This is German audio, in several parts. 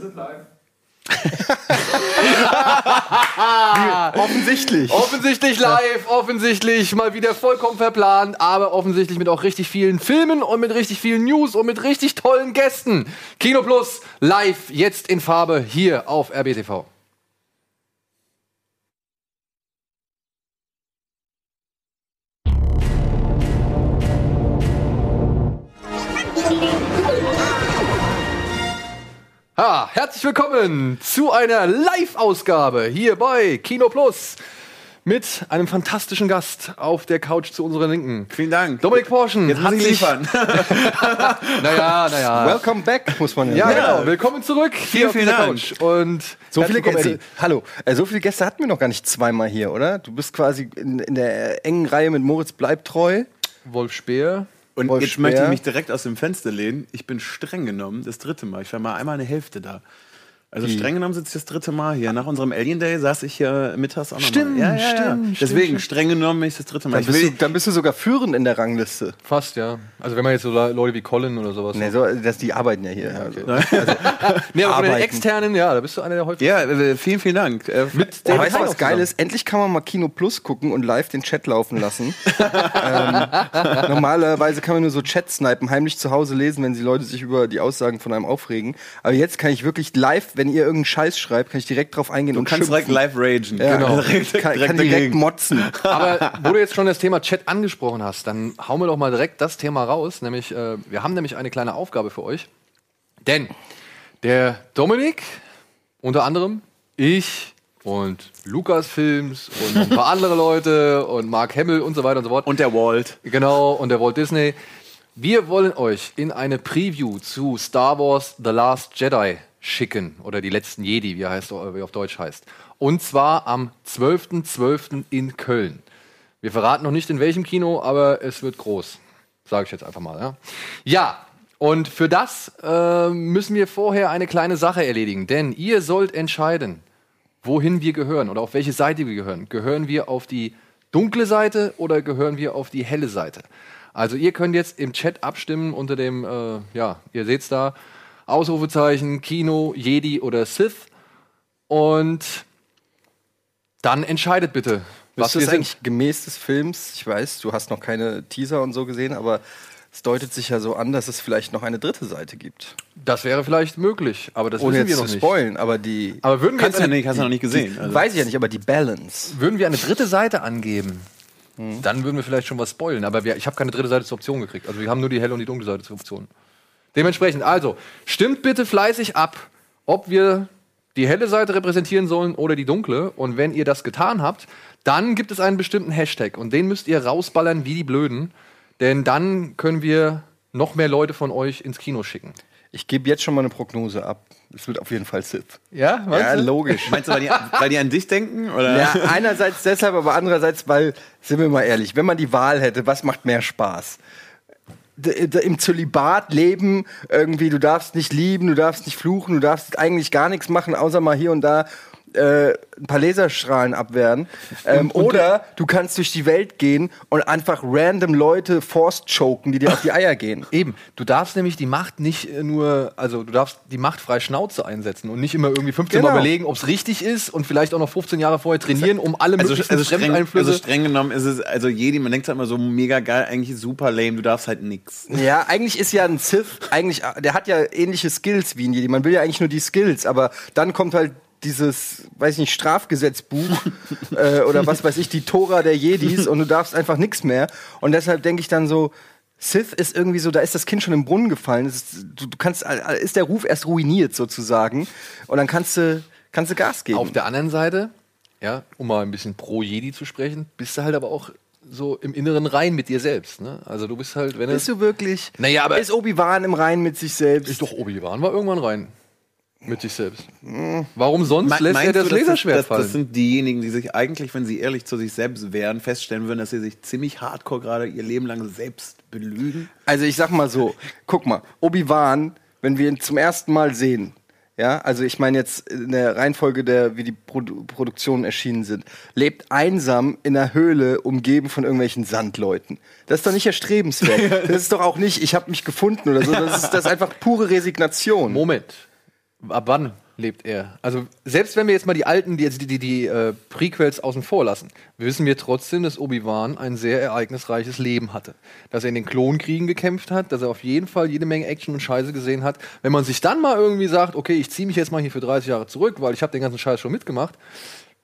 sind live. Offensichtlich. Offensichtlich live, offensichtlich mal wieder vollkommen verplant, aber offensichtlich mit auch richtig vielen Filmen und mit richtig vielen News und mit richtig tollen Gästen. Kino Plus live jetzt in Farbe hier auf RBTV. Ha, herzlich willkommen zu einer Live-Ausgabe hier bei Kino Plus mit einem fantastischen Gast auf der Couch zu unserer Linken. Vielen Dank. Dominik Porschen Jetzt muss hat ich sich, liefern. naja, naja. Welcome back, muss man ja, ja, sagen. genau. Willkommen zurück hier auf vielen dieser Dank. Couch. Und So viele Gäste. Hallo, äh, so viele Gäste hatten wir noch gar nicht zweimal hier, oder? Du bist quasi in, in der engen Reihe mit Moritz Bleibtreu. Wolf Speer. Und Wolf jetzt möchte ich mich direkt aus dem Fenster lehnen. Ich bin streng genommen das dritte Mal. Ich war mal einmal eine Hälfte da. Also streng genommen sitze ich das dritte Mal hier. Nach unserem Alien Day saß ich hier mittags auch Stimmt, nochmal. Ja, ja, ja. stimmt, Deswegen, stimmt, streng genommen bin ich das dritte Mal. Dann bist, will, du, dann bist du sogar führend in der Rangliste. Fast, ja. Also wenn man jetzt so Le- Leute wie Colin oder sowas. Nee, so, das, die arbeiten ja hier. Also. nee, aber von den arbeiten. externen, ja, da bist du einer der häufigsten. ja, äh, vielen, vielen Dank. Äh, Mit Oh, weißt du, was geil ist? Endlich kann man mal Kino Plus gucken und live den Chat laufen lassen. ähm, normalerweise kann man nur so Chat snipen, heimlich zu Hause lesen, wenn die Leute sich über die Aussagen von einem aufregen. Aber jetzt kann ich wirklich live, wenn ihr irgendeinen Scheiß schreibt, kann ich direkt drauf eingehen du und kannst direkt schimpfen. live ragen. Ja, Genau. Direkt, kann, direkt kann direkt motzen. Aber wo du jetzt schon das Thema Chat angesprochen hast, dann hauen wir doch mal direkt das Thema raus. Nämlich, äh, wir haben nämlich eine kleine Aufgabe für euch. Denn der Dominik, unter anderem, ich und Lukas Films und noch ein paar andere Leute und Mark Hemmel und so weiter und so fort. Und der Walt. Genau, und der Walt Disney. Wir wollen euch in eine Preview zu Star Wars The Last Jedi schicken. Oder die letzten Jedi, wie er heißt, wie auf Deutsch heißt. Und zwar am 12.12. in Köln. Wir verraten noch nicht in welchem Kino, aber es wird groß. Sage ich jetzt einfach mal. Ja, ja und für das äh, müssen wir vorher eine kleine Sache erledigen. Denn ihr sollt entscheiden, wohin wir gehören oder auf welche Seite wir gehören. Gehören wir auf die dunkle Seite oder gehören wir auf die helle Seite? Also ihr könnt jetzt im Chat abstimmen unter dem, äh, ja, ihr seht's da, Ausrufezeichen, Kino, Jedi oder Sith. Und dann entscheidet bitte, was ist wir eigentlich gemäß des Films? Ich weiß, du hast noch keine Teaser und so gesehen, aber es deutet sich ja so an, dass es vielleicht noch eine dritte Seite gibt. Das wäre vielleicht möglich, aber das Ohne wissen wir jetzt noch zu nicht. spoilen, aber die. Aber würden wir, Kannst jetzt du ja eine, nicht, hast du noch nicht gesehen. Also. weiß ich ja nicht, aber die Balance. würden wir eine dritte Seite angeben, dann würden wir vielleicht schon was spoilen. Aber wir, ich habe keine dritte Seite zur Option gekriegt. Also wir haben nur die helle und die dunkle Seite zur Option. Dementsprechend, also, stimmt bitte fleißig ab, ob wir die helle Seite repräsentieren sollen oder die dunkle. Und wenn ihr das getan habt, dann gibt es einen bestimmten Hashtag und den müsst ihr rausballern wie die Blöden. Denn dann können wir noch mehr Leute von euch ins Kino schicken. Ich gebe jetzt schon mal eine Prognose ab. Es wird auf jeden Fall Sith. Ja, Ja, logisch. Meinst du, weil die, weil die an dich denken? Oder? Ja, einerseits deshalb, aber andererseits, weil, sind wir mal ehrlich, wenn man die Wahl hätte, was macht mehr Spaß? Im Zölibat leben, irgendwie, du darfst nicht lieben, du darfst nicht fluchen, du darfst eigentlich gar nichts machen, außer mal hier und da äh, ein paar Laserstrahlen abwehren. Ähm, oder du kannst durch die Welt gehen und einfach random Leute force choken, die dir auf die Eier gehen. Eben, du darfst nämlich die Macht nicht äh, nur, also du darfst die Macht frei Schnauze einsetzen und nicht immer irgendwie 15 Mal Genau. überlegen, ob es richtig ist und vielleicht auch noch 15 Jahre vorher trainieren, um alle Also, möglichen also, streng, Fremdeinflüsse. also streng genommen ist es, also Jedi, man denkt halt immer so mega geil, eigentlich super lame, du darfst halt nix. Ja, eigentlich ist ja ein Sith, eigentlich, der hat ja ähnliche Skills wie ein Jedi. Man will ja eigentlich nur die Skills, aber dann kommt halt dieses, weiß ich nicht, Strafgesetzbuch äh, oder was weiß ich, die Tora der Jedis und du darfst einfach nichts mehr. Und deshalb denke ich dann so, Sith ist irgendwie so, da ist das Kind schon im Brunnen gefallen. Ist, du, du kannst, äh, ist der Ruf erst ruiniert sozusagen. Und dann kannst du, kannst du Gas geben. Auf der anderen Seite, ja, um mal ein bisschen pro Jedi zu sprechen, bist du halt aber auch so im inneren Rein mit dir selbst. Ne? Also du bist halt, wenn Bist du wirklich? Naja, aber- ist Obi-Wan im Reinen mit sich selbst? Ist doch Obi-Wan war irgendwann rein. Mit sich selbst. Warum sonst Me- lässt er das du, Laserschwert das, fallen? das sind diejenigen, die sich eigentlich, wenn sie ehrlich zu sich selbst wären, feststellen würden, dass sie sich ziemlich hardcore gerade ihr Leben lang selbst belügen? Also ich sag mal so, guck mal, Obi-Wan, wenn wir ihn zum ersten Mal sehen, ja, also ich meine jetzt in der Reihenfolge der, wie die Produ Produktionen erschienen sind, lebt einsam in einer Höhle, umgeben von irgendwelchen Sandleuten. Das ist doch nicht erstrebenswert. Das ist doch auch nicht, ich habe mich gefunden oder so. Das ist, das ist einfach pure Resignation. Moment. Ab wann lebt er? Also, selbst wenn wir jetzt mal die alten, die, die, die, die äh, Prequels außen vor lassen, wissen wir trotzdem, dass Obi-Wan ein sehr ereignisreiches Leben hatte. Dass er in den Klonkriegen gekämpft hat, dass er auf jeden Fall jede Menge Action und Scheiße gesehen hat. Wenn man sich dann mal irgendwie sagt, okay, ich ziehe mich jetzt mal hier für 30 Jahre zurück, weil ich habe den ganzen Scheiß schon mitgemacht,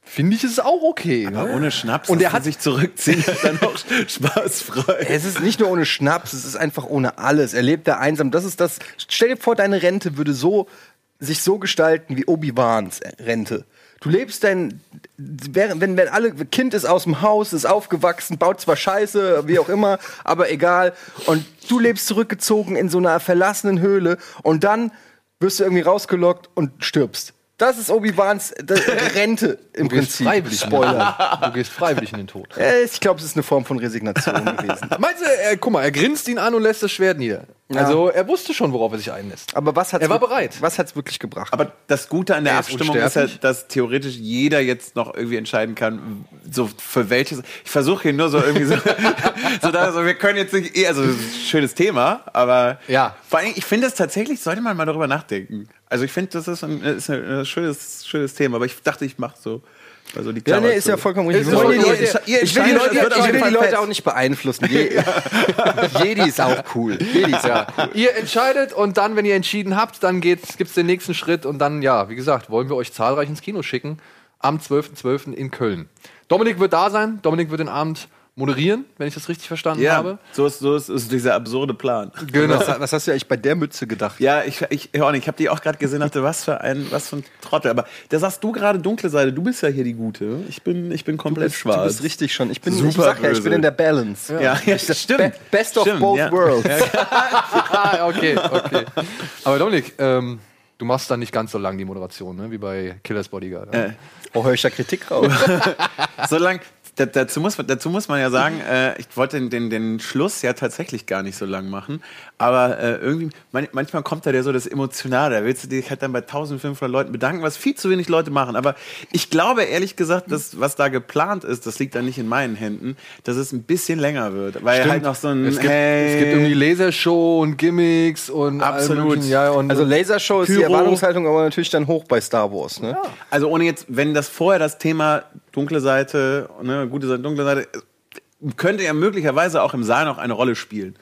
finde ich es auch okay. Aber ne? ohne Schnaps, Und er hat sich zurückziehen, dann auch spaßfrei. Es ist nicht nur ohne Schnaps, es ist einfach ohne alles. Er lebt da einsam. Das ist das. Stell dir vor, deine Rente würde so sich so gestalten wie Obi-Wans Rente. Du lebst dein, wenn, wenn alle, Kind ist aus dem Haus, ist aufgewachsen, baut zwar Scheiße, wie auch immer, aber egal. Und du lebst zurückgezogen in so einer verlassenen Höhle und dann wirst du irgendwie rausgelockt und stirbst. Das ist Obi-Wans äh, Rente im Du gehst Prinzip. freiwillig Spoiler. Du gehst freiwillig in den Tod. Äh, Ich glaube, es ist eine Form von Resignation gewesen. Meinst du, er, guck mal, er grinst ihn an und lässt das Schwert nieder. Also, er wusste schon, worauf er sich einlässt. Aber was hat's Er war bereit. Was hat's wirklich gebracht? Aber das Gute an der Er ist Abstimmung ist ja, unsterblich. dass theoretisch jeder jetzt noch irgendwie entscheiden kann, so für welches. Ich versuche hier nur so irgendwie so, so dass, also wir können jetzt nicht, eh, also das ist ein schönes Thema, aber Ja. vor allem, ich finde es tatsächlich, sollte man mal darüber nachdenken. Also ich finde, das ist ein, ist ein, ein schönes, schönes Thema, aber ich dachte, ich mache so, also die ja, Klammer nee, ist ja vollkommen richtig. So, wollen die Leute- ich will die Leute, ich will die Leute auch nicht beeinflussen. Je Jedi ist auch cool. Jedi ist Ja. Ihr entscheidet und dann, wenn ihr entschieden habt, dann gibt es den nächsten Schritt und dann, ja, wie gesagt, wollen wir euch zahlreich ins Kino schicken am 12.12. in Köln. Dominik wird da sein, Dominik wird den Abend moderieren, wenn ich das richtig verstanden ja, habe. so ist, so ist, ist dieser absurde Plan. Genau. Was, was hast du eigentlich bei der Mütze gedacht? Ja, ich, ich, ja, ich habe die auch gerade gesehen, dachte, was für ein, was für ein Trottel. Aber da sagst du gerade dunkle Seite. Du bist ja hier die Gute. Ich bin, ich bin komplett Du schwarz. bist richtig schon. Ich bin, ich Super sag ja, ich bin in der Balance. Ja, ja, stimmt. Be best of Stimmt, both ja. worlds. ah, okay, okay. Aber Dominik, ähm, du machst dann nicht ganz so lang die Moderation, ne, wie bei Killers Bodyguard. Ne? Oh, höre ich da Kritik raus? Solange, da, dazu, muss, man- dazu muss man ja sagen, äh, ich wollte den, den, den Schluss ja tatsächlich gar nicht so lang machen, aber äh, irgendwie, man, manchmal kommt da der so das Emotionale, da willst du dich halt dann bei 1500 Leuten bedanken, was viel zu wenig Leute machen, aber ich glaube ehrlich gesagt, dass, was da geplant ist, das liegt dann nicht in meinen Händen, dass es ein bisschen länger wird, weil Stimmt. halt noch so ein, Es gibt, hey, es gibt irgendwie Lasershow und Gimmicks und Absolut. Ja, und Also Lasershow ist die Pyro. Erwartungshaltung aber natürlich dann hoch bei Star Wars. Ne? Also ohne jetzt, wenn das vorher das Thema dunkle Seite, ne, gute Seite, dunkle Seite, könnte ja möglicherweise auch im Saal noch eine Rolle spielen.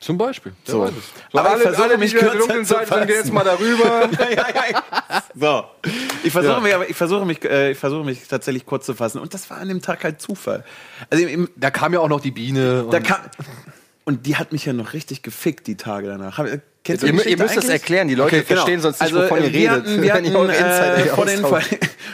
zum Beispiel. So. So, Aber ich alle, versuche alle mich kürzer dunklen zu Seite sind, gehen jetzt fassen. mal darüber. ja, ja, ja. So. Ich versuche Ja. mich, aber ich versuche mich, äh, ich versuche mich tatsächlich kurz zu fassen. Und das war an dem Tag halt Zufall. Also im, Da kam ja auch noch die Biene. da kam, und die hat mich ja noch richtig gefickt die Tage danach. Kennst ihr, ihr müsst das erklären, die Leute Okay, genau. verstehen sonst nicht, also, wovon ihr äh, wir redet. Hatten, wir ihr hatten, äh, vor, den,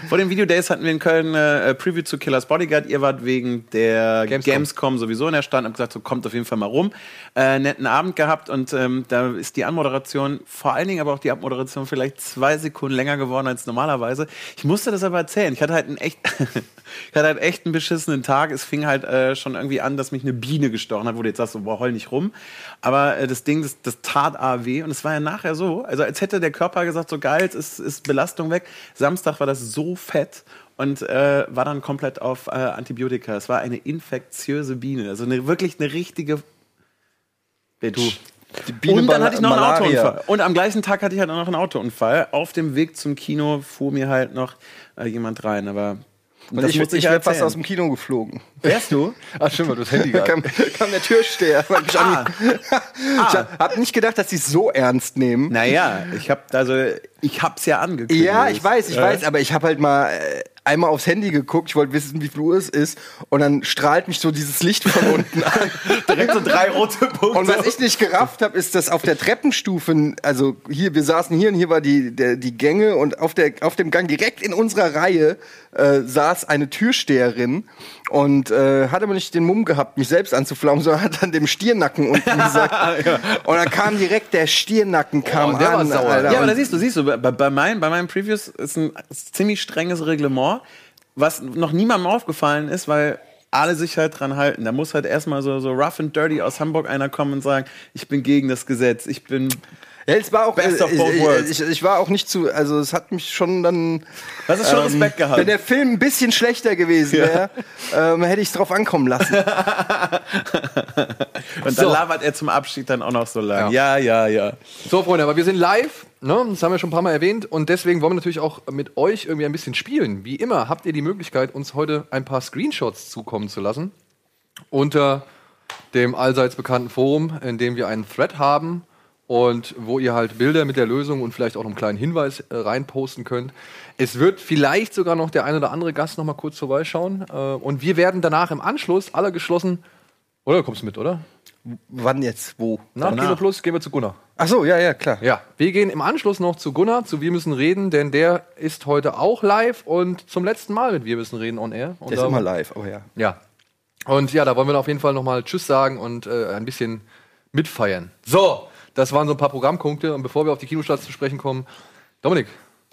vor den Video Days hatten wir in Köln äh, Preview zu Killers Bodyguard. Ihr wart wegen der Gamescom. Gamescom, sowieso in der Stand und gesagt, so kommt auf jeden Fall mal rum. Äh, netten Abend gehabt und ähm, da ist die Anmoderation, vor allen Dingen aber auch die Abmoderation vielleicht zwei Sekunden länger geworden als normalerweise. Ich musste das aber erzählen. Ich hatte halt einen echt, ich hatte halt echt einen beschissenen Tag. Es fing halt äh, schon irgendwie an, dass mich eine Biene gestochen hat, wo du jetzt sagst, so, boah, heul nicht rum. Aber äh, das Ding, das, das tat AW und es war ja nachher so, also als hätte der Körper gesagt, so geil, es ist, ist Belastung weg. Samstag war das so fett und äh, war dann komplett auf äh, Antibiotika. Es war eine infektiöse Biene, also eine, wirklich eine richtige Bitch. Die Biene und dann hatte ich noch einen Malaria. Autounfall. Und am gleichen Tag hatte ich halt auch noch einen Autounfall. Auf dem Weg zum Kino fuhr mir halt noch äh, jemand rein, aber Und das ich, musste ich ja wäre fast aus dem Kino geflogen. Wärst du? Ach, stimmt, weil du das Handy gehabt. kam, kam der Türsteher. Ich, Ah. ich hab nicht gedacht, dass sie es so ernst nehmen. Naja, ich hab also ich hab's ja angekündigt. Ja, ich weiß, ich weiß, aber ich habe halt mal äh, einmal aufs Handy geguckt, ich wollte wissen, wie viel Uhr es ist und dann strahlt mich so dieses Licht von unten an. direkt so drei rote Punkte. Und was ich nicht gerafft habe, ist, dass auf der Treppenstufe, also hier, wir saßen hier und hier war die, der, die Gänge und auf, der, auf dem Gang direkt in unserer Reihe äh, saß eine Türsteherin und äh, hat aber nicht den Mumm gehabt, mich selbst anzuflaumen, sondern hat dann dem Stirnacken unten gesagt. Und dann kam direkt der Stirnacken kam und der war an. sauer. Alter. Ja, aber da siehst du, siehst du, bei, bei, meinen, bei meinen Previews ist ein ziemlich strenges Reglement, was noch niemandem aufgefallen ist, weil alle sich halt dran halten. Da muss halt erstmal so, so rough and dirty aus Hamburg einer kommen und sagen, ich bin gegen das Gesetz, ich bin Ja, es war auch, Best of äh, both ich, worlds. ich, ich war auch nicht zu, also es hat mich schon dann. Das ist schon Respekt gehabt. Wenn der Film ein bisschen schlechter gewesen wäre, ähm, hätte ich es drauf ankommen lassen. Und dann So. labert er zum Abschied dann auch noch so lang. Ja, ja, ja. So, Freunde, aber wir sind live, ne? das haben wir schon ein paar Mal erwähnt und deswegen wollen wir natürlich auch mit euch irgendwie ein bisschen spielen. Wie immer habt ihr die Möglichkeit, uns heute ein paar Screenshots zukommen zu lassen unter dem allseits bekannten Forum, in dem wir einen Thread haben und wo ihr halt Bilder mit der Lösung und vielleicht auch noch einen kleinen Hinweis äh, reinposten könnt. Es wird vielleicht sogar noch der ein oder andere Gast noch mal kurz vorbeischauen äh, und wir werden danach im Anschluss alle geschlossen, oder kommst du mit, oder? Wann jetzt? Wo? Nach Danach. Kino Plus gehen wir zu Gunnar. Ach so, ja, ja, klar. Ja, wir gehen im Anschluss noch zu Gunnar, zu Wir müssen reden, denn der ist heute auch live und zum letzten Mal mit Wir müssen reden on air. Und Der ist immer live, aber ja. Ja. Und ja, da wollen wir auf jeden Fall nochmal Tschüss sagen und äh, ein bisschen mitfeiern. So, das waren so ein paar Programmpunkte. Und bevor wir auf die Kinostarts zu sprechen kommen, Dominik,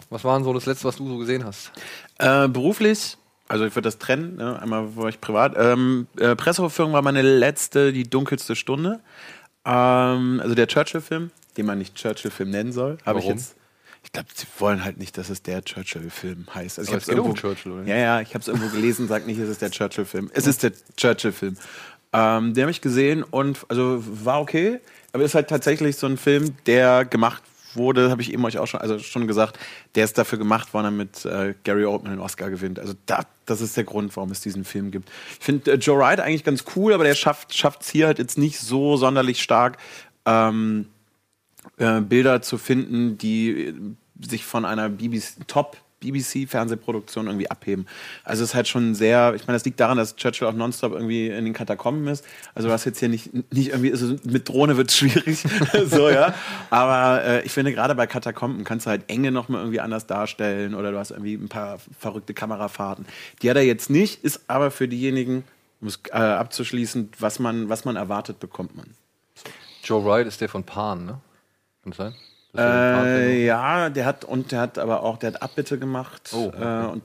was war denn so das Letzte, was du so gesehen hast? Äh, beruflich, also ich würde das trennen, ne? einmal war ich privat. Ähm, äh, Presseverführung war meine letzte, die dunkelste Stunde. Ähm, also der Churchill-Film, den man nicht Churchill-Film nennen soll, habe ich Warum? jetzt. Ich glaube, sie wollen halt nicht, dass es der Churchill-Film heißt. Also ich Aber hab's es geht um irgendwo, Churchill, oder? Ja, ja, ich habe es irgendwo gelesen, sagt nicht, es ist der Churchill-Film. Es ist der Churchill-Film. Ähm, den habe ich gesehen und also war okay, aber ist halt tatsächlich so ein Film, der gemacht wurde, habe ich eben euch auch schon, also schon gesagt, der ist dafür gemacht worden, damit äh, Gary Oldman den Oscar gewinnt. Also da, das ist der Grund, warum es diesen Film gibt. Ich finde äh, Joe Wright eigentlich ganz cool, aber der schafft es hier halt jetzt nicht so sonderlich stark. Ähm, äh, Bilder zu finden, die äh, sich von einer BBC, Top BBC Fernsehproduktion irgendwie abheben. Also es ist halt schon sehr, ich meine, das liegt daran, dass Churchill auch nonstop irgendwie in den Katakomben ist. Also was jetzt hier nicht, nicht irgendwie, also mit Drohne wird es schwierig, so ja. Aber äh, ich finde gerade bei Katakomben kannst du halt Enge noch mal irgendwie anders darstellen oder du hast irgendwie ein paar verrückte Kamerafahrten. Die hat er jetzt nicht, ist aber für diejenigen, um es äh, abzuschließen, was man, was man erwartet, bekommt man. Joe Wright ist der von Pan, ne? Kann das sein? Äh, ja, der hat und der hat aber auch, der hat Abbitte gemacht. Oh, okay. äh, und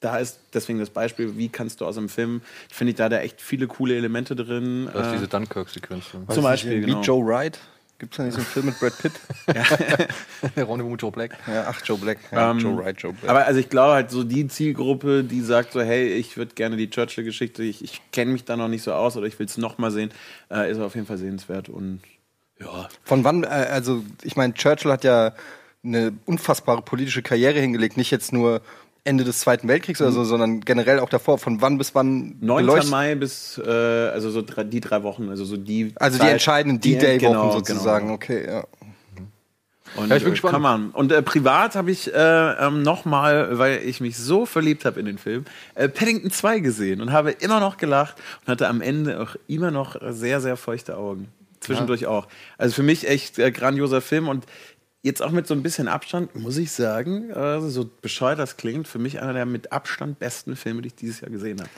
da ist deswegen das Beispiel, wie kannst du aus einem Film, finde ich da da echt viele coole Elemente drin. Da ist äh, diese Dunkirk-Sequenz. zum Beispiel, Wie genau. Joe Wright. Gibt es da nicht so einen Film mit Brad Pitt? Rendezvous mit Joe Black. Ja, ach, Joe Black. Ja, Ähm, Joe Wright, Joe Black. Aber also ich glaube halt so die Zielgruppe, die sagt so, hey, ich würde gerne die Churchill-Geschichte, ich, ich kenne mich da noch nicht so aus oder ich will es nochmal sehen, äh, ist auf jeden Fall sehenswert und ja. Von wann, äh, also ich meine, Churchill hat ja eine unfassbare politische Karriere hingelegt, nicht jetzt nur Ende des Zweiten Weltkriegs oder so, sondern generell auch davor. Von wann bis wann 9. beleuchtet- Mai bis, äh, also so drei, die drei Wochen, also so die Also die Zeit- entscheidenden die- D-Day-Wochen genau, sozusagen, genau. okay, ja. Und, Ja, ich bin äh, gespannt. Come on. Und äh, privat habe ich äh, ähm, nochmal, weil ich mich so verliebt habe in den Film, äh, Paddington 2 gesehen und habe immer noch gelacht und hatte am Ende auch immer noch sehr, sehr feuchte Augen. Zwischendurch auch. Also für mich echt äh, grandioser Film und jetzt auch mit so ein bisschen Abstand, muss ich sagen, äh, so bescheuert das klingt, für mich einer der mit Abstand besten Filme, die ich dieses Jahr gesehen habe.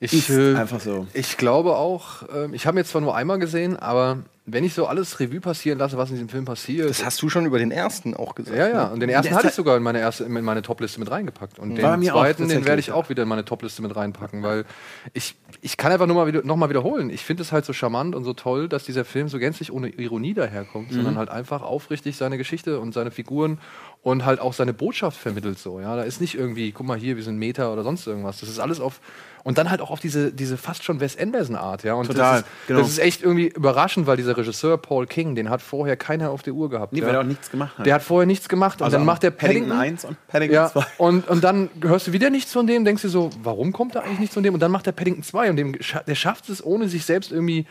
Ich, Ist äh, einfach so. Ich glaube auch, ähm, ich habe ihn jetzt zwar nur einmal gesehen, aber wenn ich so alles Revue passieren lasse, was in diesem Film passiert. Das hast du schon über den ersten auch gesagt. ja, ja, ne? und den ersten hatte ich sogar in meine erste, in meine Topliste mit reingepackt. Und War den auch zweiten, den werde ich auch wieder in meine Topliste mit reinpacken, weil ich, ich kann einfach nur mal wieder, noch mal wiederholen. Ich finde es halt so charmant und so toll, dass dieser Film so gänzlich ohne Ironie daherkommt, sondern Mhm. halt einfach aufrichtig seine Geschichte und seine Figuren und halt auch seine Botschaft vermittelt so. Ja, da ist nicht irgendwie, guck mal hier, wir sind Meta oder sonst irgendwas. Das ist alles auf und dann halt auch auf diese, diese fast schon Wes Anderson Art, ja. Und Total, das ist, genau. das ist echt irgendwie überraschend, weil dieser Regisseur Paul King, den hat vorher keiner auf der Uhr gehabt. Nee, ja. weil er auch nichts gemacht hat. Der hat vorher nichts gemacht und Also dann macht der Paddington Paddington, 1 und Paddington ja, 2. und, und dann hörst du wieder nichts von dem, denkst du so, warum kommt da eigentlich nichts von dem? Und dann macht der Paddington 2 und dem, der schafft es, ohne sich selbst irgendwie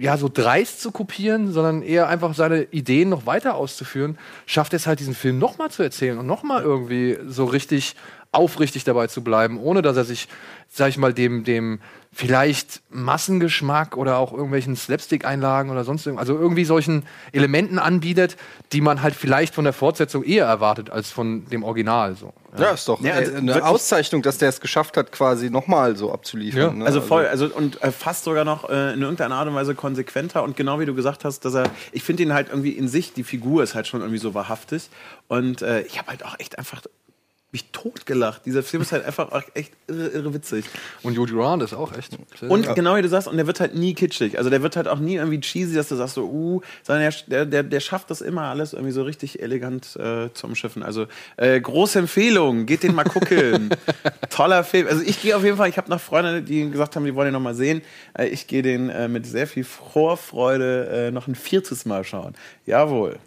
ja, so dreist zu kopieren, sondern eher einfach seine Ideen noch weiter auszuführen, schafft es halt, diesen Film nochmal zu erzählen und nochmal irgendwie so richtig aufrichtig dabei zu bleiben, ohne dass er sich, sag ich mal, dem, dem vielleicht Massengeschmack oder auch irgendwelchen Slapstick-Einlagen oder sonst irgendwas, also irgendwie solchen Elementen anbietet, die man halt vielleicht von der Fortsetzung eher erwartet als von dem Original. So. Ja, ist doch Ja, also eine Auszeichnung, dass der es geschafft hat, quasi nochmal so abzuliefern. Ja, ne? Also voll, also und äh, fast sogar noch äh, in irgendeiner Art und Weise konsequenter und genau wie du gesagt hast, dass er, ich finde ihn halt irgendwie in sich, die Figur ist halt schon irgendwie so wahrhaftig und äh, ich habe halt auch echt einfach mich totgelacht. Dieser Film ist halt einfach echt irre, irre witzig. Und Hugh Grant ist auch echt. Und sehr- genau wie du sagst, und der wird halt nie kitschig. Also der wird halt auch nie irgendwie cheesy, dass du sagst so, uh, sondern der, der, der, schafft das immer alles irgendwie so richtig elegant äh, zu umschiffen. Also äh, große Empfehlung, geht den mal gucken. Toller Film. Also ich gehe auf jeden Fall, ich habe noch Freunde, die gesagt haben, die wollen den noch mal sehen. Äh, ich gehe den äh, mit sehr viel Vorfreude äh, noch ein viertes Mal schauen. Jawohl.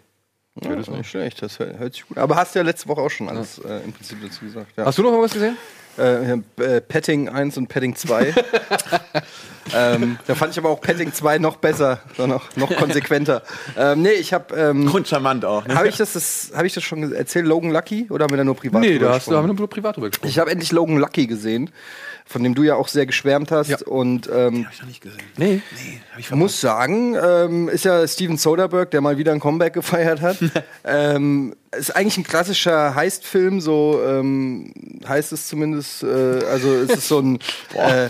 Ja, das ist nicht schlecht, das hört hört sich gut an. Aber hast du ja letzte Woche auch schon alles äh, im Prinzip dazu gesagt. Ja. Hast du noch mal was gesehen? Äh, äh, Petting 1 und Petting 2. ähm, da fand ich aber auch Petting 2 noch besser, noch, noch konsequenter. ähm, nee, ich habe ähm, Und charmant auch. Ne? habe ich das, das habe ich das schon erzählt Logan Lucky oder haben wir da nur privat Nee, drüber da hast gesprochen? haben wir nur privat drüber gesprochen. Ich habe endlich Logan Lucky gesehen, von dem du ja auch sehr geschwärmt hast Ja. und ähm, Hab ich noch nicht gesehen. nee. Nee, hab ich ich muss sagen, ähm, ist ja Steven Soderbergh, der mal wieder ein Comeback gefeiert hat. ähm, ist eigentlich ein klassischer Heist-Film, so ähm, heißt es zumindest. Äh, also es ist so ein äh,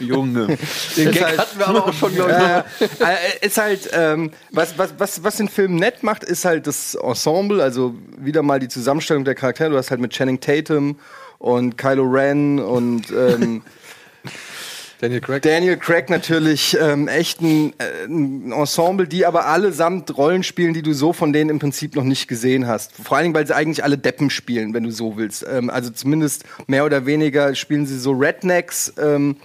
Junge. Den Gag halt- hatten wir aber auch schon, glaube ich. äh, äh, ist halt, ähm, was, was, was, was den Film nett macht, ist halt das Ensemble, also wieder mal die Zusammenstellung der Charaktere. Du hast halt mit Channing Tatum und Kylo Ren und ähm, Daniel Craig. Daniel Craig natürlich ähm, echt ein, äh, ein Ensemble, die aber allesamt Rollen spielen, die du so von denen im Prinzip noch nicht gesehen hast. Vor allen Dingen, weil sie eigentlich alle Deppen spielen, wenn du so willst. Ähm, also zumindest mehr oder weniger spielen sie so Rednecks, ähm,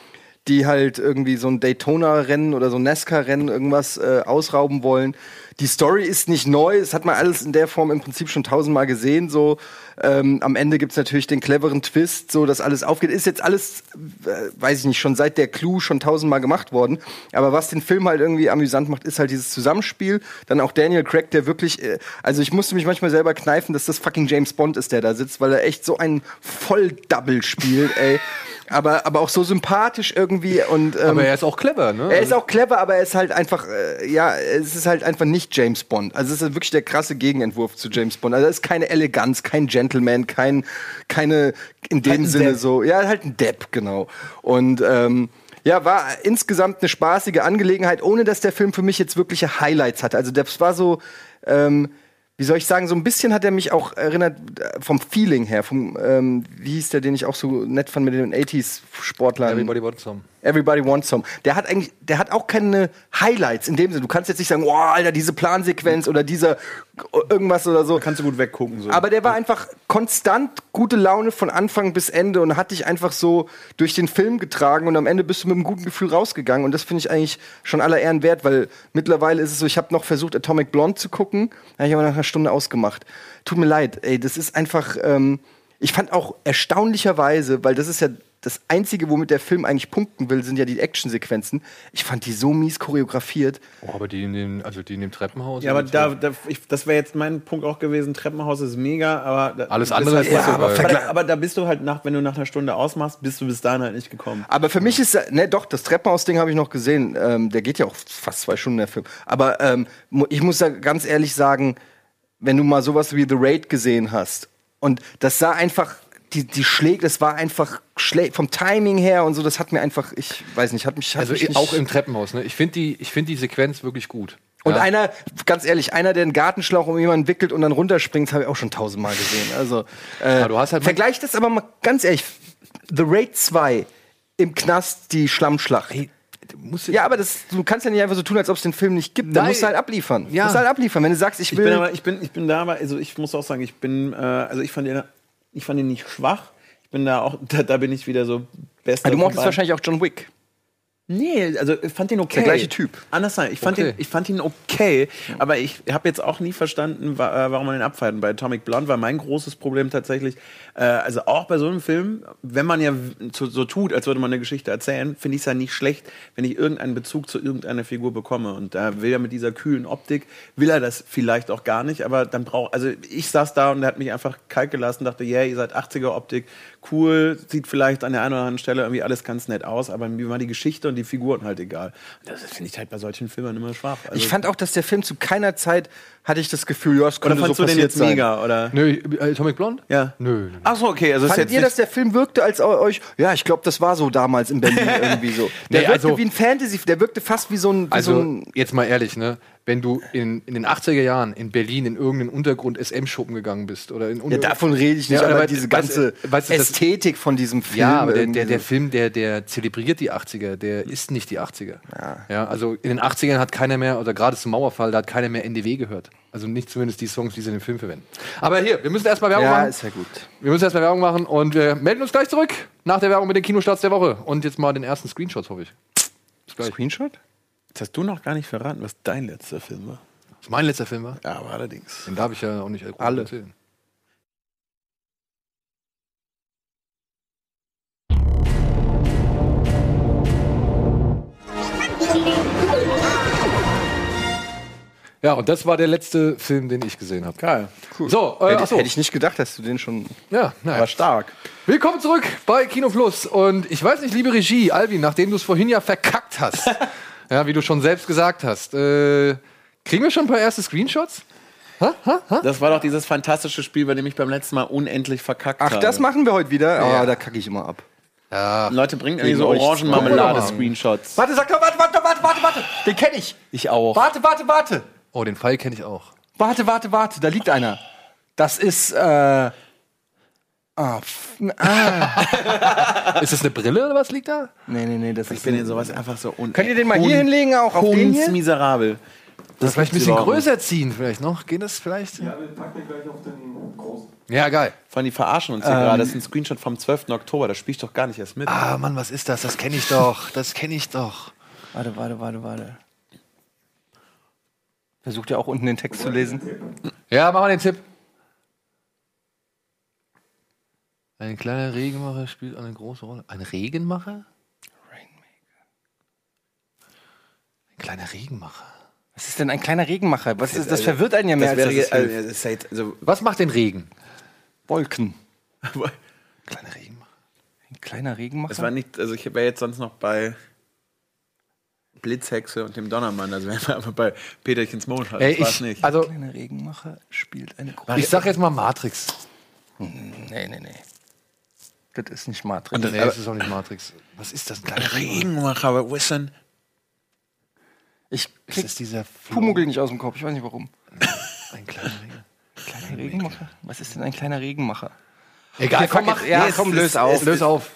die halt irgendwie so ein Daytona-Rennen oder so ein NASCAR-Rennen irgendwas äh, ausrauben wollen. Die Story ist nicht neu, es hat man alles in der Form im Prinzip schon tausendmal gesehen. So ähm, am Ende gibt's natürlich den cleveren Twist, so dass alles aufgeht. Ist jetzt alles, äh, weiß ich nicht, schon seit der Clue schon tausendmal gemacht worden. Aber was den Film halt irgendwie amüsant macht, ist halt dieses Zusammenspiel. Dann auch Daniel Craig, der wirklich, äh, also ich musste mich manchmal selber kneifen, dass das fucking James Bond ist, der da sitzt, weil er echt so einen Voll-Double spielt, ey. Aber, aber auch so sympathisch irgendwie und ähm, Aber er ist auch clever, ne? er ist auch clever, aber er ist halt einfach, äh, ja, es ist halt einfach nicht James Bond. Also es ist wirklich der krasse Gegenentwurf zu James Bond. Also es ist keine Eleganz, kein Gentleman, kein, keine, in dem Halt Sinne Depp. so, ja, halt ein Depp, genau. Und, ähm, ja, war insgesamt eine spaßige Angelegenheit, ohne dass der Film für mich jetzt wirkliche Highlights hatte. Also das war so, ähm, wie soll ich sagen, so ein bisschen hat er mich auch erinnert äh, vom Feeling her, vom, ähm, wie hieß der, den ich auch so nett fand mit den 80s-Sportlern. Everybody wants some. Everybody Wants Some. Der hat eigentlich, der hat auch keine Highlights in dem Sinne. Du kannst jetzt nicht sagen, oh, Alter, diese Plansequenz oder dieser irgendwas oder so. Kannst du gut weggucken. So. Aber der war einfach konstant gute Laune von Anfang bis Ende und hat dich einfach so durch den Film getragen und am Ende bist du mit einem guten Gefühl rausgegangen und das finde ich eigentlich schon aller Ehren wert, weil mittlerweile ist es so, ich habe noch versucht Atomic Blonde zu gucken, habe ich aber nach einer Stunde ausgemacht. Tut mir leid, ey, das ist einfach, ähm, ich fand auch erstaunlicherweise, weil das ist ja das Einzige, womit der Film eigentlich punkten will, sind ja die Actionsequenzen. Ich fand die so mies choreografiert. Oh, aber die in dem, also die in dem Treppenhaus. ja, aber da, da ich, das wäre jetzt mein Punkt auch gewesen. Treppenhaus ist mega, aber da, Alles das andere halt ist nicht so aber, geil. aber, da, aber da bist du halt nach, wenn du nach einer Stunde ausmachst, bist du bis dahin halt nicht gekommen. Aber für mich ist, ne, doch, das Treppenhaus-Ding habe ich noch gesehen. Ähm, der geht ja auch fast zwei Stunden, der Film. Aber ähm, ich muss da ganz ehrlich sagen, wenn du mal sowas wie The Raid gesehen hast und das sah einfach, die, die Schläge, das war einfach Schlä vom Timing her und so, das hat mir einfach, ich weiß nicht, hat mich, hat Also mich auch im Treppenhaus, ne? Ich finde die, ich find die Sequenz wirklich gut. Und Ja. einer, ganz ehrlich, einer, der einen Gartenschlauch um jemanden wickelt und dann runterspringt, habe ich auch schon tausendmal gesehen. Also, äh, Ja, du hast halt vergleich das aber mal ganz ehrlich. The Raid 2 im Knast, die Schlammschlacht. Hey, Ja, aber das, du kannst ja nicht einfach so tun, als ob es den Film nicht gibt. Da musst du halt abliefern. Ja. Du musst halt abliefern. Wenn du sagst, ich Ich will. bin aber, ich bin, ich bin da, aber also ich muss auch sagen, ich bin, äh, also ich fand ihn, ich fand ihn nicht schwach. Ich bin da auch, da, da bin ich wieder so bester. Du mochtest wahrscheinlich auch John Wick. Nee, also ich fand ihn okay. Der gleiche Typ. Anders sein. Ich fand, Okay. ihn, ich fand ihn okay, aber ich habe jetzt auch nie verstanden, äh, warum man den abfeiert. Bei Atomic Blonde war mein großes Problem tatsächlich, äh, also auch bei so einem Film, wenn man ja so tut, als würde man eine Geschichte erzählen, finde ich es ja nicht schlecht, wenn ich irgendeinen Bezug zu irgendeiner Figur bekomme. Und da will er mit dieser kühlen Optik, will er das vielleicht auch gar nicht, aber dann braucht, also ich saß da und er hat mich einfach kalt gelassen, dachte, yeah, ihr seid 80er Optik, cool, sieht vielleicht an der einen oder anderen Stelle irgendwie alles ganz nett aus, aber mir war die Geschichte und die Figuren halt egal. Das finde ich halt bei solchen Filmen immer schwach. Also, Ich fand auch, dass der Film zu keiner Zeit hatte ich das Gefühl, ja, es oder könnte fandst so du den passiert jetzt sein. mega? Oder? Nö, äh, Atomic Blonde? Ja. Nö. nö, nö. Ach so, okay. Also Fandet ihr, nicht- dass der Film wirkte als eu- euch? Ja, ich glaube, das war so damals in Berlin irgendwie so. Der Nee, wirkte also- wie ein Fantasy, der wirkte fast wie so ein, wie so Also, ein jetzt mal ehrlich, ne? Wenn du in, in den 80er Jahren in Berlin in irgendeinen Untergrund-SM-Schuppen gegangen bist. Oder in Ja, davon rede ich nicht, Ja, aber aber diese weißt- ganze weißt das- Ästhetik von diesem Film. Ja, aber der, der, der. Film, der, der zelebriert die 80er, der ist nicht die 80er. Ja. also in den 80ern hat keiner mehr, oder gerade zum Mauerfall, da hat keiner mehr NDW gehört. Also nicht zumindest die Songs, die sie in dem Film verwenden. Aber hier, wir müssen erstmal Werbung Ja, machen. ist ja gut. Wir müssen erstmal Werbung machen und wir melden uns gleich zurück nach der Werbung mit den Kinostarts der Woche. Und jetzt mal den ersten Screenshots, hoffe ich. Bis gleich. Screenshot? Jetzt hast du noch gar nicht verraten, was dein letzter Film war. Was mein letzter Film war? Ja, aber allerdings. Den darf ich ja auch nicht Alle. erzählen. Ja, und das war der letzte Film, den ich gesehen habe. Geil. So, äh, Hätte, hätte ich nicht gedacht, dass du den schon. Ja, naja. War stark. Willkommen zurück bei Kino Plus. Und ich weiß nicht, liebe Regie, Alvin, nachdem du es vorhin ja verkackt hast, ja, wie du schon selbst gesagt hast, äh, kriegen wir schon ein paar erste Screenshots? Das war doch dieses fantastische Spiel, bei dem ich beim letzten Mal unendlich verkackt Ach, habe. das machen wir heute wieder. Ja. Ah, da kacke ich immer ab. Leute, bringt irgendwie so. Orangenmarmelade-Screenshots. Warte, sag doch, warte, warte, warte, warte, warte. Den kenne ich. Ich auch. Warte, warte, warte. Oh, den Pfeil kenne ich auch. Warte, warte, warte. Da liegt einer. Das ist, äh. Ah, ah. Ist das eine Brille oder was liegt da? Nee, nee, nee, das Ich ist. bin in sowas einfach so un Könnt ihr den mal hier hinlegen, auch auf den hier? miserabel. Das vielleicht ein bisschen größer ziehen, vielleicht noch. Geht das vielleicht? Ja, wir packen den gleich auf den großen. Ja, geil. Vor allem die verarschen uns hier gerade. Das ist ein Screenshot vom 12. Oktober. Da spiel ich doch gar nicht erst mit. Ah, Mann, was ist das? Das kenne ich doch. Das kenne ich doch. Warte, warte, warte, warte. Versucht ihr auch unten den Text zu lesen? Ja, mach mal den Tipp. Ein kleiner Regenmacher spielt eine große Rolle. Ein Regenmacher? Ein kleiner Regenmacher. Was ist denn ein kleiner Regenmacher? Was ist, das verwirrt einen ja mehr das wäre als jetzt, das also, das jetzt, also, Was macht den Regen? Wolken. Kleiner Regenmacher. Ein kleiner Regenmacher? das war nicht, also ich wäre jetzt sonst noch bei Blitzhexe und dem Donnermann. Also wären wir einfach bei Peterchens. Ey, Das war's ich, nicht. also, Ein kleiner Regenmacher spielt eine große. ich sag jetzt mal Matrix. Nee, nee, nee. Das ist nicht Matrix. Und das- Nee, aber- das ist auch nicht Matrix. Was ist das? Ein kleiner Regenmacher. Aber wo ist denn? ich Ist krieg das dieser Pumuckl nicht aus dem Kopf. Ich weiß nicht warum. Ein kleiner Regen. Kleiner Regenmacher? Was ist denn ein kleiner Regenmacher? Egal, Okay, komm, mach. Ja, komm, ist- löse auf. Löse auf.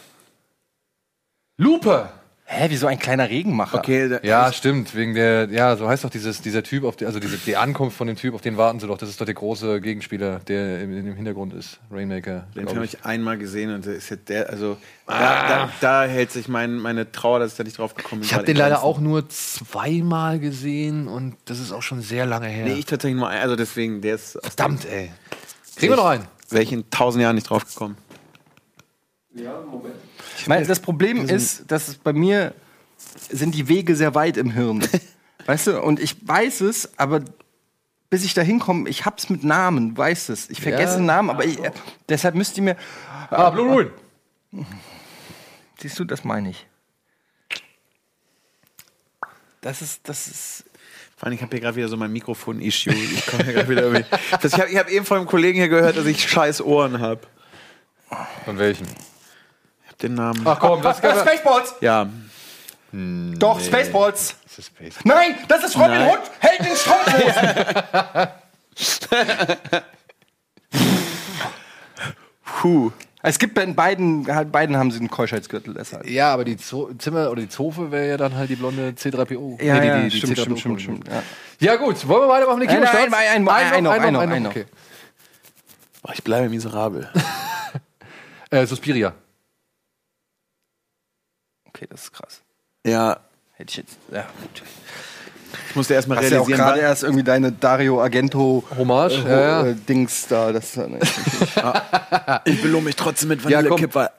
Lupe! Hä, wieso ein kleiner Regenmacher? Okay, da, Ja, stimmt, wegen der, ja, so heißt doch dieses, dieser Typ, auf die, also diese, die Ankunft von dem Typ, auf den warten sie doch. Das ist doch der große Gegenspieler, der im, im Hintergrund ist. Rainmaker. Den habe ich. einmal gesehen und der ist jetzt der, also da, da, da hält sich mein, meine Trauer, dass ich da nicht drauf gekommen bin. Ich habe den leider auch nur zweimal gesehen und das ist auch schon sehr lange her. Nee, ich tatsächlich nur, ein- also deswegen, der ist. Verdammt, ey. Kriegen wir noch einen? Wäre ich in tausend Jahren nicht drauf gekommen. Ich meine, das Problem ist, dass es bei mir sind die Wege sehr weit im Hirn. weißt du? Und ich weiß es, aber bis ich da hinkomme, ich hab's mit Namen, weiß es. Ich vergesse Ja. Namen, aber ich, äh, deshalb müsst ihr mir. Ah, Blue Ruin. Siehst du, das meine ich. Das ist, das ist. Vor allem, ich habe hier gerade wieder so mein Mikrofon-Issue. Ich komme hier gerade wieder irgendwie. Das, ich habe ich hab eben von einem Kollegen hier gehört, dass ich scheiß Ohren habe. Von welchen? Den Namen. Ach komm, das kann Spaceballs! Ja. Doch, Spaceballs! Das ist Space. Nein, das ist Robin Nein. Hood! Held in Strumpfhosen! Puh. es gibt bei beiden, halt beiden haben sie einen Keuschheitsgürtel, deshalb. Ja, aber die Zo Zimmer oder die Zofe wäre ja dann halt die blonde C3PO. Ja, Nee, die, ja, die, die stimmt, C3PO stimmt, stimmt, stimmt, ja. Ja gut, wollen wir weitermachen mit den Nein, Kinostarts? nein, ein- ein- ein noch, ein noch, ein noch. Okay. Boah, ich bleibe miserabel. Äh, Suspiria. Okay, das ist krass. Ja, Hätte ich jetzt. Ja, gut. ich musste erst mal Hast ja auch realisieren, gerade erst irgendwie deine Dario Argento Hommage, äh, ja, ja. äh, Dings da. Das, nee. ich belohne mich trotzdem mit Ja. Vanillekipferl.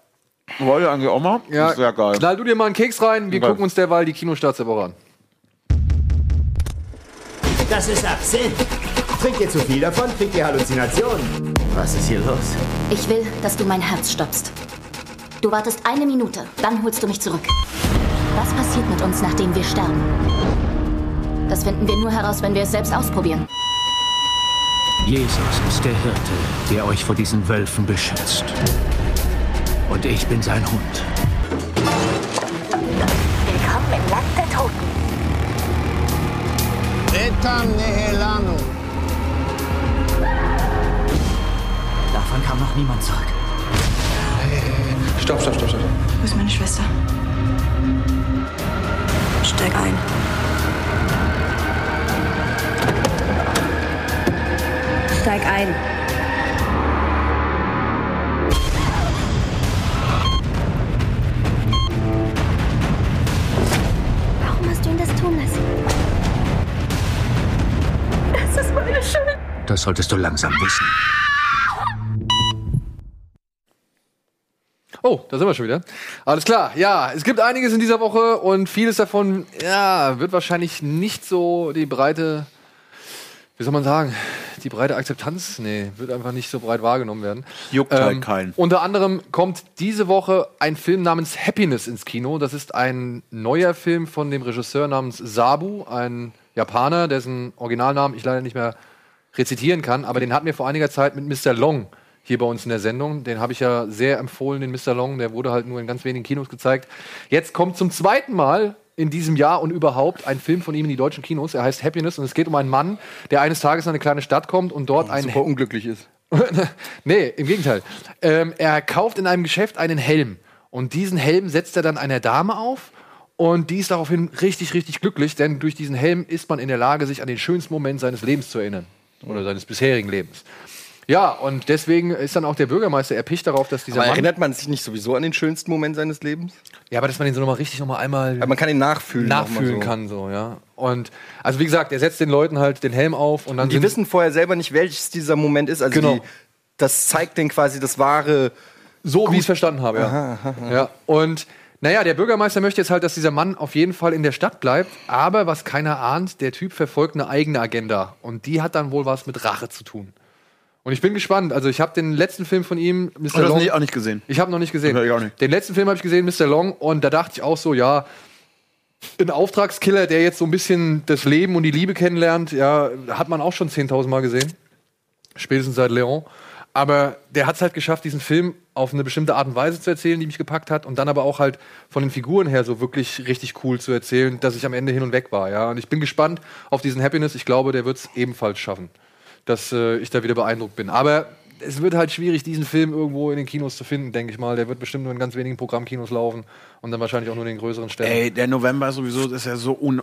Wollt ihr eigentlich auch mal? Ja, Das ist sehr geil. Knall du dir mal einen Keks rein, wir Okay. gucken uns derweil die Kinostarts der Woche an. Das ist Absinth. Trinkt ihr zu viel davon, kriegt ihr Halluzinationen. Was ist hier los? Ich will, dass du mein Herz stoppst. Du wartest eine Minute, dann holst du mich zurück. Was passiert mit uns, nachdem wir sterben? Das finden wir nur heraus, wenn wir es selbst ausprobieren. Jesus ist der Hirte, der euch vor diesen Wölfen beschützt. Und ich bin sein Hund. Willkommen im Land der Toten. Etam Nehelanu. Davon kam noch niemand zurück. Stopp, stopp, stopp, stopp. Wo ist meine Schwester? Steig ein. Steig ein. Warum hast du ihn das tun lassen? Das ist meine Schuld. Das solltest du langsam wissen. Oh, da sind wir schon wieder. Alles klar. Ja, es gibt einiges in dieser Woche und vieles davon, ja, wird wahrscheinlich nicht so die breite, wie soll man sagen, die breite Akzeptanz, nee, wird einfach nicht so breit wahrgenommen werden. Juckt halt keinen. Unter anderem kommt diese Woche ein Film namens Happiness ins Kino. Das ist ein neuer Film von dem Regisseur namens Sabu, ein Japaner, dessen Originalnamen ich leider nicht mehr rezitieren kann, aber den hatten wir vor einiger Zeit mit Mr. Long hier bei uns in der Sendung. Den habe ich ja sehr empfohlen, den Mr. Long. Der wurde halt nur in ganz wenigen Kinos gezeigt. Jetzt kommt zum zweiten Mal in diesem Jahr und überhaupt ein Film von ihm in die deutschen Kinos. Er heißt Happiness und es geht um einen Mann, der eines Tages in eine kleine Stadt kommt und dort einen Super unglücklich ist. nee, im Gegenteil. Ähm, er kauft in einem Geschäft einen Helm. Und diesen Helm setzt er dann einer Dame auf. Und die ist daraufhin richtig, richtig glücklich, denn durch diesen Helm ist man in der Lage, sich an den schönsten Moment seines Lebens zu erinnern. Oder seines bisherigen Lebens. Ja, und deswegen ist dann auch der Bürgermeister erpicht darauf, dass dieser Aber Mann. erinnert man sich nicht sowieso an den schönsten Moment seines Lebens? Ja, aber dass man den so nochmal richtig nochmal einmal Aber man kann ihn nachfühlen. nachfühlen so. kann, so, ja. Und also wie gesagt, er setzt den Leuten halt den Helm auf und dann. Und die wissen vorher selber nicht, welches dieser Moment ist. Also Genau. die, das zeigt denen quasi das wahre. So wie ich es verstanden habe, ja. ja. Und naja, der Bürgermeister möchte jetzt halt, dass dieser Mann auf jeden Fall in der Stadt bleibt. Aber was keiner ahnt, der Typ verfolgt eine eigene Agenda. Und die hat dann wohl was mit Rache zu tun. Und ich bin gespannt. Also ich habe den letzten Film von ihm, Mr. Und das Long, nicht, auch nicht gesehen. ich habe noch nicht gesehen. Ich auch nicht. Den letzten Film habe ich gesehen, Mr. Long, und da dachte ich auch so, ja, ein Auftragskiller, der jetzt so ein bisschen das Leben und die Liebe kennenlernt, ja, hat man auch schon 10.000 Mal gesehen. Spätestens seit Leon. Aber der hat es halt geschafft, diesen Film auf eine bestimmte Art und Weise zu erzählen, die mich gepackt hat. Und dann aber auch halt von den Figuren her so wirklich richtig cool zu erzählen, dass ich am Ende hin und weg war. Ja? Und ich bin gespannt auf diesen Happiness. Ich glaube, der wird es ebenfalls schaffen, dass äh, ich da wieder beeindruckt bin. Aber es wird halt schwierig, diesen Film irgendwo in den Kinos zu finden, denke ich mal. Der wird bestimmt nur in ganz wenigen Programmkinos laufen und dann wahrscheinlich auch nur in den größeren Städten. Ey, der November sowieso, ist ja so un.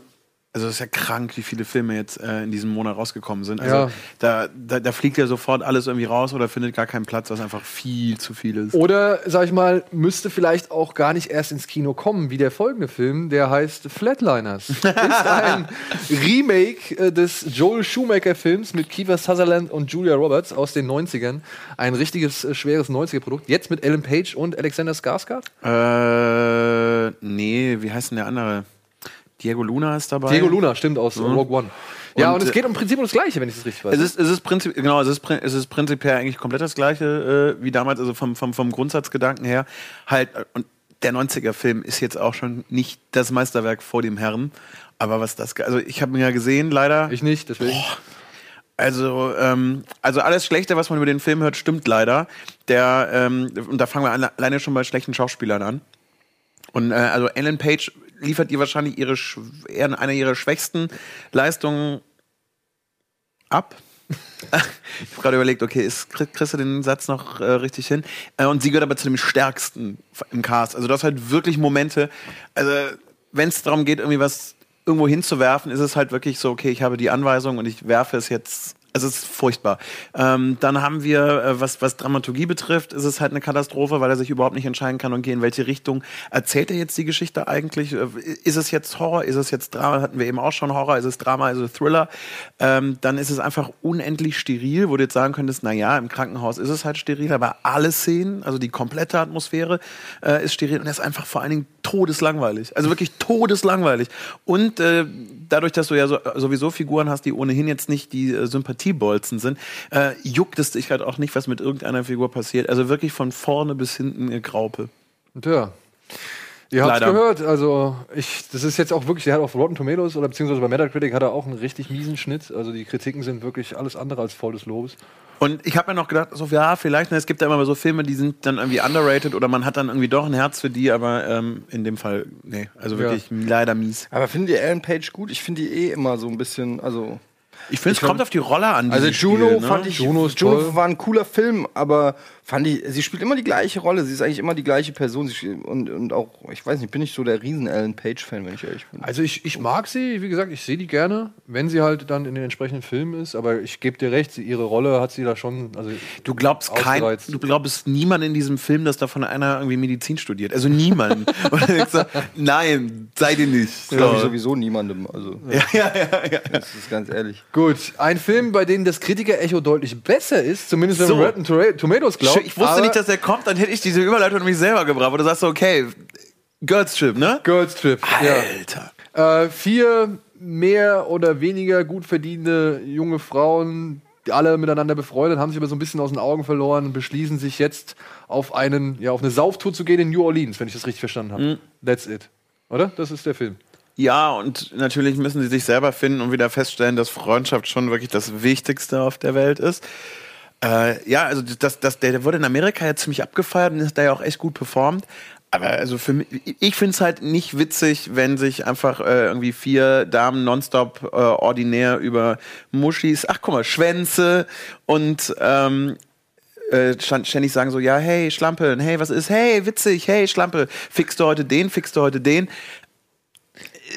Also das ist ja krank, wie viele Filme jetzt äh, in diesem Monat rausgekommen sind. Also Ja. da, da, da fliegt ja sofort alles irgendwie raus oder findet gar keinen Platz, was einfach viel zu viel ist. Oder, sag ich mal, müsste vielleicht auch gar nicht erst ins Kino kommen, wie der folgende Film, der heißt Flatliners. ist ein Remake äh, des Joel Schumacher-Films mit Kiefer Sutherland und Julia Roberts aus den 90ern. Ein richtiges, äh, schweres 90er-Produkt. Jetzt mit Ellen Page und Alexander Skarsgård. Äh, nee, wie heißt denn der andere? Diego Luna ist dabei. Diego Luna, stimmt, aus Mhm. Rogue One. Ja, und, Und, es geht im Prinzip um das Gleiche, wenn ich das richtig weiß. Es ist, es ist prinzip, genau, es ist, es ist prinzipiell eigentlich komplett das gleiche äh, wie damals, also vom, vom, vom Grundsatzgedanken her. Halt, äh, und der 90er-Film ist jetzt auch schon nicht das Meisterwerk vor dem Herrn. Aber was das, also ich habe ihn ja gesehen, leider. ich nicht, deswegen. Also, ähm, also alles Schlechte, was man über den Film hört, stimmt leider. Der, ähm, und da fangen wir alle, alleine schon bei schlechten Schauspielern an. Und äh, also Ellen Page liefert ihr wahrscheinlich ihre eine ihrer schwächsten Leistungen ab. ich habe gerade überlegt, okay, ist, krieg- kriegst du den Satz noch äh, richtig hin? Äh, und sie gehört aber zu dem stärksten im Cast. Also du hast halt wirklich Momente, also wenn es darum geht, irgendwie was irgendwo hinzuwerfen, ist es halt wirklich so, okay, ich habe die Anweisung und ich werfe es jetzt. Also es ist furchtbar. Ähm, dann haben wir, äh, was, was Dramaturgie betrifft, ist es halt eine Katastrophe, weil er sich überhaupt nicht entscheiden kann und geht in welche Richtung. Erzählt er jetzt die Geschichte eigentlich? Äh, Ist es jetzt Horror? Ist es jetzt Drama? Hatten wir eben auch schon Horror? Ist es Drama? Ist es Thriller? Ähm, dann ist es einfach unendlich steril, wo du jetzt sagen könntest, na ja, im Krankenhaus ist es halt steril, aber alle Szenen, also die komplette Atmosphäre äh, ist steril und er ist einfach vor allen Dingen todeslangweilig. Also wirklich todeslangweilig. Und äh, dadurch, dass du ja so, sowieso Figuren hast, die ohnehin jetzt nicht die äh, Sympathiebolzen sind, äh, juckt es dich halt auch nicht, was mit irgendeiner Figur passiert. Also wirklich von vorne bis hinten äh, Graupe. Und ja. Ihr habt gehört, also ich, das ist jetzt auch wirklich, der hat auf Rotten Tomatoes oder beziehungsweise bei Metacritic hat er auch einen richtig miesen Schnitt. Also die Kritiken sind wirklich alles andere als voll des Lobes. Und ich habe mir noch gedacht, so, ja, vielleicht, ne, es gibt ja immer so Filme, die sind dann irgendwie underrated oder man hat dann irgendwie doch ein Herz für die, aber ähm, in dem Fall, nee, also wirklich leider mies. Aber findet ihr Ellen Page gut? Ich finde die eh immer so ein bisschen, also. Ich finde, es kommt auf die Rolle an. die Also Juno spielt, ne? fand ich, Juno ist Juno war ein cooler Film, aber fand ich, sie spielt immer die gleiche Rolle. Sie ist eigentlich immer die gleiche Person. Sie spielt- und, und auch, ich weiß nicht, bin ich so der riesen Ellen Page-Fan, wenn ich ehrlich bin. Also ich, ich mag sie, wie gesagt, ich sehe die gerne, wenn sie halt dann in den entsprechenden Filmen ist, aber ich gebe dir recht, sie, ihre Rolle hat sie da schon, also Du glaubst kein, du glaubst niemand in diesem Film, dass davon einer irgendwie Medizin studiert. Also niemand. Nein, sei dir nicht. Das glaube ich So. sowieso niemandem. Also, Ja, ja, ja, ja. das ist ganz ehrlich. Gut, ein Film, bei dem das Kritiker-Echo deutlich besser ist, zumindest wenn So. man Rotten Toma- Tomatoes glaubt. Ich wusste nicht, dass der kommt, dann hätte ich diese Überleitung nämlich selber gebracht. Wo du sagst so, okay, Girls Trip, ne? Girls Trip. Alter. Ja. Äh, vier mehr oder weniger gut verdienende junge Frauen, die alle miteinander befreundet, haben sich aber so ein bisschen aus den Augen verloren und beschließen sich jetzt auf einen, ja, auf eine Sauftour zu gehen in New Orleans, wenn ich das richtig verstanden habe. That's it. Oder? Das ist der Film. Ja, und natürlich müssen sie sich selber finden und wieder feststellen, dass Freundschaft schon wirklich das Wichtigste auf der Welt ist. Äh, ja, also das, das, der, wurde in Amerika ja ziemlich abgefeiert und ist da ja auch echt gut performt. Aber also für mich, ich finde es halt nicht witzig, wenn sich einfach äh, irgendwie vier Damen nonstop äh, ordinär über Muschis, ach guck mal, Schwänze und ähm, äh, ständig sagen so, ja, hey, Schlampe, hey, was ist, hey, witzig, hey, Schlampe, fixst du heute den, fixst du heute den.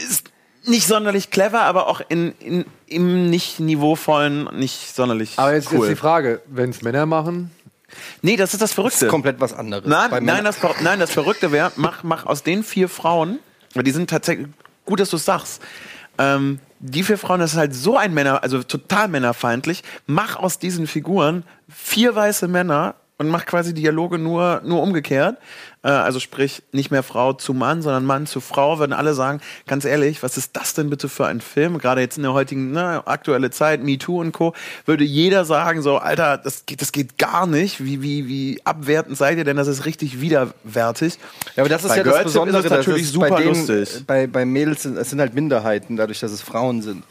Ist nicht sonderlich clever, aber auch in, in, im nicht niveauvollen, nicht sonderlich Aber jetzt cool. ist die Frage, wenn es Männer machen, nee, das ist das Das Verrückte. ist komplett was anderes. Nein, nein, das, nein, das Verrückte wäre, mach, mach aus den vier Frauen, weil die sind tatsächlich, gut, dass du es sagst, ähm, die vier Frauen, das ist halt so ein Männer, also total männerfeindlich, mach aus diesen Figuren vier weiße Männer und mach quasi Dialoge nur, nur umgekehrt. Äh, also sprich, nicht mehr Frau zu Mann, sondern Mann zu Frau, würden alle sagen, ganz ehrlich, was ist das denn bitte für ein Film? Gerade jetzt in der heutigen, ne, aktuelle Zeit, MeToo und Co., würde jeder sagen, so, Alter, das geht, das geht gar nicht. Wie, wie, wie abwertend seid ihr denn? Das ist richtig widerwärtig. Ja, aber das ist Bei ja das Girls Trip Besondere, ist natürlich es super bei denen, lustig. Bei, bei Mädels sind es sind halt Minderheiten, dadurch, dass es Frauen sind.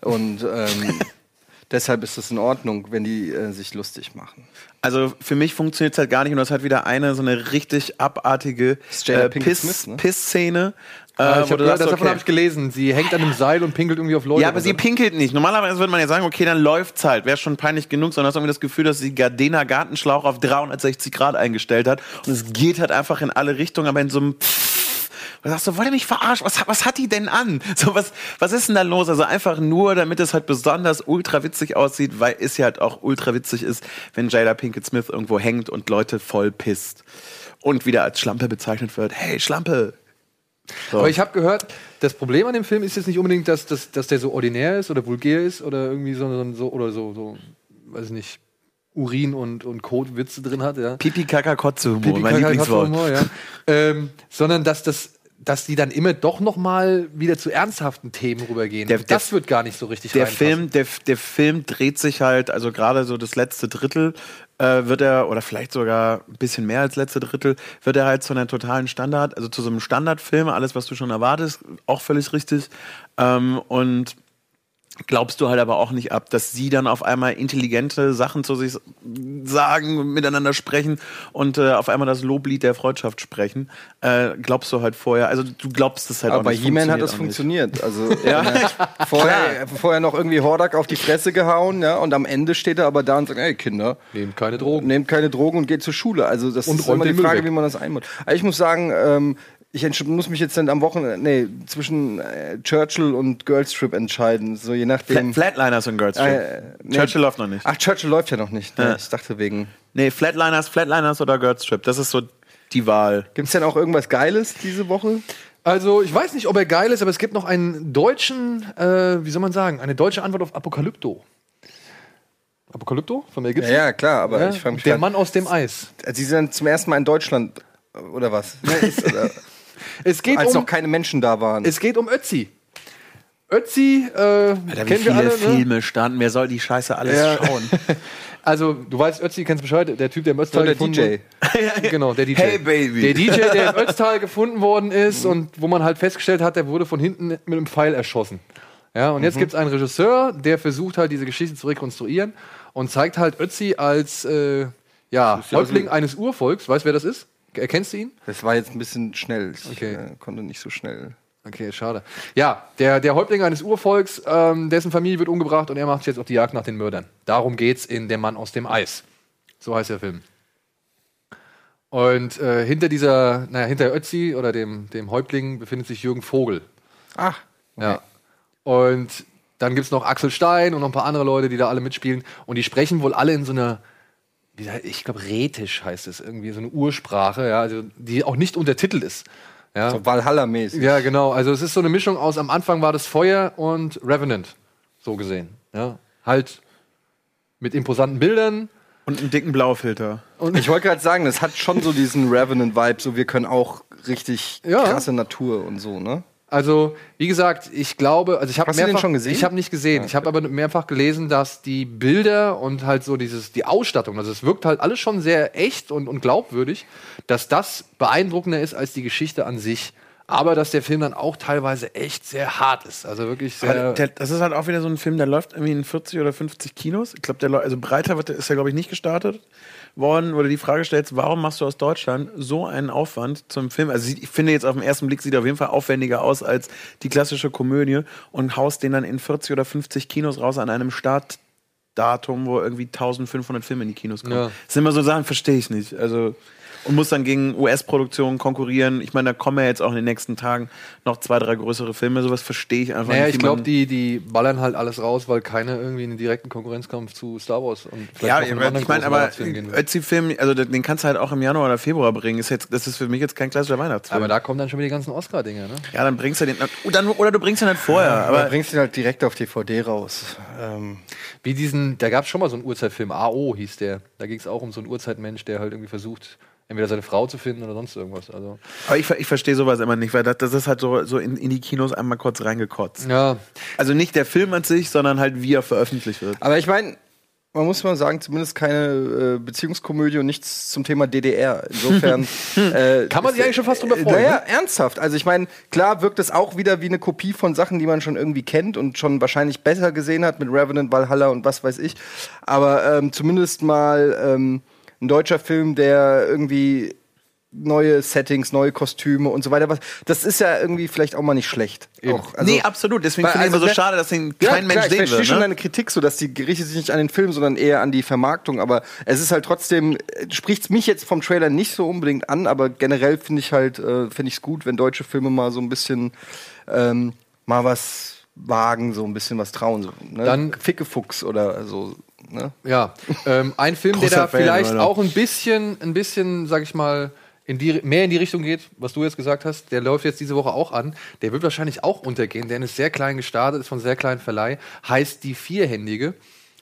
Und ähm, deshalb ist es in Ordnung, wenn die äh, sich lustig machen. Also für mich funktioniert es halt gar nicht und das hat wieder eine so eine richtig abartige äh, Pinkett Piss- Smith, ne? Piss-Szene. äh, äh, ich hab sagst, davon okay. habe ich gelesen. Sie hängt an einem Seil und pinkelt irgendwie auf Leute. Ja, aber sie pinkelt nicht. Normalerweise würde man ja sagen, okay, dann läuft's halt. Wäre schon peinlich genug, sondern hast irgendwie das Gefühl, dass sie Gardena Gartenschlauch auf 360 Grad eingestellt hat. Und es geht halt einfach in alle Richtungen, aber in so einem und sagst du, wollt ihr mich verarschen? Was, was hat die denn an? So, was, was ist denn da los? Also einfach nur, damit es halt besonders ultra witzig aussieht, weil es ja halt auch ultra witzig ist, wenn Jada Pinkett Smith irgendwo hängt und Leute voll pisst. Und wieder als Schlampe bezeichnet wird. Hey, Schlampe! So. Aber ich habe gehört, das Problem an dem Film ist jetzt nicht unbedingt, dass, dass, dass der so ordinär ist oder vulgär ist oder irgendwie so, so, so oder so, so, weiß ich nicht, Urin und, und Kotwitze drin hat, ja. Pipi, Kaka, Kotze, Humor, Pipi, mein Kaka, Lieblingswort. Humor, ja. ähm, sondern dass das dass die dann immer doch noch mal wieder zu ernsthaften Themen rübergehen. Der- das der- wird gar nicht so richtig der. Film, der, der Film dreht sich halt, also gerade so das letzte Drittel äh, wird er, oder vielleicht sogar ein bisschen mehr als letzte Drittel, wird er halt zu einer totalen Standard, also zu so einem Standardfilm, alles, was du schon erwartest, auch völlig richtig. Ähm, und glaubst du halt aber auch nicht ab, dass sie dann auf einmal intelligente Sachen zu sich sagen, miteinander sprechen und äh, auf einmal das Loblied der Freundschaft sprechen. Äh, glaubst du halt vorher, also du glaubst es halt Aber auch bei nicht. He-Man hat das funktioniert. Also Ja. äh, vorher, vorher noch irgendwie Hordak auf die Fresse gehauen, ja, und am Ende steht er aber da und sagt, ey Kinder, Nehmt keine Drogen. nehmt keine Drogen und geht zur Schule. Also das Und ist immer die Frage, weg. wie man das einbaut. Aber ich muss sagen, ähm, ich muss mich jetzt dann am Wochenende, nee, zwischen äh, Churchill und Girls Trip entscheiden, so je nachdem. Flat, Flatliners und Girls Trip. Äh, nee. Churchill läuft noch nicht. Ach, Churchill läuft ja noch nicht. Ne? Ja. Ich dachte wegen. Nee, Flatliners, Flatliners oder Girls Trip. Das ist so die Wahl. Gibt's denn auch irgendwas Geiles diese Woche? Also, ich weiß nicht, ob er geil ist, aber es gibt noch einen deutschen, äh, wie soll man sagen, eine deutsche Antwort auf Apokalypto. Apokalypto von Mel Ja, Gibson? ja, klar, aber Ja, ich frage mich Der grad- Mann aus dem Eis. Sie sind zum ersten Mal in Deutschland oder was? oder, Es geht als um noch keine Menschen da waren. Es geht um Ötzi. Ötzi, äh, Alter, wie kennen wir viele alle, ne? Filme standen. Wer soll die Scheiße alles Ja. schauen? Also, du weißt, Ötzi, kennst Bescheid, der Typ, der im Ötztal der gefunden DJ. wurde. Genau, der DJ. Hey, Baby. Der DJ, der im Ötztal gefunden worden ist und wo man halt festgestellt hat, der wurde von hinten mit einem Pfeil erschossen. Ja, und jetzt gibt es einen Regisseur, der versucht halt diese Geschichte zu rekonstruieren und zeigt halt Ötzi als äh, ja, Häuptling eines Urvolks. Weißt du, wer das ist? Erkennst du ihn? Das war jetzt ein bisschen schnell. Ich Okay. äh, konnte nicht so schnell. Okay, schade. Ja, der, der Häuptling eines Urvolks, ähm, dessen Familie wird umgebracht und er macht jetzt auf die Jagd nach den Mördern. Darum geht's in Der Mann aus dem Eis. So heißt der Film. Und äh, hinter dieser, naja, hinter Ötzi oder dem, dem Häuptling befindet sich Jürgen Vogel. Ach, Ja. Und dann gibt's noch Axel Stein und noch ein paar andere Leute, die da alle mitspielen. Und die sprechen wohl alle in so einer, ich glaube, Rätisch heißt es irgendwie, so eine Ursprache, ja, also, die auch nicht untertitelt ist. Ja. so Valhalla-mäßig. Ja, genau. Also es ist so eine Mischung aus, am Anfang war das Feuer und Revenant, so gesehen. Ja. Halt mit imposanten Bildern. Und einen dicken Blaufilter. Ich wollte gerade sagen, das hat schon so diesen Revenant-Vibe, so wir können auch richtig Ja. krasse Natur und so, ne? Also, wie gesagt, ich glaube, also ich habe mehrfach, schon gesehen? Ich habe nicht gesehen. Ich habe aber mehrfach gelesen, dass die Bilder und halt so dieses die Ausstattung, also es wirkt halt alles schon sehr echt und, und glaubwürdig, dass das beeindruckender ist als die Geschichte an sich. Aber dass der Film dann auch teilweise echt sehr hart ist. Also wirklich sehr. Der, das ist halt auch wieder so ein Film, der läuft irgendwie in 40 oder 50 Kinos. Ich glaube, der also breiter wird, ist ja, glaube ich, nicht gestartet worden, wo du die Frage stellst, warum machst du aus Deutschland so einen Aufwand zum Film? Also ich finde jetzt auf den ersten Blick sieht er auf jeden Fall aufwendiger aus als die klassische Komödie und haust den dann in 40 oder 50 Kinos raus an einem Startdatum, wo irgendwie 1500 Filme in die Kinos kommen. Ja. Das sind immer so Sachen, verstehe ich nicht. Also und muss dann gegen US-Produktionen konkurrieren. Ich meine, da kommen ja jetzt auch in den nächsten Tagen noch zwei, drei größere Filme. Sowas verstehe ich einfach naja, nicht. ich glaube, die, die ballern halt alles raus, weil keiner irgendwie in den direkten Konkurrenzkampf zu Star Wars und vielleicht Ja, ich meine, aber. Ötzi-Film, also den kannst du halt auch im Januar oder Februar bringen. Ist jetzt, das ist für mich jetzt kein klassischer Weihnachtsfilm. Aber da kommen dann schon wieder die ganzen Oscar-Dinger, ne? ja, dann bringst du den, dann, oder du bringst ihn halt vorher. Aber Aber bringst ihn halt direkt auf DVD raus. Ähm, Wie diesen, da gab es schon mal so einen Urzeitfilm, AO hieß der. Da ging es auch um so einen Urzeitmensch, der halt irgendwie versucht, entweder seine Frau zu finden oder sonst irgendwas. Also, Aber ich, ich verstehe sowas immer nicht, weil das, das ist halt so, so in, in die Kinos einmal kurz reingekotzt. ja, Also nicht der Film an sich, sondern halt wie er veröffentlicht wird. aber ich meine, man muss mal sagen, zumindest keine äh, Beziehungskomödie und nichts zum Thema DDR. Insofern äh, Kann man sich eigentlich schon fast drüber äh, freuen, Naja, ne? ernsthaft. Also ich meine, klar wirkt es auch wieder wie eine Kopie von Sachen, die man schon irgendwie kennt und schon wahrscheinlich besser gesehen hat mit Revenant, Valhalla und was weiß ich. Aber ähm, zumindest mal ähm, ein deutscher Film, der irgendwie neue Settings, neue Kostüme und so weiter. Was, das ist ja irgendwie vielleicht auch mal nicht schlecht. Auch, also- nee, absolut. Deswegen finde ich also immer so schade, dass den ja, kein Mensch klar, ich sehen verstehe will. schon Ne? deine Kritik so, dass die richtet sich nicht an den Film, sondern eher an die Vermarktung. Aber es ist halt trotzdem, spricht mich jetzt vom Trailer nicht so unbedingt an, aber generell finde ich halt, äh, finde ich es gut, wenn deutsche Filme mal so ein bisschen ähm, mal was wagen, so ein bisschen was trauen. So, ne? Dann- Fickefuchs oder so. Ne? ja. Ähm, ein Film, der da Fan, vielleicht Alter. auch ein bisschen, ein bisschen, sag ich mal, in die, mehr in die Richtung geht, was du jetzt gesagt hast, der läuft jetzt diese Woche auch an. Der wird wahrscheinlich auch untergehen. Der ist sehr klein gestartet, ist von sehr kleinen Verleih. Heißt Die Vierhändige.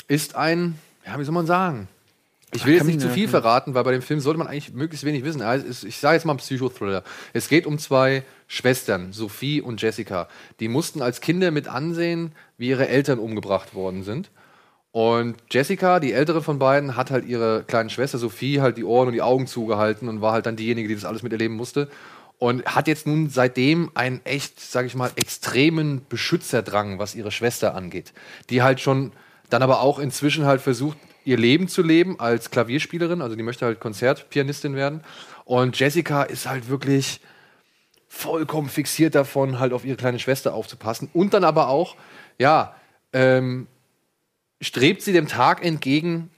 Ist ein, ja, wie soll man sagen? Ich will jetzt nicht zu viel verraten, weil bei dem Film sollte man eigentlich möglichst wenig wissen. Also Ich sage jetzt mal ein Psychothriller. Es geht um zwei Schwestern, Sophie und Jessica. Die mussten als Kinder mit ansehen, wie ihre Eltern umgebracht worden sind. Und Jessica, die ältere von beiden, hat halt ihre kleine Schwester Sophie halt die Ohren und die Augen zugehalten und war halt dann diejenige, die das alles miterleben musste. Und hat jetzt nun seitdem einen echt, sag ich mal, extremen Beschützerdrang, was ihre Schwester angeht. Die halt schon dann aber auch inzwischen halt versucht, ihr Leben zu leben als Klavierspielerin. Also die möchte halt Konzertpianistin werden. Und Jessica ist halt wirklich vollkommen fixiert davon, halt auf ihre kleine Schwester aufzupassen. Und dann aber auch, ja, ähm, strebt sie dem Tag entgegen,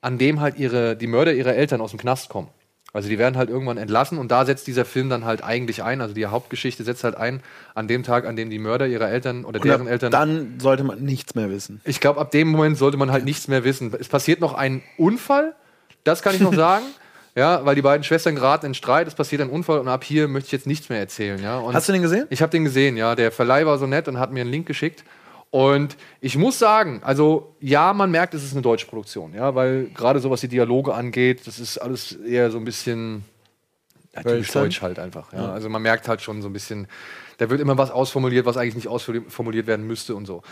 an dem halt ihre, die Mörder ihrer Eltern aus dem Knast kommen. Also die werden halt irgendwann entlassen und da setzt dieser Film dann halt eigentlich ein. Also die Hauptgeschichte setzt halt ein an dem Tag, an dem die Mörder ihrer Eltern oder Und deren ab Eltern. dann sollte man nichts mehr wissen. Ich glaube, ab dem Moment sollte man halt nichts mehr wissen. Es passiert noch ein Unfall, das kann ich noch sagen. Ja, weil die beiden Schwestern geraten in Streit, es passiert ein Unfall und ab hier möchte ich jetzt nichts mehr erzählen. Ja? Und Hast du den gesehen? ich habe den gesehen, ja. Der Verleih war so nett und hat mir einen Link geschickt. Und ich muss sagen, also ja, man merkt, es ist eine deutsche Produktion, ja, weil gerade so was die Dialoge angeht, das ist alles eher so ein bisschen ja, typisch Hölzern? deutsch halt einfach. Ja. Also man merkt halt schon so ein bisschen, da wird immer was ausformuliert, was eigentlich nicht ausformuliert werden müsste und so.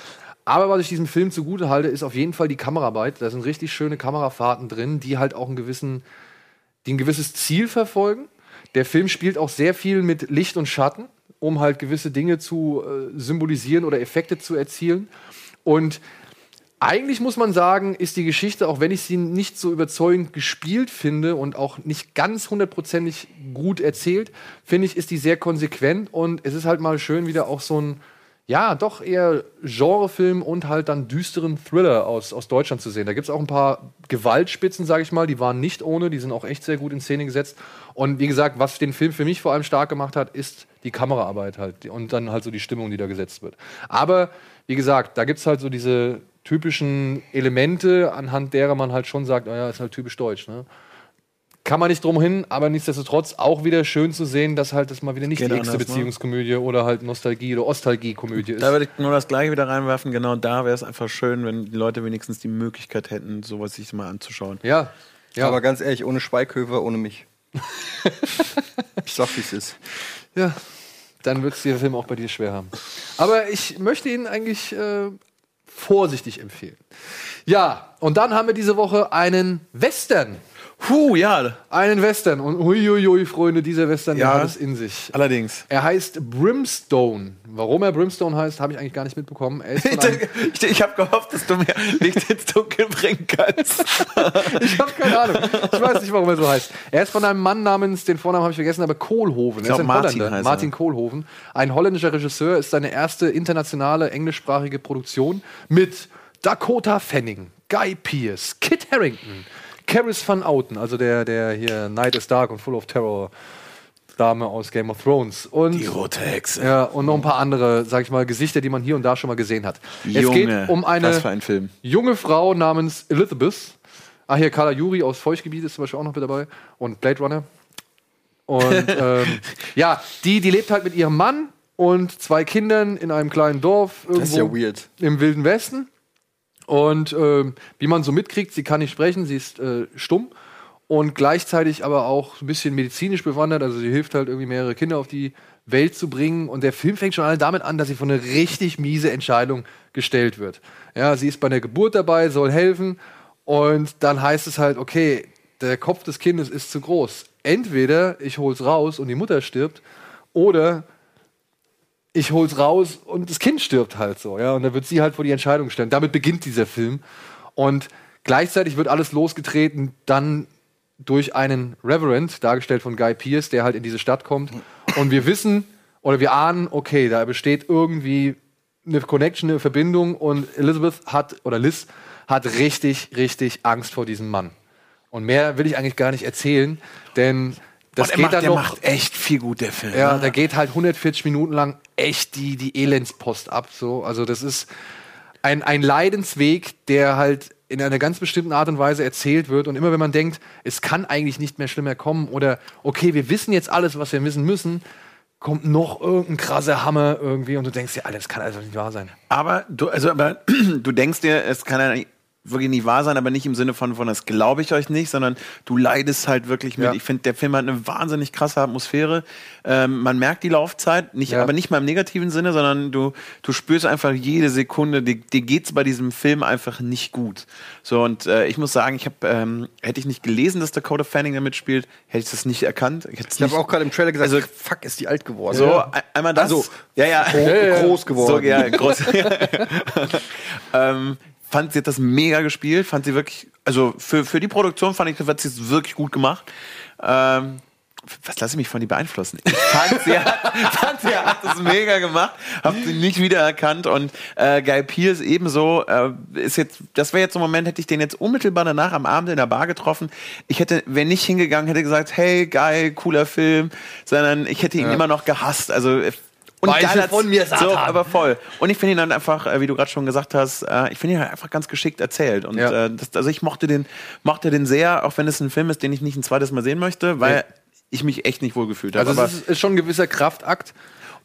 Aber was ich diesem Film zugute halte, ist auf jeden Fall die Kameraarbeit. Da sind richtig schöne Kamerafahrten drin, die halt auch einen gewissen, die ein gewisses Ziel verfolgen. Der Film spielt auch sehr viel mit Licht und Schatten. Um halt gewisse Dinge zu äh, symbolisieren oder Effekte zu erzielen. Und eigentlich muss man sagen, ist die Geschichte, auch wenn ich sie nicht so überzeugend gespielt finde und auch nicht ganz hundertprozentig gut erzählt, finde ich, ist die sehr konsequent und es ist halt mal schön, wieder auch so ein, ja, doch eher Genrefilm und halt dann düsteren Thriller aus, aus Deutschland zu sehen. Da gibt es auch ein paar Gewaltspitzen, sage ich mal, die waren nicht ohne, die sind auch echt sehr gut in Szene gesetzt. Und wie gesagt, was den Film für mich vor allem stark gemacht hat, ist die Kameraarbeit halt und dann halt so die Stimmung, die da gesetzt wird. Aber wie gesagt, da gibt es halt so diese typischen Elemente, anhand derer man halt schon sagt, naja, ist halt typisch deutsch. Ne? Kann man nicht drum hin, aber nichtsdestotrotz auch wieder schön zu sehen, dass halt das mal wieder nicht Geht die nächste anders, ne? Beziehungskomödie oder halt Nostalgie- oder Ostalgie-Komödie ist. Da würde ich nur das Gleiche wieder reinwerfen. Genau da wäre es einfach schön, wenn die Leute wenigstens die Möglichkeit hätten, sowas sich mal anzuschauen. Ja, ja. Aber ganz ehrlich, ohne Schweighöfer, ohne mich. ich sag, wie es ist. Ja, dann wird es der Film auch bei dir schwer haben. Aber ich möchte ihn eigentlich äh, vorsichtig empfehlen. Ja, und dann haben wir diese Woche einen Western. Puh, ja. Einen Western. Und huiuiui, Freunde, dieser Western, der Ja. hat es in sich. Allerdings. Er heißt Brimstone. Warum er Brimstone heißt, habe ich eigentlich gar nicht mitbekommen. Ich, ich habe gehofft, dass du mir Licht ins Dunkel bringen kannst. Ich habe keine Ahnung. Ich weiß nicht, warum er so heißt. Er ist von einem Mann namens, den Vornamen habe ich vergessen, aber Kohlhoven. Er ist ein Martin Holländer. er. Martin Kohlhoven. Ein holländischer Regisseur, ist seine erste internationale englischsprachige Produktion mit Dakota Fanning, Guy Pearce, Kit Harington, Caris van Outen, also der, der hier Night is Dark und Full of Terror Dame aus Game of Thrones. Und Die rote Hexe. ja, und noch ein paar andere, sag ich mal, Gesichter, die man hier und da schon mal gesehen hat. es Junge, geht um eine ein Film. junge Frau namens Elizabeth. Ah, hier Carla Juri aus Feuchtgebiet ist zum Beispiel auch noch mit dabei. Und Blade Runner. Und ähm, ja, die, die lebt halt mit ihrem Mann und zwei Kindern in einem kleinen Dorf irgendwo Das ist ja weird. im Wilden Westen. Und ähm, wie man so mitkriegt, sie kann nicht sprechen, sie ist äh, stumm und gleichzeitig aber auch ein bisschen medizinisch bewandert. Also sie hilft halt irgendwie mehrere Kinder auf die Welt zu bringen. Und der Film fängt schon alle damit an, dass sie vor eine richtig miese Entscheidung gestellt wird. Ja, sie ist bei der Geburt dabei, soll helfen. Und dann heißt es halt, okay, der Kopf des Kindes ist zu groß. Entweder ich hol's raus und die Mutter stirbt, oder ich hol's raus und das Kind stirbt halt so, ja. Und dann wird sie halt vor die Entscheidung stellen. Damit beginnt dieser Film. Und gleichzeitig wird alles losgetreten, dann durch einen Reverend, dargestellt von Guy Pearce, der halt in diese Stadt kommt. Und wir wissen oder wir ahnen, okay, da besteht irgendwie eine Connection, eine Verbindung und Elizabeth hat oder Liz hat richtig, richtig Angst vor diesem Mann. Und mehr will ich eigentlich gar nicht erzählen, denn das geht macht, dann der noch. macht echt viel gut, der Film. Ja, ne? da geht halt 140 Minuten lang echt die, die Elendspost ab. So. Also das ist ein, ein Leidensweg, der halt in einer ganz bestimmten Art und Weise erzählt wird. Und immer wenn man denkt, es kann eigentlich nicht mehr schlimmer kommen oder okay, wir wissen jetzt alles, was wir wissen müssen, kommt noch irgendein krasser Hammer irgendwie und du denkst dir, Alter, das kann also nicht wahr sein. Aber du, also, aber du denkst dir, es kann ja nicht- wirklich nicht wahr sein, aber nicht im Sinne von, von das glaube ich euch nicht, sondern du leidest halt wirklich mit. Ja. Ich finde, der Film hat eine wahnsinnig krasse Atmosphäre. Ähm, man merkt die Laufzeit, nicht, Ja. aber nicht mal im negativen Sinne, sondern du, du spürst einfach jede Sekunde, dir, dir geht's bei diesem Film einfach nicht gut. So, und äh, ich muss sagen, ich habe, ähm, hätte ich nicht gelesen, dass Dakota Fanning da mitspielt, hätte ich das nicht erkannt. Ich, Ich habe auch gerade im Trailer gesagt, Also- fuck, ist die alt geworden. so, ein- einmal das. Also, ja, ja. Gro groß geworden. So, ja, groß. ähm, fand sie hat das mega gespielt, fand sie wirklich, also für, für die Produktion fand ich, hat sie es wirklich gut gemacht. Ähm, was lasse ich mich von dir beeinflussen? Ich fand, sie hat, fand, sie hat das mega gemacht, hab sie nicht wiedererkannt und äh, Guy Pearce ebenso. Äh, ist jetzt, das wäre jetzt so ein Moment, hätte ich den jetzt unmittelbar danach am Abend in der Bar getroffen. Ich hätte, wenn nicht hingegangen, hätte gesagt, hey, geil, cooler Film, sondern ich hätte ihn Ja. immer noch gehasst. Also äh, und Weiche von mir, so, Satan. aber voll. Und ich finde ihn dann einfach, äh, wie du gerade schon gesagt hast, äh, ich finde ihn halt einfach ganz geschickt erzählt. Und Ja. äh, das, also ich mochte den, mochte den sehr, auch wenn es ein Film ist, den ich nicht ein zweites Mal sehen möchte, weil Nee. ich mich echt nicht wohl gefühlt habe. Also es ist, ist schon ein gewisser Kraftakt.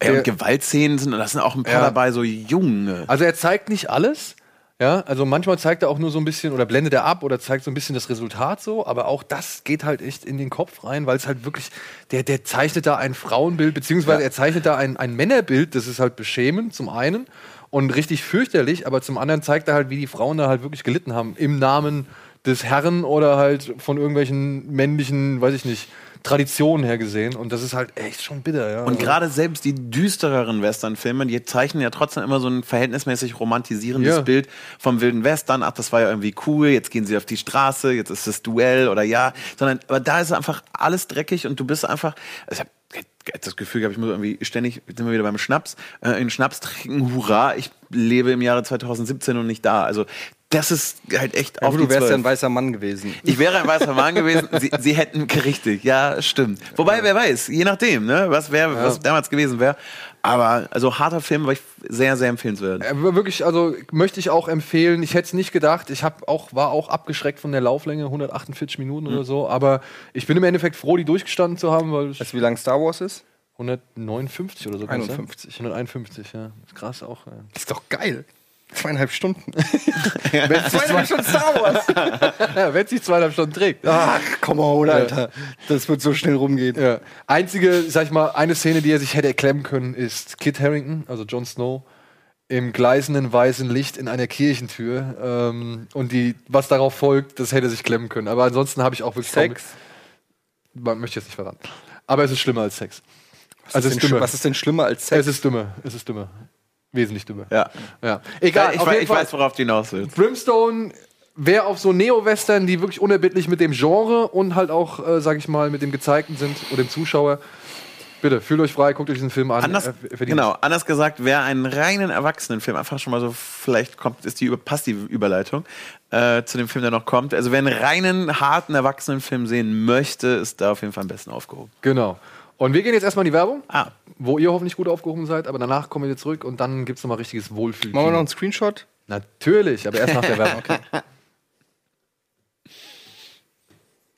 der- und Gewaltszenen sind, da sind auch ein paar Ja. dabei, so Junge. Also er zeigt nicht alles. Ja, also manchmal zeigt er auch nur so ein bisschen oder blendet er ab oder zeigt so ein bisschen das Resultat so, aber auch das geht halt echt in den Kopf rein, weil es halt wirklich, der, der zeichnet da ein Frauenbild, beziehungsweise er zeichnet da ein, ein Männerbild, das ist halt beschämend zum einen und richtig fürchterlich, aber zum anderen zeigt er halt, wie die Frauen da halt wirklich gelitten haben im Namen des Herren oder halt von irgendwelchen männlichen, weiß ich nicht, Tradition her gesehen. Und das ist halt echt schon bitter, ja. Und Also- gerade selbst die düstereren Western-Filme, die zeichnen ja trotzdem immer so ein verhältnismäßig romantisierendes Ja. Bild vom wilden Western. Ach, das war ja irgendwie cool, jetzt gehen sie auf die Straße, jetzt ist das Duell oder ja. Sondern, aber da ist einfach alles dreckig und du bist einfach, also ich habe das Gefühl gehabt, ich muss irgendwie ständig, jetzt sind wir wieder beim Schnaps, äh, in Schnaps trinken, hurra, ich lebe im Jahre 2017 und nicht da. Also das ist halt echt Ja, auf du wärst ja 12. ein weißer Mann gewesen. Ich wäre ein weißer Mann gewesen. Sie, sie hätten richtig, ja, stimmt. Wobei, wer weiß, je nachdem, ne, was wäre, was damals gewesen wäre. Aber also harter Film, aber ich sehr, sehr empfehlenswert. Äh, wirklich, also möchte ich auch empfehlen. Ich hätte es nicht gedacht. Ich hab auch, war auch abgeschreckt von der Lauflänge, 148 Minuten oder so. Aber ich bin im Endeffekt froh, die durchgestanden zu haben, weil Weißt du, wie lang Star Wars ist? 159 oder so. kann es sein? 51. 151, ja. Ist krass auch. Ja. Das ist doch geil. Zweieinhalb Stunden. Zweieinhalb Stunden Star Wars. ja, wenn es sich zweieinhalb Stunden trägt. Ach, come on, Alter. Das wird so schnell rumgehen. Ja. Einzige, sag ich mal, eine Szene, die er sich hätte erklemmen können, ist Kit Harrington, also Jon Snow, im gleißenden weißen Licht in einer Kirchentür. Ähm, und die, was darauf folgt, das hätte sich klemmen können. Aber ansonsten habe ich auch wirklich Sex. Man möchte jetzt nicht verraten. Aber es ist schlimmer als Sex. Was, Also ist ist denn, was ist denn schlimmer als Sex? Es ist dümmer. Es ist dümmer. Wesentlich dümmer. Ja. Ja. Egal. ich, ich weiß, worauf du hinaus willst. Brimstone wäre auf so Neo-Western, die wirklich unerbittlich mit dem Genre und halt auch, äh, sag ich mal, mit dem Gezeigten sind oder dem Zuschauer. Bitte, fühlt euch frei, guckt euch diesen Film an. Anders, Er verdient genau, anders gesagt, wer einen reinen Erwachsenenfilm, einfach schon mal so, vielleicht kommt, ist die passt die Überleitung äh, zu dem Film, der noch kommt. Also wer einen reinen, harten Erwachsenenfilm sehen möchte, ist da auf jeden Fall am besten aufgehoben. Genau. Und wir gehen jetzt erstmal in die Werbung, Ah, wo ihr hoffentlich gut aufgehoben seid, aber danach kommen wir wieder zurück und dann gibt es nochmal richtiges Wohlfühl. Machen wir noch einen Screenshot? Natürlich, aber erst nach der Werbung.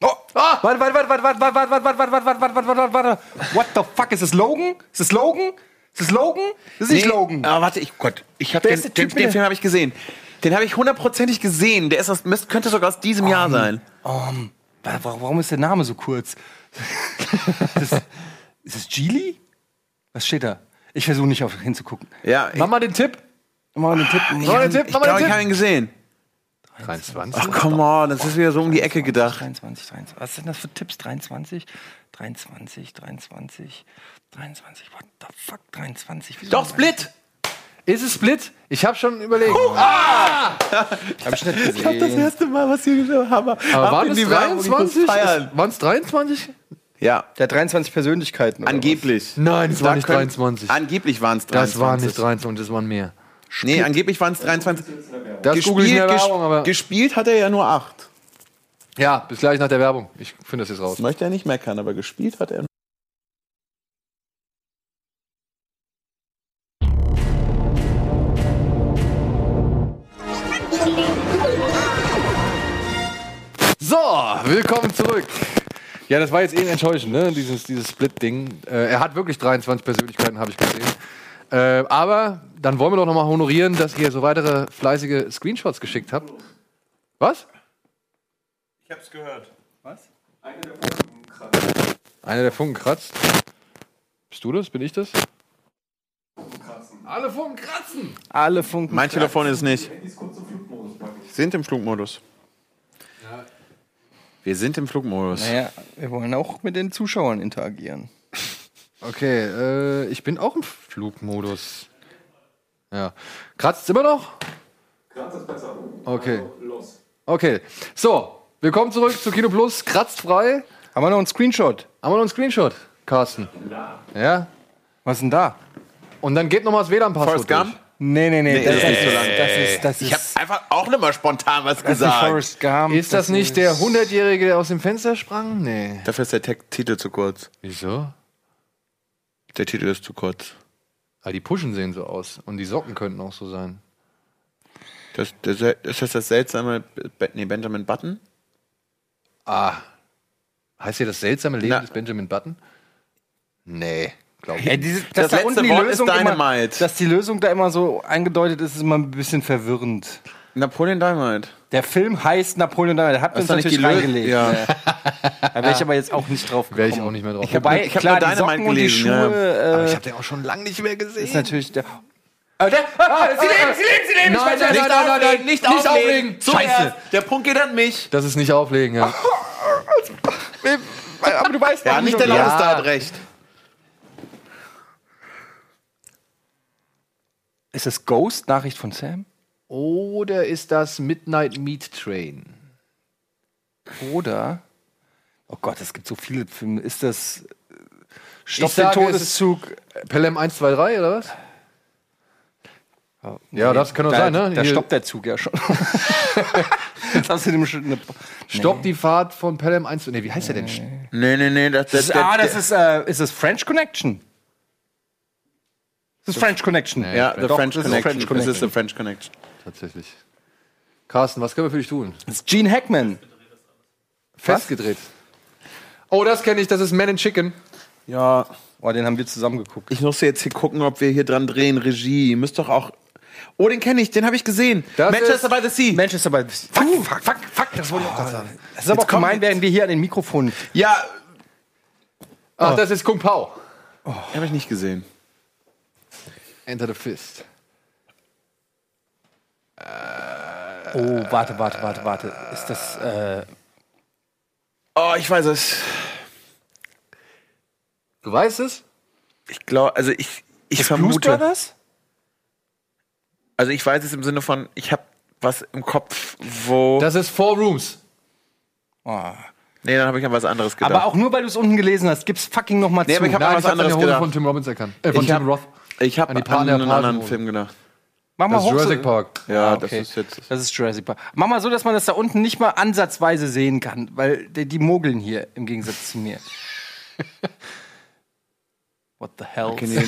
Oh! Ah! Warte, warte, warte, warte, warte, warte, warte, warte, warte, warte, warte, warte, warte, warte. What the fuck? Ist das Logan? Ist das Logan? Ist das Logan? Das ist nicht Logan. Aber warte, ich, Gott, ich hab den, den, den Film habe ich gesehen. Den habe ich hundertprozentig gesehen. Der ist aus, könnte sogar aus diesem Jahr sein. Um, wa- wa- warum ist der Name so kurz? ist, das, ist das Geely? Was steht da? Ich versuche nicht auf hinzugucken. Ja, ich, Mach mal den Tipp. Mach mal den Tipp. Mach mal den Tipp, ich mach mal glaube, den ich habe ihn gesehen. 23. Ach, come on, das ist wieder so um die Ecke gedacht. 23, 23. Was sind das für Tipps? 23, 23, 23, 23. What the fuck? 23. Wieso Doch, Split! Ist es Split? Ich habe schon überlegt. Hab ich nicht Ich glaube, das gesehen. erste Mal, was hier geschah, Hammer. Aber Ab waren in es die Werbung, ich muss 23? feiern. Waren es 23? Ja, Der hat 23 Persönlichkeiten. oder angeblich. Nein, es Da war nicht können- 23. Angeblich waren es 23. Das waren nicht 23, das waren mehr. Nee, angeblich waren es 23. Das google ich in der Werbung, aber. gespielt hat er ja nur 8. Ja, bis gleich nach der Werbung. Ich finde das jetzt raus. Das möchte er nicht meckern, aber gespielt hat er. So, willkommen zurück. Ja, das war jetzt eben enttäuschend, ne? Dieses, dieses Split-Ding. Äh, er hat wirklich 23 Persönlichkeiten, habe ich gesehen. Äh, aber dann wollen wir doch nochmal honorieren, dass ihr so weitere fleißige Screenshots geschickt habt. Was? Ich hab's gehört. Einer der Funken kratzt. Bist du das? Bin ich das? Alle Funken kratzen! Alle Funken. Mein Telefon ist nicht. Sind im Flugmodus. Wir sind im Flugmodus. Naja, wir wollen auch mit den Zuschauern interagieren. Okay, äh, ich bin auch im Flugmodus. Ja. Kratzt immer noch? Kratzt ist besser. Okay. los. Okay. So, willkommen zurück zu Kino Plus. Kratzt frei. Haben wir noch einen Screenshot? Haben wir noch einen Screenshot, Carsten? Ja. Was ist denn da? Und dann geht nochmal das WLAN-Passwort Forrest Gump? Durch. Nee, nee, nee. das ist nicht so lang. Das ist, das Ich ist, hab einfach auch nicht mal spontan was das ist gesagt. Gump. Ist das, nicht der 100-Jährige, der aus dem Fenster sprang? Nee. Dafür ist der Te Titel zu kurz. Wieso? Der Titel ist zu kurz. Ah, die Puschen sehen so aus. Und die Socken könnten auch so sein. Das, das, ist das das seltsame nee, Benjamin Button? Ah. Heißt hier das seltsame Leben Na. des Benjamin Button? Nee, glaube ich. Ey, diese, Das dass da letzte Wort ist Lösung immer, Dynamite. Dass die Lösung da immer so eingedeutet ist, ist immer ein bisschen verwirrend. Napoleon Dynamite. Der Film heißt Napoleon Dynamite. Der hat Das uns ist doch nicht natürlich reingelegt. Ja. Ja. Da wäre ich aber jetzt auch nicht drauf gekommen. Wäre ich auch nicht mehr drauf. Wobei, ich hab klar, nur die Dynamite Socken und die gelesen, Schuhe ja. Aber äh, ich habe den auch schon lange nicht mehr gesehen. ist natürlich der... Ah, der ah, sie leben, sie leben, sie leben! Nein, ich nein, nicht, nein, nein, nein, nicht, nicht auflegen. auflegen. Zuerst. Scheiße. Der Punkt geht an mich. Das ist nicht auflegen, ja. aber du weißt Ja, nicht ich der noch- Lauteste hat recht. Ist das Ghost, Nachricht von Sam? Oder ist das Midnight Meat Train? Oder, oh Gott, es gibt so viele Filme. Ist das äh, Stopp Ich den sage, es Todeszug? Pelham 1, 2, 3 oder was? Ja, das kann doch da, sein, ne? Da Hier- stoppt der Zug ja schon. Jetzt hast du dem schon eine, Stopp die Fahrt von Pelham 1. Nee, wie heißt der denn? Nee, nee, nee. Das, das das, ist, ah, das ist, äh, ist das French Connection? Das ist French Connection. ja, The Doch, French das ist Connection. French Das ist Connection. The French Connection. Tatsächlich. Carsten, was können wir für dich tun? Das ist Gene Hackman. Festgedreht. Oh, das kenne ich, das ist Man in Chicken. Ja, Oh, den haben wir zusammen geguckt. ich muss jetzt hier gucken, ob wir hier dran drehen. Regie. Müsst doch auch. Oh, den kenne ich, den habe ich gesehen. Das Manchester by the Sea. Manchester by the Fuck, fuck, fuck, fuck, das wollte ich auch gerade sagen. Das ist aber auch gemein, während wir hier an den Mikrofonen. Ja, Ach, das ist Kung Pao. habe ich nicht gesehen. Enter the Fist. Oh, warte, warte, warte, warte. Ist das, äh, Oh, ich weiß es. Du weißt es? Ich glaube, also ich, ich Blues vermute. Brothers? Also ich weiß es im Sinne von, ich habe was im Kopf, wo. Das ist Four Rooms. Oh. nee, dann habe ich an was anderes gedacht. Aber auch nur, weil du es unten gelesen hast, gib's fucking noch mal Nee, zu. aber ich hab Nein, an was habe an anderes gedacht. von Tim Robbins erkannt. Äh, von Ich Tim hab- Roth. Ich habe an an, einen anderen Film gedacht. Mach mal Das ist Jurassic Park. Ja, Ah, das okay. ist jetzt. Das ist Jurassic Park. Mach mal so, dass man das da unten nicht mal ansatzweise sehen kann, weil die, die mogeln hier im Gegensatz zu mir. What the hell? Okay, nee,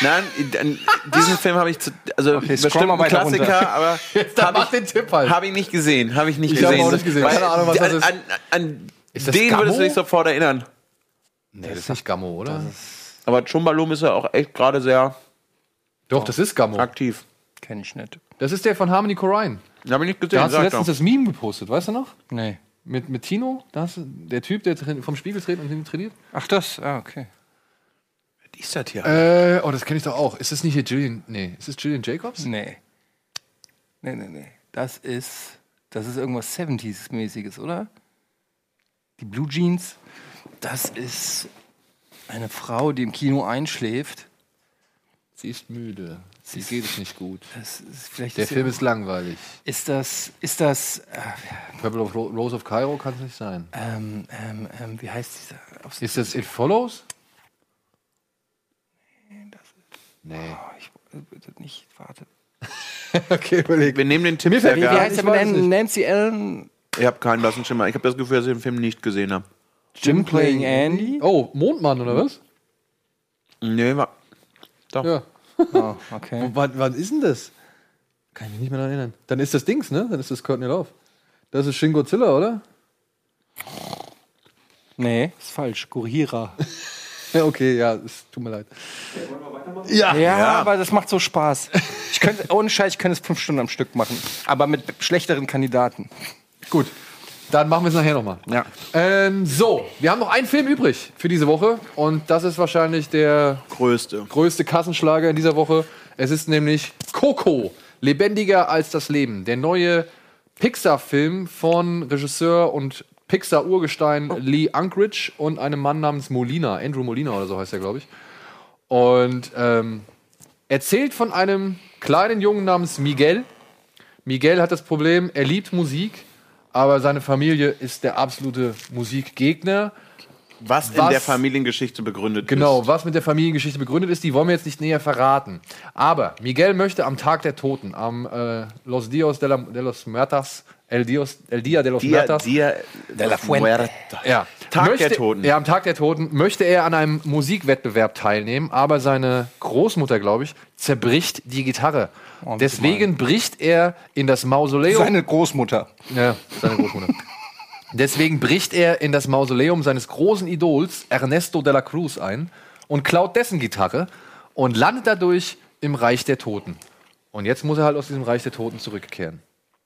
nein, in- diesen Film habe ich zu, also Okay, bestimmt mal ein Klassiker, runter. aber habe mach ich, den Tipp halt. hab ich nicht gesehen, habe ich nicht Ich gesehen. hab auch nicht gesehen. Weil Keine Ahnung, was das an, ist. An, an Ist das den Gammo? würdest du dich sofort erinnern. Nee, das ist nicht Gammo, oder? Aber Chumbalum ist ja auch echt gerade sehr Doch, das ist Gammo. aktiv. Kenn ich nicht. Das ist der von Harmony Korine. Habe ich nicht Da gesehen. hast du sag letztens doch. das Meme gepostet, weißt du noch? Nee. Mit, mit Tino, da hast du, der Typ, der vom Spiegel dreht und hin trainiert. Ach, das? Ah, okay. Die ist das hier. Äh, oh, das kenne ich doch auch. Ist das nicht hier Julian? Nee, ist das Julian Jacobs? Nee. Nee, nee, nee. Das ist. Das ist irgendwas 70s-mäßiges, oder? Die Blue Jeans. Das ist eine Frau, die im Kino einschläft. Sie ist müde. Sie geht es nicht gut. Das ist vielleicht Der ist, Film ist langweilig. ist das. Ist das. Äh, Purple of Ro Rose of Cairo kann es nicht sein. ähm, ähm, ähm, wie heißt dieser? Aufs- Ist das It Follows? Nee. Oh, ich bitte nicht. Warte. okay, überleg. Wir nehmen den Tipp Wie, heißt der mit. Nancy Allen? Ich habe keinen blassen Schimmer. Ich habe das Gefühl, dass ich den Film nicht gesehen habe. Jim Playing Andy? Oh, Mondmann, oder was? Nee, war. Doch. Ja. Oh, okay. Wann, wann ist denn das? Kann ich mich nicht mehr daran erinnern. Dann ist das Dings, ne? Dann ist das Courtney Love. Das ist Shin Godzilla, oder? Nee, ist falsch. Gurira. Ja, okay, ja, es tut mir leid. Ja, aber das macht so Spaß. Ich könnte, ohne Scheiß, ich könnte es fünf Stunden am Stück machen. Aber mit schlechteren Kandidaten. Gut, dann machen wir es nachher nochmal. Ja. Ähm, so, wir haben noch einen Film übrig für diese Woche. Und das ist wahrscheinlich der Größte. größte Kassenschlager in dieser Woche. Es ist nämlich Coco, lebendiger als das Leben. Der neue Pixar-Film von Regisseur und Pixar-Urgestein Lee Unkrich und einem Mann namens Molina, Andrew Molina oder so heißt er, glaube ich. Und ähm, erzählt von einem kleinen Jungen namens Miguel. Miguel hat das Problem, er liebt Musik, aber seine Familie ist der absolute Musikgegner. Was, in Was- der Familiengeschichte begründet Genau, ist. was mit der Familiengeschichte begründet ist, die wollen wir jetzt nicht näher verraten. Aber Miguel möchte am Tag der Toten, am äh, Los Dios de, la, de los Muertas, El, Dios, El Dia de los Dia, Muertas, Dia De la Fuente. ja. Tag möchte, der Toten. Ja, am Tag der Toten möchte er an einem Musikwettbewerb teilnehmen, aber seine Großmutter, glaube ich, zerbricht die Gitarre. Oh, Deswegen bricht er in das Mausoleum. Seine Großmutter. Ja, seine Großmutter. Deswegen bricht er in das Mausoleum seines großen Idols Ernesto de la Cruz ein und klaut dessen Gitarre und landet dadurch im Reich der Toten. Und jetzt muss er halt aus diesem Reich der Toten zurückkehren.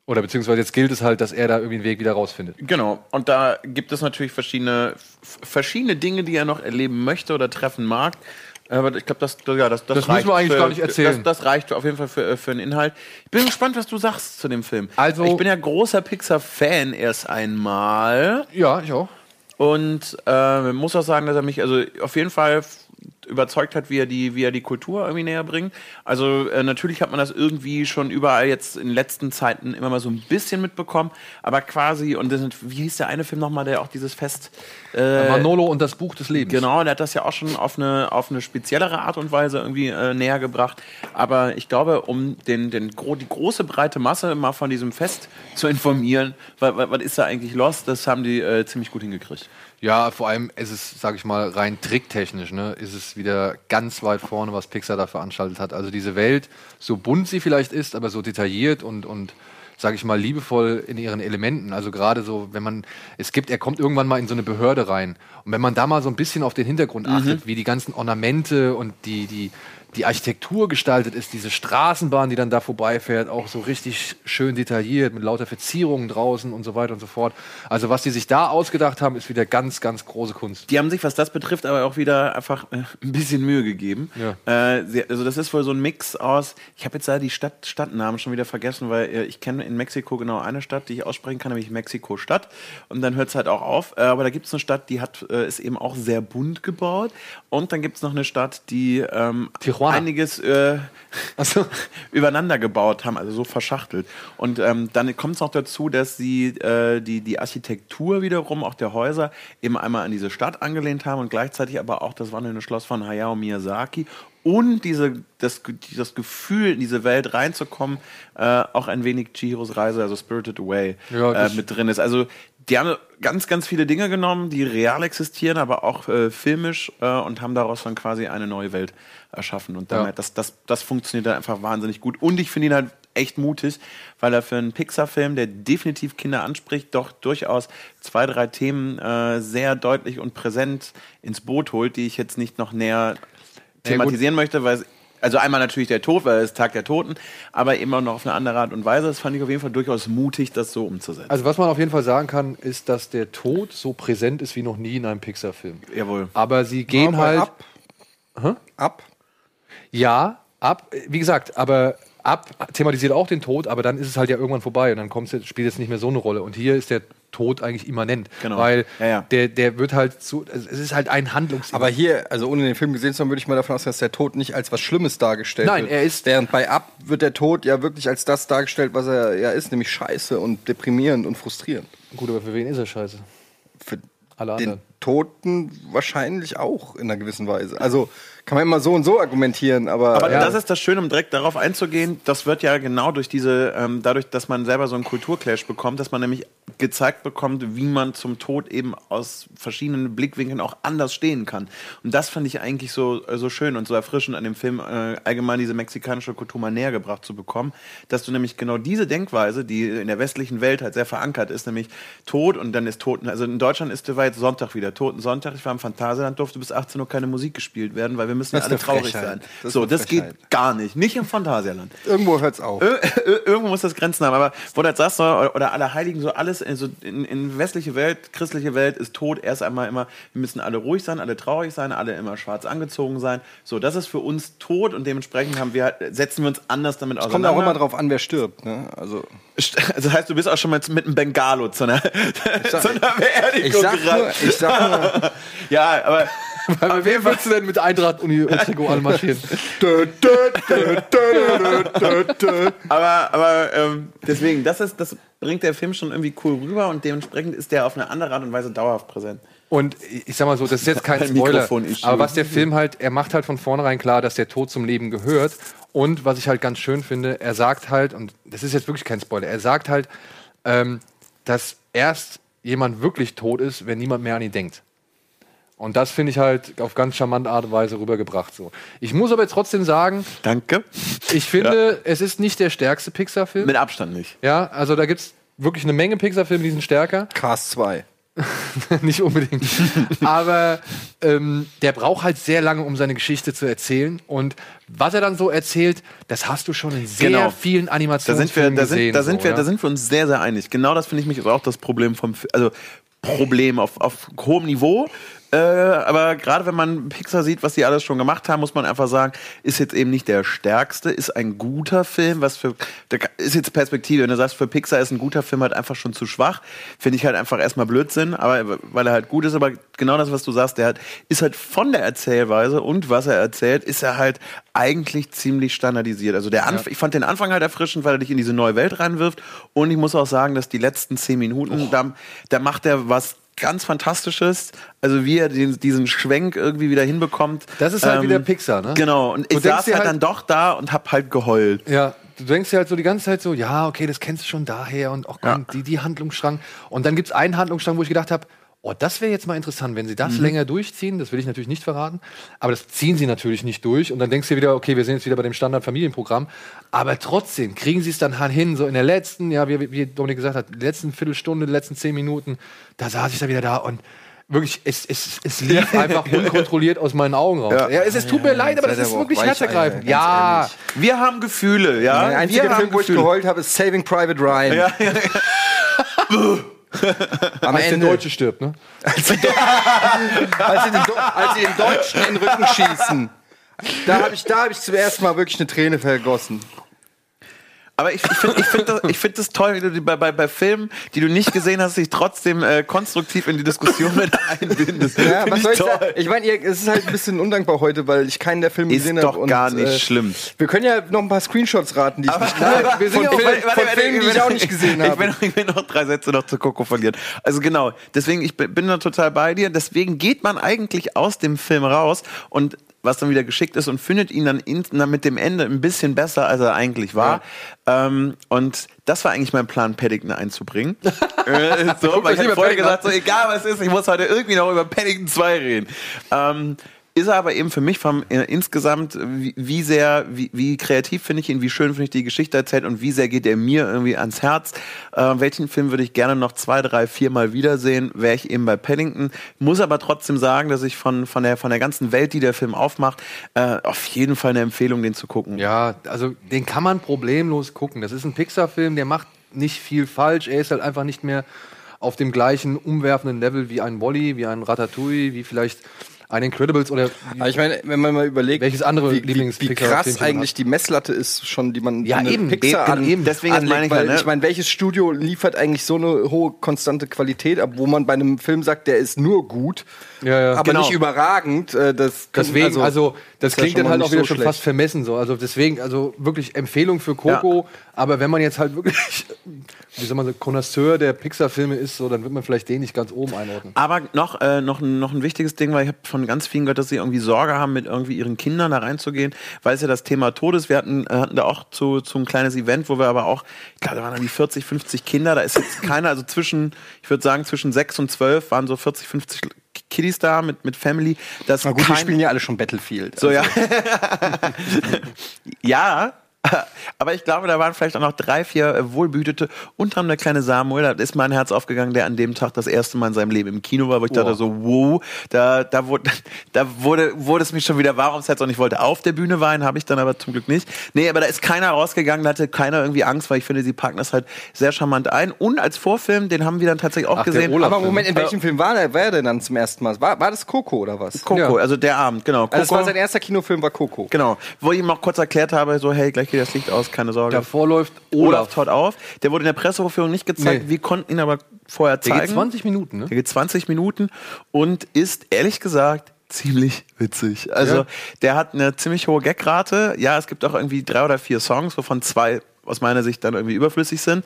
Oder beziehungsweise jetzt gilt es halt, dass er da irgendwie einen Weg wieder rausfindet. Genau. Und da gibt es natürlich verschiedene, verschiedene Dinge, die er noch erleben möchte oder treffen mag. Aber ich glaube, das, ja, das, das, Das müssen reicht wir eigentlich für, gar nicht erzählen. Das, das reicht auf jeden Fall für, für den Inhalt. Ich bin gespannt, was du sagst zu dem Film. Also- ich bin ja großer Pixar-Fan erst einmal. Ja, ich auch. Und äh, man muss auch sagen, dass er mich also auf jeden Fall überzeugt hat, wie er die, wie er die Kultur irgendwie näher bringt. Also äh, natürlich hat man das irgendwie schon überall jetzt in den letzten Zeiten immer mal so ein bisschen mitbekommen, aber quasi, und das wie hieß der eine Film nochmal, der auch dieses Fest äh, Manolo und das Buch des Lebens. Genau, der hat das ja auch schon auf eine, auf eine speziellere Art und Weise irgendwie äh, näher gebracht. Aber ich glaube, um den, den, die große breite Masse mal von diesem Fest zu informieren, was, was ist da eigentlich los, das haben die äh, ziemlich gut hingekriegt. Ja, vor allem ist es, sag ich mal, rein tricktechnisch, ne, ist es wieder ganz weit vorne, was Pixar da veranstaltet hat. Also diese Welt, so bunt sie vielleicht ist, aber so detailliert und, und sag ich mal, liebevoll in ihren Elementen. Also gerade so, wenn man, es gibt, er kommt irgendwann mal in so eine Behörde rein. Und wenn man da mal so ein bisschen auf den Hintergrund achtet, wie die ganzen Ornamente und die, die, die Architektur gestaltet ist, diese Straßenbahn, die dann da vorbeifährt, auch so richtig schön detailliert, mit lauter Verzierungen draußen und so weiter und so fort. Also was die sich da ausgedacht haben, ist wieder ganz, ganz große Kunst. Die haben sich, was das betrifft, aber auch wieder einfach äh, ein bisschen Mühe gegeben. Äh, sie, also das ist wohl so ein Mix aus, ich habe jetzt da die Stadt, Stadtnamen schon wieder vergessen, weil äh, ich kenne in Mexiko genau eine Stadt, die ich aussprechen kann, nämlich Mexiko-Stadt. Und dann hört es halt auch auf. Äh, aber da gibt es eine Stadt, die hat, äh, ist eben auch sehr bunt gebaut. Und dann gibt es noch eine Stadt, die ähm, einiges äh, übereinander gebaut haben, also so verschachtelt. Und ähm, dann kommt es noch dazu, dass sie äh, die, die Architektur wiederum, auch der Häuser, eben einmal an diese Stadt angelehnt haben und gleichzeitig aber auch das wandelnde Schloss von Hayao Miyazaki und diese, das, das Gefühl, in diese Welt reinzukommen, äh, auch ein wenig Chihiros Reise, also Spirited Away, Ja, äh, mit drin ist. Also die haben ganz, ganz viele Dinge genommen, die real existieren, aber auch äh, filmisch äh, und haben daraus dann quasi eine neue Welt erschaffen. Und damit, Ja. das, das, das funktioniert dann einfach wahnsinnig gut. Und ich finde ihn halt echt mutig, weil er für einen Pixar-Film, der definitiv Kinder anspricht, doch durchaus zwei, drei Themen äh, sehr deutlich und präsent ins Boot holt, die ich jetzt nicht noch näher thematisieren möchte, weil es also einmal natürlich der Tod, weil es ist Tag der Toten, aber immer noch auf eine andere Art und Weise. Das fand ich auf jeden Fall durchaus mutig, das so umzusetzen. Also was man auf jeden Fall sagen kann, ist, dass der Tod so präsent ist wie noch nie in einem Pixar-Film. Jawohl. Aber sie gehen Aber halt ab. Ab. Ja, ab. Wie gesagt, aber ab thematisiert auch den Tod, aber dann ist es halt ja irgendwann vorbei und dann kommt's, spielt jetzt nicht mehr so eine Rolle. Und hier ist der Tod eigentlich immanent, Genau. weil Ja, ja. Der, der wird halt zu, es ist halt ein Handlungs. Aber hier, also ohne den Film gesehen zu haben, würde ich mal davon ausgehen, dass der Tod nicht als was Schlimmes dargestellt Nein, wird. er ist- Während bei Ab wird der Tod ja wirklich als das dargestellt, was er ja ist, nämlich scheiße und deprimierend und frustrierend. Gut, aber für wen ist er scheiße? Für Alle den anderen. Toten wahrscheinlich auch in einer gewissen Weise. Also kann man immer so und so argumentieren, aber, Aber ja. das ist das Schöne, um direkt darauf einzugehen. Das wird ja genau durch diese, ähm, dadurch, dass man selber so einen Kulturclash bekommt, dass man nämlich gezeigt bekommt, wie man zum Tod eben aus verschiedenen Blickwinkeln auch anders stehen kann. Und das fand ich eigentlich so, äh, so schön und so erfrischend an dem Film, äh, allgemein diese mexikanische Kultur mal näher gebracht zu bekommen, dass du nämlich genau diese Denkweise, die in der westlichen Welt halt sehr verankert ist, nämlich Tod und dann ist Toten, also in Deutschland ist war jetzt Sonntag wieder, Toten Sonntag, ich war im Phantasialand, durfte bis 18 Uhr keine Musik gespielt werden, weil wir müssen ja Das alle traurig Frechheit. sein. Das so, das geht gar nicht. Nicht im Phantasialand. irgendwo hört's auf. Ir- ir- Irgendwo muss das Grenzen haben. Aber wo du jetzt sagst, so, oder alle Heiligen, so alles, also in, in westliche Welt, christliche Welt ist Tod erst einmal immer, wir müssen alle ruhig sein, alle traurig sein, alle immer schwarz angezogen sein. So, das ist für uns Tot und dementsprechend haben wir, halt- setzen wir uns anders damit Es auseinander. kommt auch immer drauf an, wer stirbt. Ne? Also Also heißt, du bist auch schon mal mit einem Bengalo zu einer, zu einer Beerdigung ich sag nur, ich sag nur, Ja, aber Aber wer würdest du denn mit Eintracht Uni und Trikot anmarschieren? Aber, aber ähm, deswegen, das, ist, das bringt der Film schon irgendwie cool rüber und dementsprechend ist der auf eine andere Art und Weise dauerhaft präsent. Und ich sag mal so, das ist jetzt kein Ein Spoiler. Aber was der Film halt, er macht halt von vornherein klar, dass der Tod zum Leben gehört. Und was ich halt ganz schön finde, er sagt halt, und das ist jetzt wirklich kein Spoiler, er sagt halt, ähm, dass erst jemand wirklich tot ist, wenn niemand mehr an ihn denkt. Und das finde ich halt auf ganz charmante Art und Weise rübergebracht. So. Ich muss aber jetzt trotzdem sagen, Danke. ich finde, es ist nicht der stärkste Pixar-Film. Mit Abstand nicht. Ja, also da gibt es wirklich eine Menge Pixar-Filme, die sind stärker. Cast 2. nicht unbedingt. Aber ähm, der braucht halt sehr lange, um seine Geschichte zu erzählen. Und was er dann so erzählt, das hast du schon in sehr Genau. vielen Da Animationsfilmen sind wir, da gesehen. sind, da sind so, wir, ja. da sind wir uns sehr, sehr einig. Genau das finde ich mich auch das Problem vom, also Problem auf, auf hohem Niveau. Äh, aber gerade wenn man Pixar sieht, was die alles schon gemacht haben, muss man einfach sagen, ist jetzt eben nicht der stärkste, ist ein guter Film, was für, da ist jetzt Perspektive. Wenn du sagst, für Pixar ist ein guter Film halt einfach schon zu schwach, finde ich halt einfach erstmal Blödsinn, aber weil er halt gut ist, aber genau das, was du sagst, der hat, ist halt von der Erzählweise und was er erzählt, ist er halt eigentlich ziemlich standardisiert. Also der Anf ich fand den Anfang halt erfrischend, weil er dich in diese neue Welt reinwirft und ich muss auch sagen, dass die letzten zehn Minuten, da, da macht er was ganz Fantastisches. Also wie er den, diesen Schwenk irgendwie wieder hinbekommt. Das ist halt wieder Pixar, ne? Genau. Und ich denkst saß halt halt- dann doch da und hab halt geheult. Ja, du denkst dir halt so die ganze Zeit so, ja, okay, das kennst du schon daher und auch Ja. die, die Handlungsstrang. Und dann gibt's einen Handlungsstrang, wo ich gedacht habe, oh, das wäre jetzt mal interessant, wenn sie das Mhm. länger durchziehen. Das will ich natürlich nicht verraten. Aber das ziehen sie natürlich nicht durch. Und dann denkst du dir wieder, okay, wir sind jetzt wieder bei dem Standard-Familienprogramm. Aber trotzdem kriegen sie es dann halt hin, so in der letzten, ja, wie, wie Dominik gesagt hat, letzten Viertelstunde, letzten zehn Minuten, da saß ich da wieder da und wirklich, es, es, es lief einfach unkontrolliert aus meinen Augen raus. Ja, Ja. es, es tut mir leid, aber das ist wirklich herzergreifend. Ja, ehrlich. Wir haben Gefühle, ja. Der einzige wir Film, wo ich geheult habe, ist Saving Private Ryan. Ja, ja, Am als der Ende, Deutsche stirbt, ne? als, sie den, Do- als sie den Deutschen in den Rücken schießen. Da habe ich, da hab ich zum ersten Mal wirklich eine Träne vergossen. Aber ich, ich finde ich find das, ich find das toll, wie du die bei, bei, bei Filmen, die du nicht gesehen hast, dich trotzdem äh, konstruktiv in die Diskussion mit einbindest. Ja, Find was ich soll ich toll. sagen? Ich meine, ihr- es ist halt ein bisschen undankbar heute, weil ich keinen der Filme Ist gesehen doch habe. gar nicht schlimm. Wir können ja noch ein paar Screenshots raten, die ich nicht Nein, wir sind von, Filmen, von, Filmen, die ich auch nicht gesehen Ich habe. will, ich will noch drei Sätze noch zu Coco verlieren. Also genau, deswegen, ich bin, bin da total bei dir. Deswegen geht man eigentlich aus dem Film raus und was dann wieder geschickt ist und findet ihn dann, in, dann mit dem Ende ein bisschen besser, als er eigentlich war. Ähm, und das war eigentlich mein Plan, Paddington einzubringen. äh, so, weil ich habe vorher gesagt, so egal was ist, ich muss heute irgendwie noch über Paddington 2 reden. Ähm, ist er aber eben für mich vom äh, insgesamt, wie, wie sehr, wie, wie kreativ finde ich ihn, wie schön finde ich die Geschichte erzählt und wie sehr geht er mir irgendwie ans Herz. Äh, welchen Film würde ich gerne noch zwei, drei, vier Mal wiedersehen, wäre ich eben bei Paddington. Muss aber trotzdem sagen, dass ich von, von, der, von der ganzen Welt, die der Film aufmacht, äh, auf jeden Fall eine Empfehlung, den zu gucken. Ja, also den kann man problemlos gucken. Das ist ein Pixar-Film, der macht nicht viel falsch. Er ist halt einfach nicht mehr auf dem gleichen umwerfenden Level wie ein Wally, wie ein Ratatouille, wie vielleicht ein Incredibles oder Aber ich meine, wenn man mal überlegt, Welches andere wie, wie, wie Lieblings-Pixar-Filmchen krass eigentlich hat. die Messlatte ist, schon die man Ja, eben, Pixar an, eben. Deswegen anlegt, meine ich weil ja, ne? ich meine, welches Studio liefert eigentlich so eine hohe konstante Qualität ab, wo man bei einem Film sagt, der ist nur gut, Ja, ja. aber Genau. nicht überragend. Äh, das Deswegen, also, das ist ja klingt dann halt auch wieder so schon schlecht. fast vermessen so. Also deswegen, also wirklich Empfehlung für Coco. Aber wenn man jetzt halt wirklich, wie soll man sagen, Connoisseur der Pixar-Filme ist, so, dann wird man vielleicht den nicht ganz oben einordnen. Aber noch, äh, noch, ein- noch ein wichtiges Ding, weil ich habe von ganz vielen gehört, dass sie irgendwie Sorge haben, mit irgendwie ihren Kindern da reinzugehen, weil es ja das Thema Tod ist. Wir hatten, äh, hatten da auch zu, zu ein kleines Event, wo wir aber auch, ich glaube, da waren dann die 40, 50 Kinder, da ist jetzt keiner, also zwischen, ich würde sagen, zwischen 6 und 12 waren so 40, 50 Kiddies da mit, mit Family. Das Na gut, die spielen ja alle schon Battlefield. so, ja. ja. Aber ich glaube, da waren vielleicht auch noch drei, vier äh, Wohlbehütete und haben der kleine Samuel, da ist mein Herz aufgegangen, der an dem Tag das erste Mal in seinem Leben im Kino war, wo ich dachte so, wow, da, da, wurde, da wurde, wurde es mich schon wieder warm ums Herz und ich wollte auf der Bühne weinen, habe ich dann aber zum Glück nicht. Nee, aber da ist keiner rausgegangen, da hatte keiner irgendwie Angst, weil ich finde, sie packen das halt sehr charmant ein. Und als Vorfilm, den haben wir dann tatsächlich auch Ach, der gesehen. Aber Moment, in welchem Film war er, war er denn dann zum ersten Mal? War, war das Coco oder was? Coco, Ja. also der Abend, genau. Coco, Also das war sein erster Kinofilm, war Coco. Genau, wo ich ihm auch kurz erklärt habe, so hey, gleich geht das Licht aus, keine Sorge. Davor läuft Olaf Olaf. taut auf. Der wurde in der Pressevorführung nicht gezeigt. Nee. Wir konnten ihn aber vorher Der zeigen. geht 20 Minuten, ne? Der geht 20 Minuten und ist ehrlich gesagt ziemlich witzig. Also Ja. der hat eine ziemlich hohe Gagrate. Ja, es gibt auch irgendwie drei oder vier Songs, wovon zwei aus meiner Sicht dann irgendwie überflüssig sind.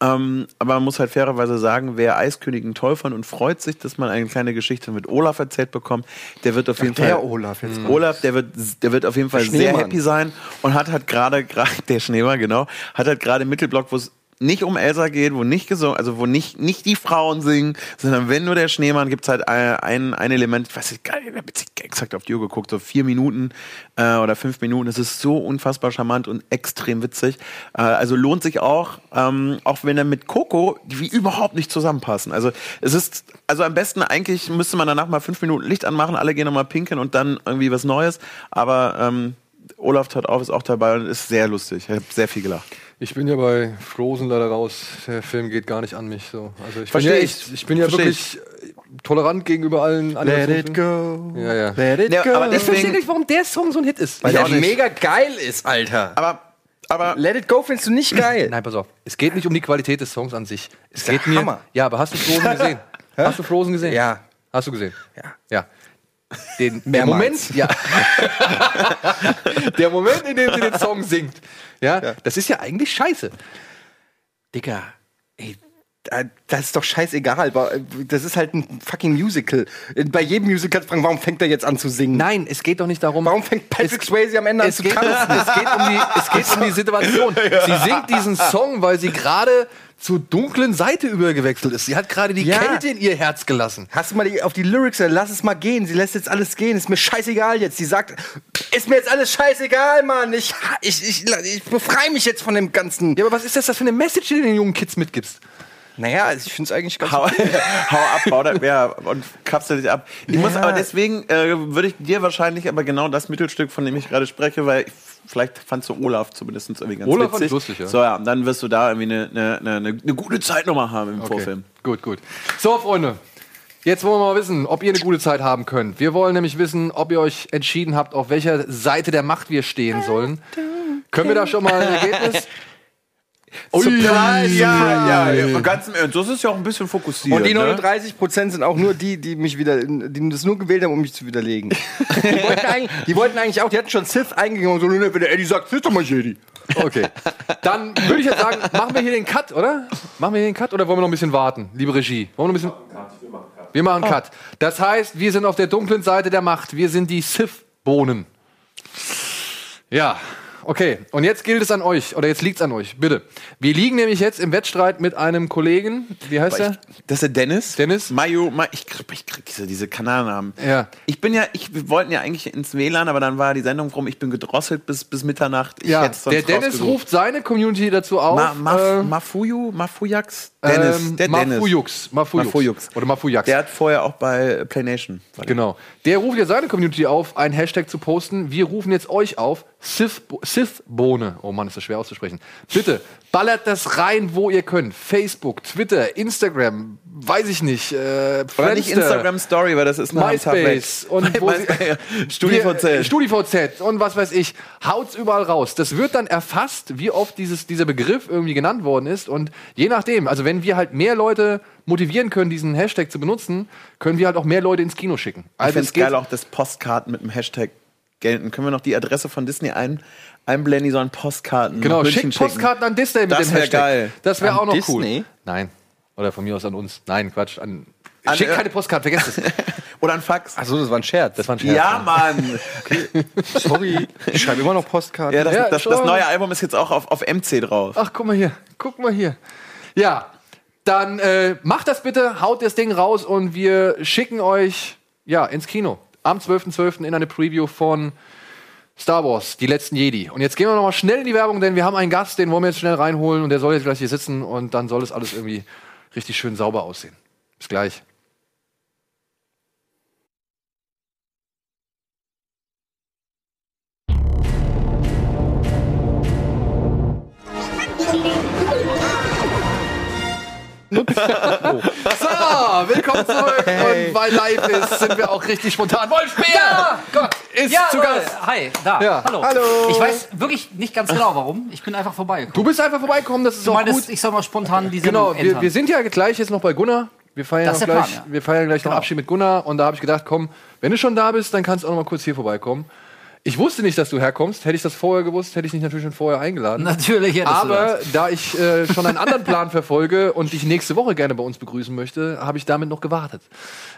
Ähm, aber man muss halt fairerweise sagen, wer Eiskönigin toll fand und freut sich, dass man eine kleine Geschichte mit Olaf erzählt bekommt, der wird auf jeden der Fall. Olaf jetzt mal. Olaf, der wird, der wird auf jeden Fall sehr happy sein und hat halt gerade, gerade der Schneemann, genau, hat halt gerade im Mittelblock, wo es nicht um Elsa geht, wo nicht gesungen, also wo nicht, nicht die Frauen singen, sondern wenn nur der Schneemann, gibt's halt ein, ein, Element, ich weiß nicht, geil, ich habe exakt auf die Uhr geguckt, so vier Minuten äh, oder fünf Minuten, das ist so unfassbar charmant und extrem witzig. Äh, also lohnt sich auch, ähm, auch wenn er mit Coco, die wie überhaupt nicht zusammenpassen. Also es ist, also am besten eigentlich müsste man danach mal fünf Minuten Licht anmachen, alle gehen nochmal pinkeln und dann irgendwie was Neues, aber ähm, Olaf Tat auf ist auch dabei und ist sehr lustig. Ich habe sehr viel gelacht. Ich bin ja bei Frozen leider raus. Der Film geht gar nicht an mich so. Also ich bin Versteh ja, ich. ich bin ja Versteh wirklich tolerant gegenüber allen anderen. Let it go. Ja, ja. Let it Ja, go. aber Ich verstehe nicht, warum der Song so ein Hit ist. Weil der mega geil ist, Alter. aber, aber Let it go findest du nicht geil. Nein, pass auf. Es geht nicht um die Qualität des Songs an sich. Es der geht mir. Hammer. Ja, aber hast du Frozen gesehen? hast du Frozen gesehen? Ja. Hast du gesehen? Ja. Ja. Den, der. Moment, ja. der Moment, in dem sie den Song singt, ja, das ist ja eigentlich scheiße. Digga, ey, das ist doch scheißegal. Das ist halt ein fucking Musical. Bei jedem Musical fragen, warum fängt er jetzt an zu singen? Nein, es geht doch nicht darum. Warum fängt Patrick Es- Swayze am Ende an zu geht, tanzen? es, geht um die, es geht um die Situation. Sie singt diesen Song, weil sie gerade zur dunklen Seite übergewechselt ist. Sie hat gerade die Ja. Kälte in ihr Herz gelassen. Hast du mal die, auf die Lyrics, äh, lass es mal gehen. Sie lässt jetzt alles gehen. Ist mir scheißegal jetzt. Sie sagt, ist mir jetzt alles scheißegal, Mann. Ich, ich, ich, ich befreie mich jetzt von dem ganzen. Ja, aber was ist das, das für eine Message, die du den jungen Kids mitgibst? Naja, also ich finde es eigentlich ganz. hau, hau ab, hau da, ja, und kapsel dich ab. Ich muss aber deswegen, äh, würde ich dir wahrscheinlich aber genau das Mittelstück, von dem ich gerade spreche, weil ich, vielleicht fandst du Olaf zumindest irgendwie ganz Olaf fand witzig. ich lustig, ja. So, ja, und dann wirst du da irgendwie eine, eine, eine, eine gute Zeit nochmal haben im Vorfilm. Gut, gut. So, Freunde. Jetzt wollen wir mal wissen, ob ihr eine gute Zeit haben könnt. Wir wollen nämlich wissen, ob ihr euch entschieden habt, auf welcher Seite der Macht wir stehen sollen. Können wir da schon mal ein Ergebnis? Surprise! Ja, ja, ja. Ganz im Ernst, das ist ja auch ein bisschen fokussiert. Und die ne? 39 Prozent sind auch nur die, die mich wieder, die das nur gewählt haben, um mich zu widerlegen. die, wollten eigentlich, die wollten eigentlich auch, die hatten schon Sith eingegeben und so, ne, wenn der Eddie sagt, Sith doch mal Jedi. Okay. Dann würde ich jetzt sagen, machen wir hier den Cut, oder? Machen wir hier den Cut oder wollen wir noch ein bisschen warten, liebe Regie? Wollen wir noch ein bisschen. Wir machen einen Cut. Das heißt, wir sind auf der dunklen Seite der Macht. Wir sind die Sith-Bohnen. Ja. Okay, und jetzt gilt es an euch, oder jetzt liegt es an euch, bitte. Wir liegen nämlich jetzt im Wettstreit mit einem Kollegen, wie heißt er? Das ist der Dennis. Dennis? Mayo, Ma ich krieg, ich krieg diese, diese Kanalnamen. Ja. Ich bin ja, ich, wir wollten ja eigentlich ins WLAN, aber dann war die Sendung rum, ich bin gedrosselt bis, bis Mitternacht. Ich Ja, der Dennis ruft seine Community dazu auf. Ma, Maf, äh, Mafuyu? Mafujax? Dennis. ähm, der Dennis. Mafujux. Mafujux. Mafujux. Oder Mafujux. Der hat vorher auch bei PlayNation. Genau. Der ruft ja seine Community auf, einen Hashtag zu posten. Wir rufen jetzt euch auf, Sith-Bohne. Oh Mann, ist das schwer auszusprechen. Bitte, ballert das rein, wo ihr könnt. Facebook, Twitter, Instagram, weiß ich nicht. Äh, Oder nicht Instagram Story, weil das ist weg. MySpace und wo StudiVZ. StudiVZ und was weiß ich. Haut's überall raus. Das wird dann erfasst, wie oft dieses, dieser Begriff irgendwie genannt worden ist. Und je nachdem, also wenn wir halt mehr Leute motivieren können, diesen Hashtag zu benutzen, können wir halt auch mehr Leute ins Kino schicken. Ich Also finde es es geht geil auch, dass Postkarten mit dem Hashtag gelten. Können wir noch die Adresse von Disney ein, einblenden, die sollen Postkarten Genau, schickt Postkarten an Disney mit Das dem Hashtag. geil. Das wäre auch noch Disney? cool. Nein. Oder von mir aus an uns. Nein, Quatsch. An, An- schickt keine Postkarten, vergesst es. Oder ein Fax. Achso, das war ein Scherz. Das war ein Scherz. ja, Mann. Sorry, ich schreibe immer noch Postkarten. Ja, das, Ja, das, das neue Album ist jetzt auch auf, auf MC drauf. Ach, guck mal hier. Guck mal hier. Ja, dann äh, macht das bitte, haut das Ding raus und wir schicken euch ja ins Kino. Am 12.12. in eine Preview von Star Wars, die letzten Jedi. Und jetzt gehen wir noch mal schnell in die Werbung, denn wir haben einen Gast, den wollen wir jetzt schnell reinholen und der soll jetzt gleich hier sitzen und dann soll es alles irgendwie richtig schön sauber aussehen. Bis gleich. So, willkommen zurück. Und weil live ist, sind wir auch richtig spontan. Wolfspeer Ja! Gott, ist Ja, zu Gast. hi, da, Ja. hallo. Hallo. Ich weiß wirklich nicht ganz genau, warum. Ich bin einfach vorbeigekommen. Du bist einfach vorbeigekommen, das ist Du auch meintest, gut. ich soll mal spontan diese Genau, wir, wir sind ja gleich jetzt noch bei Gunnar. Wir feiern, noch gleich, Plan, ja. wir feiern gleich noch Genau. Abschied mit Gunnar. Und da habe ich gedacht, komm, wenn du schon da bist, dann kannst du auch noch mal kurz hier vorbeikommen. Ich wusste nicht, dass du herkommst. Hätte ich das vorher gewusst, hätte ich dich natürlich schon vorher eingeladen. Natürlich hättest du Aber das. da ich äh, schon einen anderen Plan verfolge und dich nächste Woche gerne bei uns begrüßen möchte, habe ich damit noch gewartet.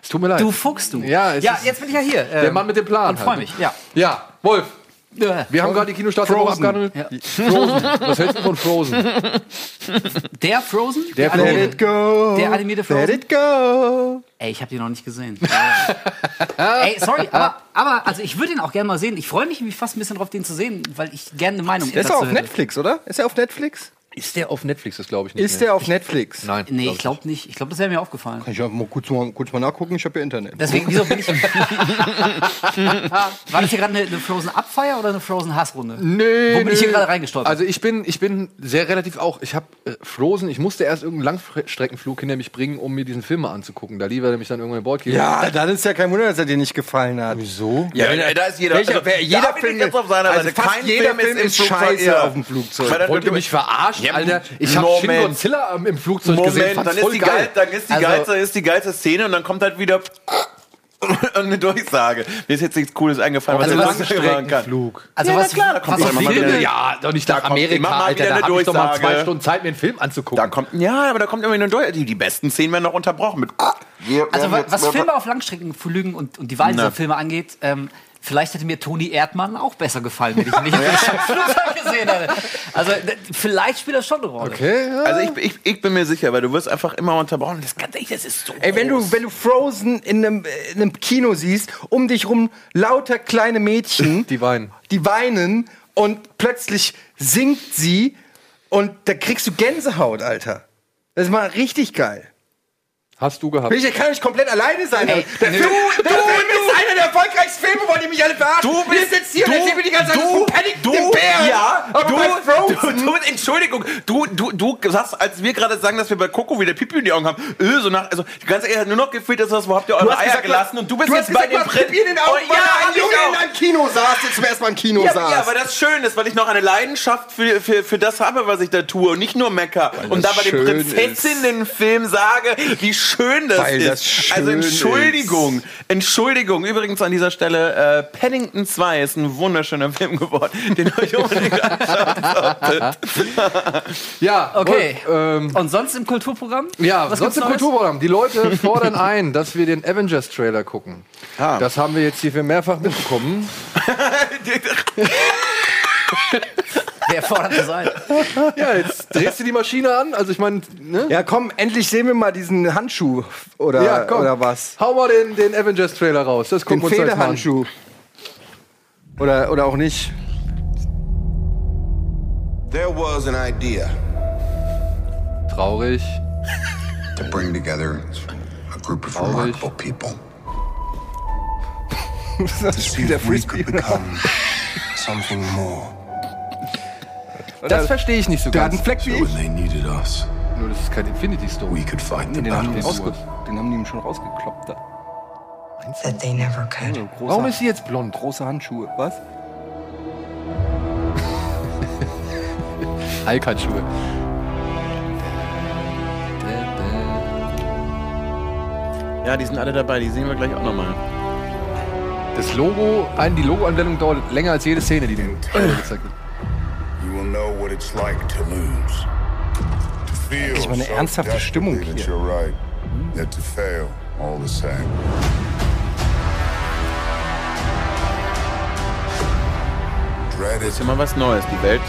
Es tut mir leid. Du Fuchs, du. Ja, ja jetzt bin ich ja hier. der ähm, Mann mit dem Plan. Und freue halt. mich, ja. Ja, Wolf. Wir haben gerade die Kinostarts der Woche Frozen. abgehandelt. Ja. Frozen. Was hältst du von Frozen? Der Frozen? Der Frozen. Let it go. Der animierte Let Frozen? it go. Ey, ich habe die noch nicht gesehen. Ey, sorry, aber, aber also ich würde ihn auch gerne mal sehen. Ich freue mich fast ein bisschen drauf, den zu sehen, weil ich gerne eine Meinung Der ist dazu auch auf hätte. Netflix, oder? Ist er auf Netflix? Ist der auf Netflix? Das glaube ich nicht. Ist mehr. der auf Netflix? Nein. Nee, ich glaube nicht. Ich glaube, das wäre mir aufgefallen. Kann ich ja mal kurz, mal kurz mal nachgucken? Ich habe ja Internet. Deswegen, wieso bin ich. War das hier gerade eine, eine Frozen Abfeier oder eine Frozen Hassrunde? Nee, Wo bin ich hier gerade reingestolpert? Also ich bin, ich bin sehr relativ auch. Ich habe äh, Frozen. Ich musste erst irgendeinen Langstreckenflug hinter mich bringen, um mir diesen Film mal anzugucken. Da lief er nämlich dann irgendwann in Bord gehen. Ja, dann ist ja kein Wunder, dass er dir nicht gefallen hat. Wieso? Ja, da ist jeder. Welcher, also, jeder bin Film jetzt auf seiner also Seite. fast Kein jeder Film im ist Flugzeug, scheiße ja. auf dem Flugzeug. Wollt ihr mich verarschen, Ja, Alter? Ich habe Shin. Godzilla im Flugzeug gesehen. Moment, Fand's dann ist, voll die geil. geil, dann ist die, Also- geilste, ist die geilste Szene und dann kommt halt wieder eine Durchsage. Mir ist jetzt nichts Cooles eingefallen, was Also ich was- lustig machen kann. Flug. also Ja, was, klar, da kommt was doch immer mal Filme- wieder- Ja, doch nicht nach kommt immer Amerika, mal Alter. wieder Da eine hab ich doch mal Durchsage. zwei Stunden Zeit, mir einen Film anzugucken. Da kommt, ja, aber da kommt immer eine Durch. Die, die besten Szenen werden noch unterbrochen mit. Also wa- was Filme auf Langstreckenflügen und, und die Wahl dieser. Filme angeht, ähm, vielleicht hätte mir Toni Erdmann auch besser gefallen, wenn ich ihn nicht im Flugzeug gesehen hätte. Also vielleicht spielt das schon eine Rolle. Okay, ja. Also ich, ich, ich bin mir sicher, weil du wirst einfach immer unterbrochen. Das, kann, das ist so. Ey, wenn du, wenn du Frozen in einem, äh, in einem Kino siehst, um dich rum lauter kleine Mädchen, Die weinen. die weinen und plötzlich singt sie und da kriegst du Gänsehaut, Alter. Das ist mal richtig geil. Hast du gehabt. Ich kann nicht komplett alleine sein. Ey, der nö. Film, der Film ist einer der erfolgreichsten Filme, wollt ihr mich alle verarschen? Du bist- sitzt hier und du- erzählt mir die ganze Zeit du- Paddington du- den Bär. ja, aber du- bei. Du, du, Entschuldigung, du, du, du sagst, als wir gerade sagen, dass wir bei Coco wieder Pipi in die Augen haben, äh, so nach, also ganz ehrlich, hat nur noch gefehlt, dass das, wo habt ihr eure Eier gesagt, gelassen und du bist du jetzt bei gesagt, den du hast Pipi in den Augen, oh, weil ja, ein Junge in einem Kino saß, der zum ersten Mal im Kino Ja, saß. ja, aber das schön ist, weil ich noch eine Leidenschaft für, für, für das habe, was ich da tue und nicht nur mecker. Und da bei dem Prinzessinnen-Film sage, wie schön das Weil ist. das schön also Entschuldigung, Entschuldigung. Übrigens an dieser Stelle, äh, Paddington 2 ist ein wunderschöner Film geworden, den euch unbedingt anschauen solltet. Ja, Okay. Wolf, ähm, Und sonst im Kulturprogramm? ja, Was sonst im Neues? Kulturprogramm. Die Leute fordern ein, dass wir den Avengers-Trailer gucken. Ah. Das haben wir jetzt hier mehrfach mitbekommen. Wer fordert das ein? ja, jetzt drehst du die Maschine an. Also ich meine, ne? Ja, komm, endlich sehen wir mal diesen Handschuh oder, oder was. Hau mal den, den Avengers-Trailer raus. Das Den gucken wir uns jetzt mal an. Federhandschuh. Oder, oder auch nicht. There was an idea Traurig. to bring together a group of Traurig. remarkable people. Das To see if we Frisbee. could become something more. Das verstehe ich nicht so Der hat ganz. einen Fleck wie ich. Nur das ist kein Infinity Stone. we could fight the Den haben, die rausge den haben die ihm schon rausgekloppt da. That they never could. Große, Warum ist sie jetzt blond? große Handschuhe. Was? Alkat-Schuhe. Ja, die sind alle dabei, die sehen wir gleich auch nochmal. Das Logo, die Logo-Anwendung dauert länger als jede Szene, die den gezeigt wird. You will know what it's like to lose. To feel Endlich mal eine ernsthafte Stimmung hier. you're right, yet to fail all the same. Dread Das is ist immer was Neues. Die Welt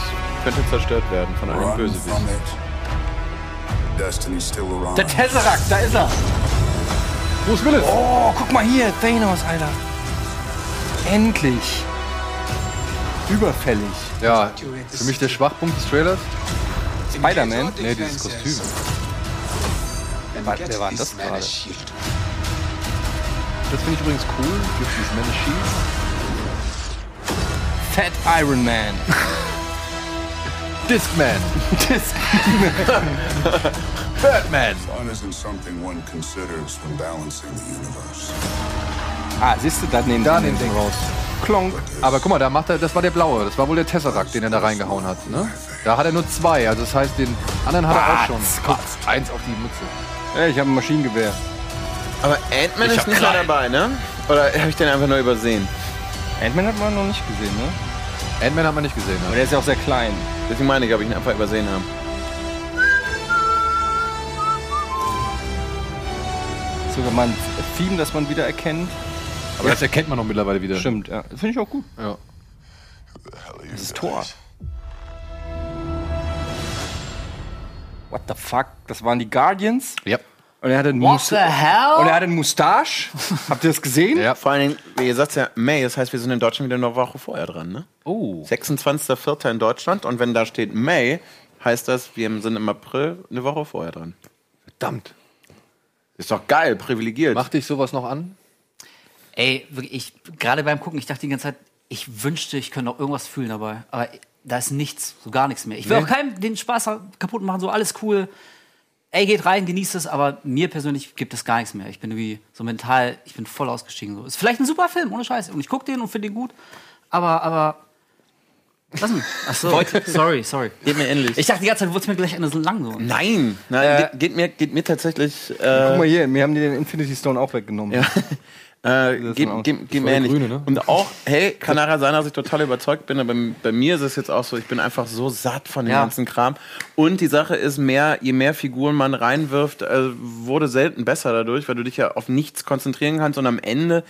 könnte zerstört werden von einem Bösewicht. Der Tesseract, da ist er. Bruce Willis. Oh, guck mal hier, Thanos, Alter. Endlich. Überfällig. Ja, für mich der Schwachpunkt des Trailers. Spider-Man? Nee, dieses Kostüm. Wer war, wer war denn das gerade? Das finde ich übrigens cool. Gibt dieses Man Shield. Fat Iron Man. Discman. Batman. Fun isn't something one considers when balancing the universe. Ah, siehst du, da nehmen Da den sie ihn raus. Klonk. Aber guck mal, da macht er, das war der blaue. Das war wohl der Tesseract, den er da reingehauen hat. Ne? Da hat er nur zwei. Also das heißt, den anderen hat er auch schon. Guck, eins auf die Mütze. Ja, ich habe ein Maschinengewehr. Aber Ant-Man ist nicht mehr dabei, ne? Oder habe ich den einfach nur übersehen? Ant-Man hat man noch nicht gesehen, ne? Ant-Man hat man nicht gesehen. Aber Ne? der ist ja auch sehr klein. Deswegen meine ich, ob ich ihn einfach übersehen habe. Sogar mal ein Theme, das man wieder erkennt. Aber das erkennt man noch mittlerweile wieder. Stimmt, ja. Das finde ich auch gut. Ja. Das ist Tor. What the fuck? Das waren die Guardians. Ja. Und er hatte einen What Mus- the hell? Und er hatte einen Mustache. Habt ihr das gesehen? Ja. Vor allen Dingen, wie ihr sagt ja May, das heißt, wir sind in Deutschland wieder eine Woche vorher dran, ne? Oh. 26.04. in Deutschland und wenn da steht May, heißt das, wir sind im April eine Woche vorher dran. Verdammt. Ist doch geil, privilegiert. Macht dich sowas noch an? Ey, wirklich, ich, gerade beim Gucken, ich dachte die ganze Zeit, ich wünschte, ich könnte noch irgendwas fühlen dabei. Aber da ist nichts, so gar nichts mehr. Ich will Nee. auch keinem den Spaß kaputt machen, so alles cool. Ey, geht rein, genießt es, aber mir persönlich gibt es gar nichts mehr. Ich bin irgendwie so mental, ich bin voll ausgestiegen. So. Ist vielleicht ein super Film, ohne Scheiß. Und ich gucke den und finde ihn gut. Aber, aber. Was denn? Ach so. sorry, sorry. Geht mir ähnlich. Ich dachte die ganze Zeit, wurde es mir gleich Ende so lang so. Nein, nein geht, geht, mir, geht mir tatsächlich. Äh, Guck mal hier, mir haben die den Infinity Stone auch weggenommen. Ja. Äh, geht voll mir. Grüne, ne? Und auch, hey, kann nachher sein, dass ich total überzeugt bin, aber bei mir ist es jetzt auch so, ich bin einfach so satt von dem Ja. ganzen Kram. Und die Sache ist, mehr, je mehr Figuren man reinwirft, äh, wurde selten besser dadurch, weil du dich ja auf nichts konzentrieren kannst und am Ende,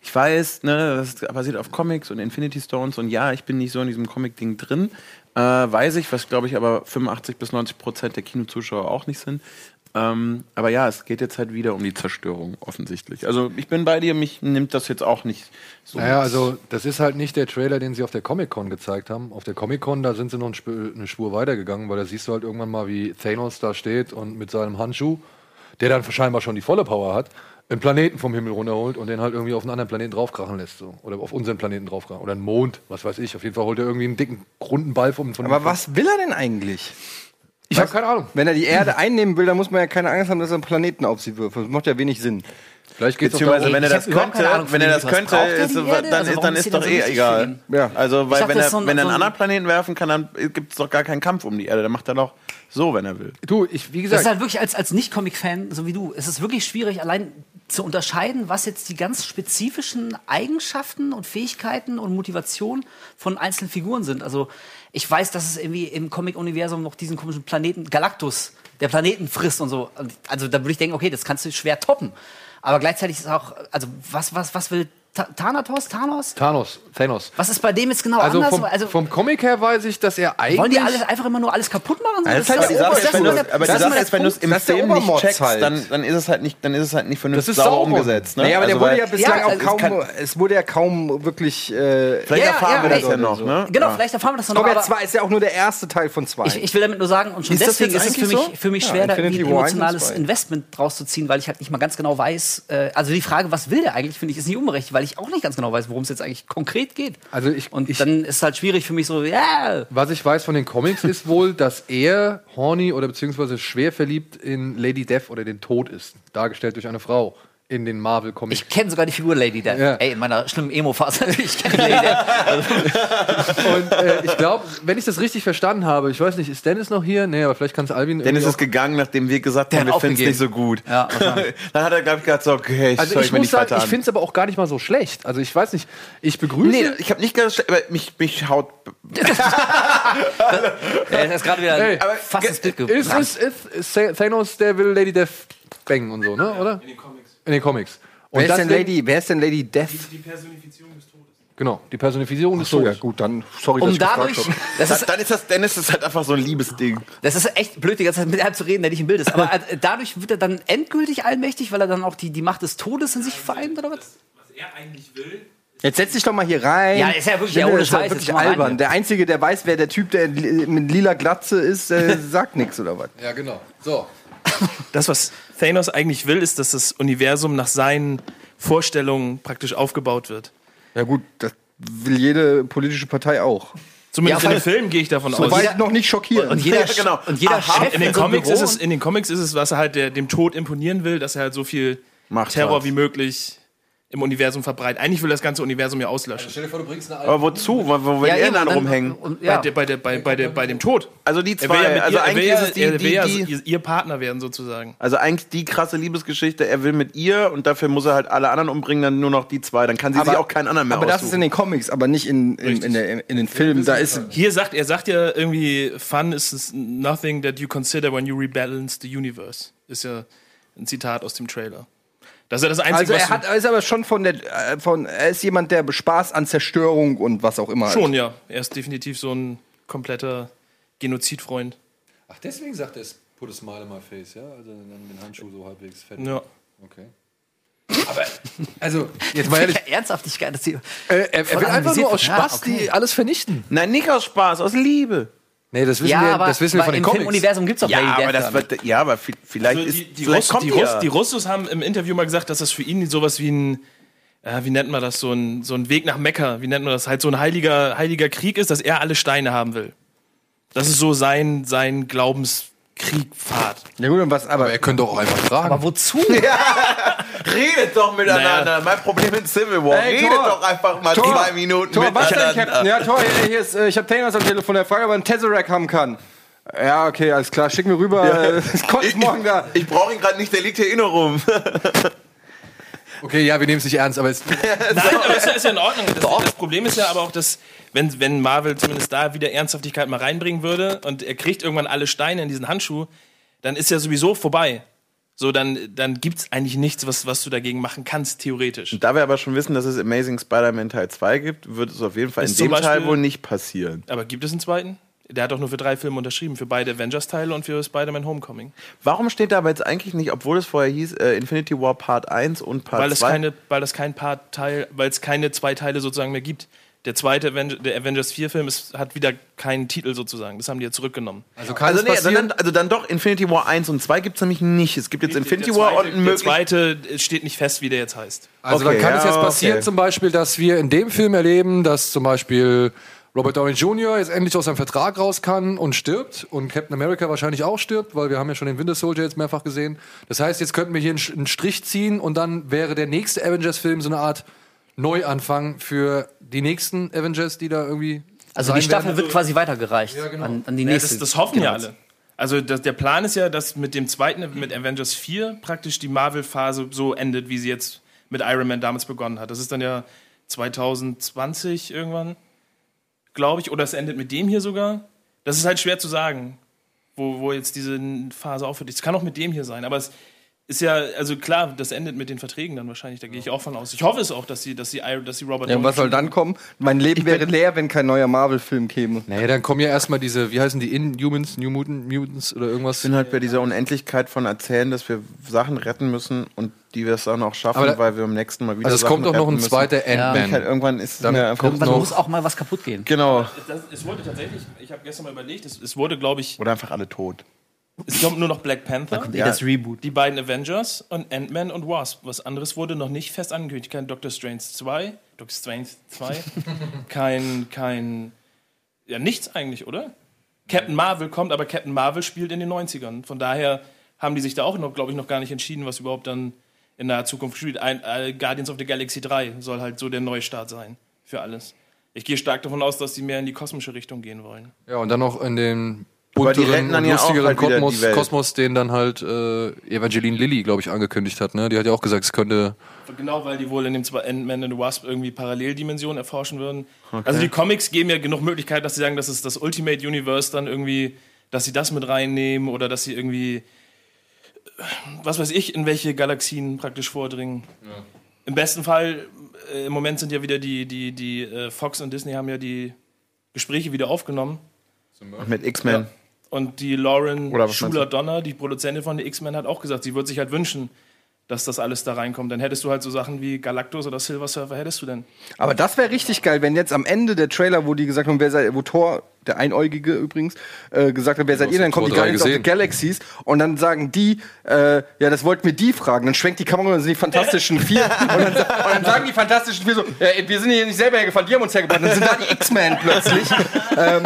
ich weiß, ne, das basiert auf Comics und Infinity Stones und ja, ich bin nicht so in diesem Comic-Ding drin, äh, weiß ich, was glaube ich aber 85 bis 90 Prozent der Kinozuschauer auch nicht sind. Ähm, aber ja, es geht jetzt halt wieder um die Zerstörung, offensichtlich. Also ich bin bei dir, mich nimmt das jetzt auch nicht so. Naja, also das ist halt nicht der Trailer, den sie auf der Comic-Con gezeigt haben. Auf der Comic-Con, da sind sie noch eine Spur, eine Spur weitergegangen, weil da siehst du halt irgendwann mal, wie Thanos da steht und mit seinem Handschuh, der dann scheinbar schon die volle Power hat, einen Planeten vom Himmel runterholt und den halt irgendwie auf einen anderen Planeten draufkrachen lässt. So. Oder auf unseren Planeten draufkrachen. Oder einen Mond, was weiß ich. Auf jeden Fall holt er irgendwie einen dicken, runden Ball vom, von Aber was will er denn eigentlich? Ich habe keine Ahnung. Wenn er die Erde einnehmen will, dann muss man ja keine Angst haben, dass er einen Planeten auf sie wirft. Das macht ja wenig Sinn. Vielleicht geht's Beziehungsweise, darum, wenn er das könnte, Ahnung wenn er das könnte, ist, dann, Also ist, dann ist doch so eh egal. Ja. Also, weil wenn das er, so ein- wenn er einen so ein- anderen Planeten werfen kann, dann gibt es doch gar keinen Kampf um die Erde. Dann macht er doch so, wenn er will. du, ich, wie Das gesagt, ist halt wirklich als, als Nicht-Comic-Fan, so wie du, es ist wirklich schwierig, allein zu unterscheiden, was jetzt die ganz spezifischen Eigenschaften und Fähigkeiten und Motivationen von einzelnen Figuren sind. Also ich weiß, dass es irgendwie im Comic-Universum noch diesen komischen Planeten Galactus, der Planeten frisst und so. Also da würde ich denken, okay, das kannst du schwer toppen. Aber gleichzeitig ist auch, also was, was, was will Ta Thanatos, Thanos? Thanos, Thanos. Was ist bei dem jetzt genau Also anders? vom, also vom Comic her weiß ich, dass er eigentlich. wollen die alles einfach immer nur alles kaputt machen? So, Das ist halt die Sache, wenn du, aber die Sache ist wenn du es im das ist der Film nicht checkst, halt. dann, dann ist es halt nicht, dann ist es halt nicht vernünftig Das ist sauber umgesetzt. Ne? Nee, aber der Also, wurde weil- ja bislang Ja, auch also es kaum, es wurde ja kaum wirklich. Äh, Vielleicht Ja, erfahren ja, wir das ja noch. Ne? Genau, vielleicht erfahren wir das noch. Aber- ja, zwei ist ja auch nur der erste Teil von zwei. Ich, will damit nur sagen, und schon deswegen ist es für mich, für schwer, da ein emotionales. Investment draus zu ziehen, weil ich halt nicht mal ganz genau weiß. Äh, also die Frage, was will der eigentlich, finde ich, ist nicht unberechtigt, weil ich auch nicht ganz genau weiß, worum es jetzt eigentlich konkret geht. Also ich, Und ich, dann ist es halt schwierig für mich so, ja. was ich weiß von den Comics ist wohl, dass er horny oder beziehungsweise schwer verliebt in Lady Death oder den Tod ist. Dargestellt durch eine Frau in den Marvel-Comics. Ich kenne sogar die Figur Lady Death. Ja. Ey, in meiner schlimmen Emo-Phase. ich kenne Lady Death. Und äh, ich glaube, wenn ich das richtig verstanden habe, ich weiß nicht, ist Dennis noch hier? Nee, aber vielleicht kann es Alvin. Dennis ist gegangen, nachdem wir gesagt haben, wir finden es nicht so gut. Ja. Dann hat er, glaube ich, gesagt, so, okay, ich Also soll ich ich mir muss nicht sagen, weiter ich finde es aber auch gar nicht mal so schlecht. Also ich weiß nicht, ich begrüße. Nee, ich habe nicht gesagt, aber mich, mich haut. Er ist gerade wieder Ey, fast ins Bild ist, ist, ist, ist Thanos, der will Lady Death bangen und so, ne? Oder? In den Comics. In den Comics. Und wer, ist denn deswegen- Lady, wer ist denn Lady Death? Genau, die Personifizierung des So, ja, Todes. gut, dann sorry, dass Um dadurch, das Dann, ist, dann ist das, Dennis ist halt einfach so ein Liebesding. Das ist echt blöd, die ganze Zeit mit einem zu reden, der nicht im Bild ist. Aber äh, dadurch wird er dann endgültig allmächtig, weil er dann auch die, die Macht des Todes in sich vereint, oder was? Jetzt setz dich doch mal hier rein. Ja, ist ja wirklich- ja, ohne das ist ja Scheiß, wirklich albern. Der Einzige, der weiß, wer der Typ, der mit lila Glatze ist, äh, sagt nichts oder was. Ja, genau. So. Das, was Thanos eigentlich will, ist, dass das Universum nach seinen Vorstellungen praktisch aufgebaut wird. Ja gut, das will jede politische Partei auch. Zumindest Ja, in den Filmen gehe ich davon So aus. weit noch nicht schockieren. Und jeder, Ja, genau. und jeder Aha, Chef in den, Comics Büro ist es, in den Comics ist es, was er halt der, dem Tod imponieren will, dass er halt so viel Macht Terror hat. wie möglich im Universum verbreitet. Eigentlich will das ganze Universum ja auslöschen. Stell dir vor, du bringst eine Aber wozu? Wo, wo will Ja, er dann rumhängen? Und, Bei, ja. der, bei, der, bei, bei, der, bei dem Tod. Also die Er will ja, zwei, mit also ihr, er will eigentlich ja, ist es die, er will ja die, die, ihr- Partner werden sozusagen. also eigentlich die krasse Liebesgeschichte, er will mit ihr und dafür muss er halt alle anderen umbringen, dann nur noch die zwei. Dann kann sie sich auch keinen anderen mehr Aber das ist aussuchen. in den Comics, aber nicht in, in, in, der, in den Filmen. Da ist Hier sagt er sagt ja irgendwie, Fun is nothing that you consider when you rebalance the universe. Ist ja ein Zitat aus dem Trailer. Das ist ja das Also Einzige, er was hat, er ist aber schon von der, äh, von, er ist jemand, der Spaß an Zerstörung und was auch immer hat. schon, ja. Er ist definitiv so ein kompletter Genozidfreund. Ach, deswegen sagt er es, put a smile on my face, ja? Also dann den Handschuh so halbwegs fett. Ja. Okay. Aber, also, jetzt mal ehrlich, Ja, Ernsthaftigkeit, dass sie. äh, er, er will einfach nur aus. Ja, Spaß okay. die alles vernichten. Nein, nicht aus Spaß, aus Liebe. Nee, das wissen Ja, wir, aber das wissen wir von im den Comics. Filmuniversum gibt's doch Ja, Lady aber Death das wird, ja, aber vi- vielleicht Also ist, die, die, vielleicht Russ, kommt die, Russ, ja. die Russos haben im Interview mal gesagt, dass das für ihn sowas wie ein, äh, wie nennt man das, so ein, so ein Weg nach Mekka, wie nennt man das, halt so ein heiliger, heiliger Krieg ist, dass er alle Steine haben will. Das ist so sein, sein Glaubenskriegpfad. Ja gut, und was, aber, Aber er könnte auch einfach fragen. Aber wozu? Redet doch miteinander. Naja. Mein Problem mit Civil War. Ey, Redet Thor. doch einfach mal Thor. zwei Minuten Tor, was denn, miteinander. Captain? Ja, Tor, hier, hier ist, äh, ich habe Thanos am Telefon, der fragt, ob er einen Tesseract haben kann. Ja, okay, alles klar, schick mir rüber. äh, Es kommt morgen da. Ich brauche ihn gerade nicht, der liegt hier inne rum. Okay, ja, wir nehmen es nicht ernst, aber es, Nein, aber ist ja, ist ja in Ordnung. Das, das Problem ist ja aber auch, dass, wenn, wenn Marvel zumindest da wieder Ernsthaftigkeit mal reinbringen würde und er kriegt irgendwann alle Steine in diesen Handschuh, dann ist ja sowieso vorbei. So, dann, dann gibt es eigentlich nichts, was, was du dagegen machen kannst, theoretisch. Da wir aber schon wissen, dass es Amazing Spider-Man Teil 2 gibt, wird es auf jeden Fall Ist in dem Teil Beispiel- wohl nicht passieren. Aber gibt es einen zweiten? Der hat doch nur für drei Filme unterschrieben, für beide Avengers-Teile und für Spider-Man Homecoming. Warum steht da aber jetzt eigentlich nicht, obwohl es vorher hieß, äh, Infinity War Part 1 und Part Weil es 2? keine, weil das kein Part Teil, weil es keine zwei Teile sozusagen mehr gibt. Der zweite Avenger, der Avengers 4 Film ist, hat wieder keinen Titel sozusagen. Das haben die ja zurückgenommen. also kann also, es nee, also, passieren. dann, also dann doch, Infinity War 1 und 2 gibt es nämlich nicht. Es gibt jetzt Infinity der War zweite, und ein Der möglich... zweite steht nicht fest, wie der jetzt heißt. Also Okay, dann kann es ja, jetzt passieren, okay. zum Beispiel, dass wir in dem Film erleben, dass zum Beispiel Robert Downey Jr. jetzt endlich aus seinem Vertrag raus kann und stirbt und Captain America wahrscheinlich auch stirbt, weil wir haben ja schon den Winter Soldier jetzt mehrfach gesehen. Das heißt, jetzt könnten wir hier einen Strich ziehen und dann wäre der nächste Avengers-Film so eine Art Neuanfang für die nächsten Avengers, die da irgendwie Also die Staffel werden. wird quasi weitergereicht genau. an, an die Ja, nächste. das, das hoffen ja alle. Also das, der Plan ist ja, dass mit dem zweiten, mit Avengers 4 praktisch die Marvel-Phase so endet, wie sie jetzt mit Iron Man damals begonnen hat. Das ist dann ja 2020 irgendwann, glaube ich, oder es endet mit dem hier sogar. Das ist halt schwer zu sagen, wo, wo jetzt diese Phase aufhört. Es kann auch mit dem hier sein, aber es ist ja, also klar, das endet mit den Verträgen dann wahrscheinlich, da gehe ich auch von aus. Ich hoffe es auch, dass sie, dass sie, dass sie Robert Ja, und was soll dann kommen? Mein Leben wäre leer, wenn kein neuer Marvel-Film käme. Naja, dann kommen ja erstmal diese, wie heißen die, Inhumans, New Mutant, Mutants oder irgendwas. Ich bin halt bei dieser Unendlichkeit von erzählen, dass wir Sachen retten müssen und die wir es dann auch schaffen, da- weil wir im nächsten Mal wieder Also es Sachen kommt doch noch ein zweiter ich Ant-Man. Halt, irgendwann ist es Dann kommt Irgendwann noch- muss auch mal was kaputt gehen. Genau. Das, es wurde tatsächlich, ich habe gestern mal überlegt, es, es wurde, glaube ich, Oder einfach alle tot. Es kommt nur noch Black Panther. kommt eh das Reboot. Die beiden Avengers und Ant-Man und Wasp. Was anderes wurde noch nicht fest angekündigt. Kein Doctor Strange 2. Doctor Strange 2. kein, kein, ja, nichts eigentlich, oder? Captain Marvel kommt, aber Captain Marvel spielt in den 90ern. Von daher haben die sich da auch noch, glaube ich, noch gar nicht entschieden, was überhaupt dann in naher Zukunft spielt. Ein, äh, Guardians of the Galaxy 3 soll halt so der Neustart sein für alles. Ich gehe stark davon aus, dass sie mehr in die kosmische Richtung gehen wollen. Ja, und dann noch in den die bunteren retten dann und ja auch lustigeren halt Kosmos, Welt. Kosmos, den dann halt äh, Evangeline Lilly, glaube ich, angekündigt hat. Ne? Die hat ja auch gesagt, es könnte. Genau, weil die wohl in dem zwei Ant-Man and the Wasp irgendwie Paralleldimensionen erforschen würden. Also die Comics geben ja genug Möglichkeit, dass sie sagen, dass es das Ultimate Universe dann irgendwie, dass sie das mit reinnehmen oder dass sie irgendwie, äh, was weiß ich, in welche Galaxien praktisch vordringen. Im besten Fall, äh, im Moment sind ja wieder die, die, die äh, Fox und Disney haben ja die Gespräche wieder aufgenommen. Mit X-Men. Und die Lauren Oder was meinst Schuler Donner, die Produzentin von den X-Men, hat auch gesagt, sie würde sich halt wünschen, dass das alles da reinkommt. Dann hättest du halt so Sachen wie Galactus oder Silver Surfer, hättest du denn. Aber das wäre richtig geil, wenn jetzt am Ende der Trailer, wo die gesagt haben, wer seid, wo Thor, der Einäugige übrigens, äh, gesagt hat, wer seid ihr, dann kommen die Guardians of the. Galaxies und dann sagen die, äh, ja, das wollten wir die fragen. Dann schwenkt die Kamera und dann sind die Fantastischen Vier und, dann, und dann sagen die Fantastischen Vier so, ja, wir sind hier nicht selber hergefahren, die haben uns hergebracht. Dann sind da die X-Men plötzlich. ähm,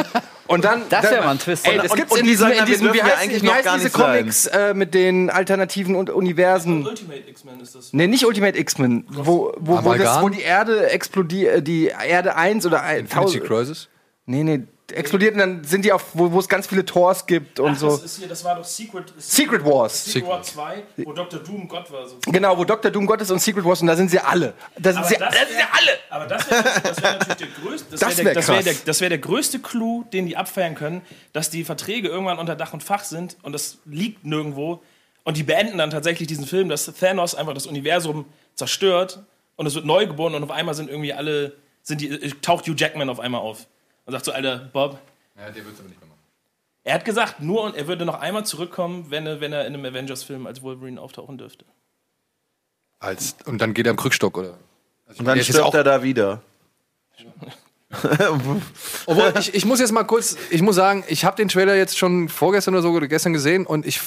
und dann, Das wäre mal ein Twist. Ey, Und- das und- gibt's und in die diesem, in diesem wie heißt, eigentlich wie gar diese. Comics äh, mit den alternativen Un- Universen? Ultimate X-Men ist das. Nee, nicht Ultimate X-Men, wo, wo, wo, das, wo die Erde explodiert, die Erde 1 oder ein- Infinity 1000 Crisis? Nee, nee, explodiert und dann sind die auf, wo, wo es ganz viele Tors gibt und Ach, so. das, ist hier, das war doch Secret, Secret Wars. Secret War 2, wo Dr. Doom Gott war. So. Genau, wo Dr. Doom Gott ist und Secret Wars und da sind sie alle. Da sind Aber sie, das da sind sie wär- alle. Aber das wäre das wär natürlich der größte, das Das wär der, wär das wär krass. der, das wär der größte Clou, den die abfeiern können, dass die Verträge irgendwann unter Dach und Fach sind und das liegt nirgendwo. Und die beenden dann tatsächlich diesen Film, dass Thanos einfach das Universum zerstört und es wird neu geboren und auf einmal sind irgendwie alle, sind die, äh, taucht Hugh Jackman auf einmal auf und sagt so, Alter, Bob, Ja, der wird es aber nicht mehr machen. er hat gesagt, nur und er würde noch einmal zurückkommen, wenn er, wenn er in einem Avengers-Film als Wolverine auftauchen dürfte. Als, und dann geht er am Krückstock, oder? Und dann stirbt auch- er da wieder. Obwohl, ich, ich muss jetzt mal kurz, ich muss sagen, ich habe den Trailer jetzt schon vorgestern oder so oder gestern gesehen und ich,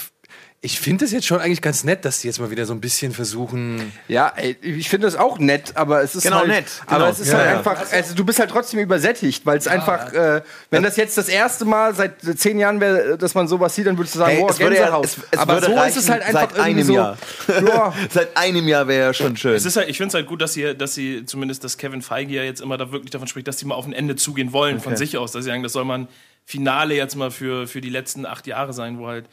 ich finde es jetzt schon eigentlich ganz nett, dass die jetzt mal wieder so ein bisschen versuchen. Ja, ey, ich finde das auch nett, aber es ist Genau, halt, nett, aber genau. es ist Ja, halt ja. einfach, also du bist halt trotzdem übersättigt, weil es einfach, äh, wenn das jetzt das erste Mal seit zehn Jahren wäre, dass man sowas sieht, dann würdest du sagen, Hey, boah, es würde ja- Gänsehaut. es- es aber würde so ist reichen es halt einfach seit einem so, Jahr. ja, Seit einem Jahr wäre ja schon schön. Es ist halt, ich finde es halt gut, dass sie, dass sie zumindest, dass Kevin Feige ja jetzt immer da wirklich davon spricht, dass sie mal auf ein Ende zugehen wollen von Okay. sich aus. Dass sie sagen, das soll mal ein Finale jetzt mal für, für die letzten acht Jahre sein, wo halt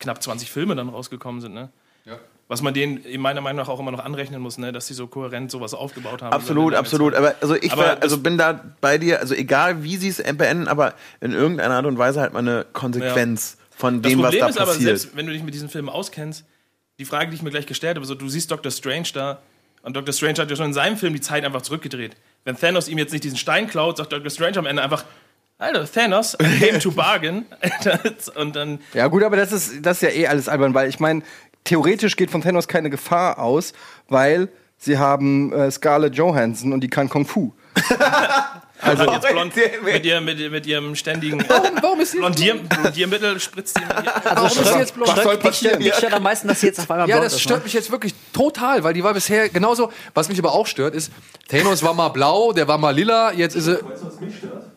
knapp 20 Filme dann rausgekommen sind. Ne? Was man denen in meiner Meinung nach auch immer noch anrechnen muss, ne? dass sie so kohärent sowas aufgebaut haben. Absolut, absolut. Aber also ich Aber war, das- also bin da bei dir, also egal wie sie es beenden, aber in irgendeiner Art und Weise halt mal eine Konsequenz von Das dem, Problem was ist da aber, passiert. selbst wenn du dich mit diesen Filmen auskennst, die Frage, die ich mir gleich gestellt habe, so, du siehst Dr. Strange da und Dr. Strange hat ja schon in seinem Film die Zeit einfach zurückgedreht. Wenn Thanos ihm jetzt nicht diesen Stein klaut, sagt Dr. Strange am Ende einfach, Alter, Thanos, I came to bargain. und dann, Ja, gut, aber das ist, das ist ja eh alles albern, weil ich meine, theoretisch geht von Thanos keine Gefahr aus, weil sie haben äh, Scarlett Johansson und die kann Kung Fu. also jetzt blond, mit, ihr, mit, mit ihrem ständigen Warum, warum ist sie Blondier, Blondiermittel spritzt sie mit ihr. Warum ist sie jetzt blond? Was soll Mich, passieren? mich stört am meisten, dass sie jetzt auf einmal Ja, blond das ist, stört ne? mich jetzt wirklich total, weil die war bisher genauso. Was mich aber auch stört, ist, Thanos war mal blau, der war mal lila, jetzt ist er. Was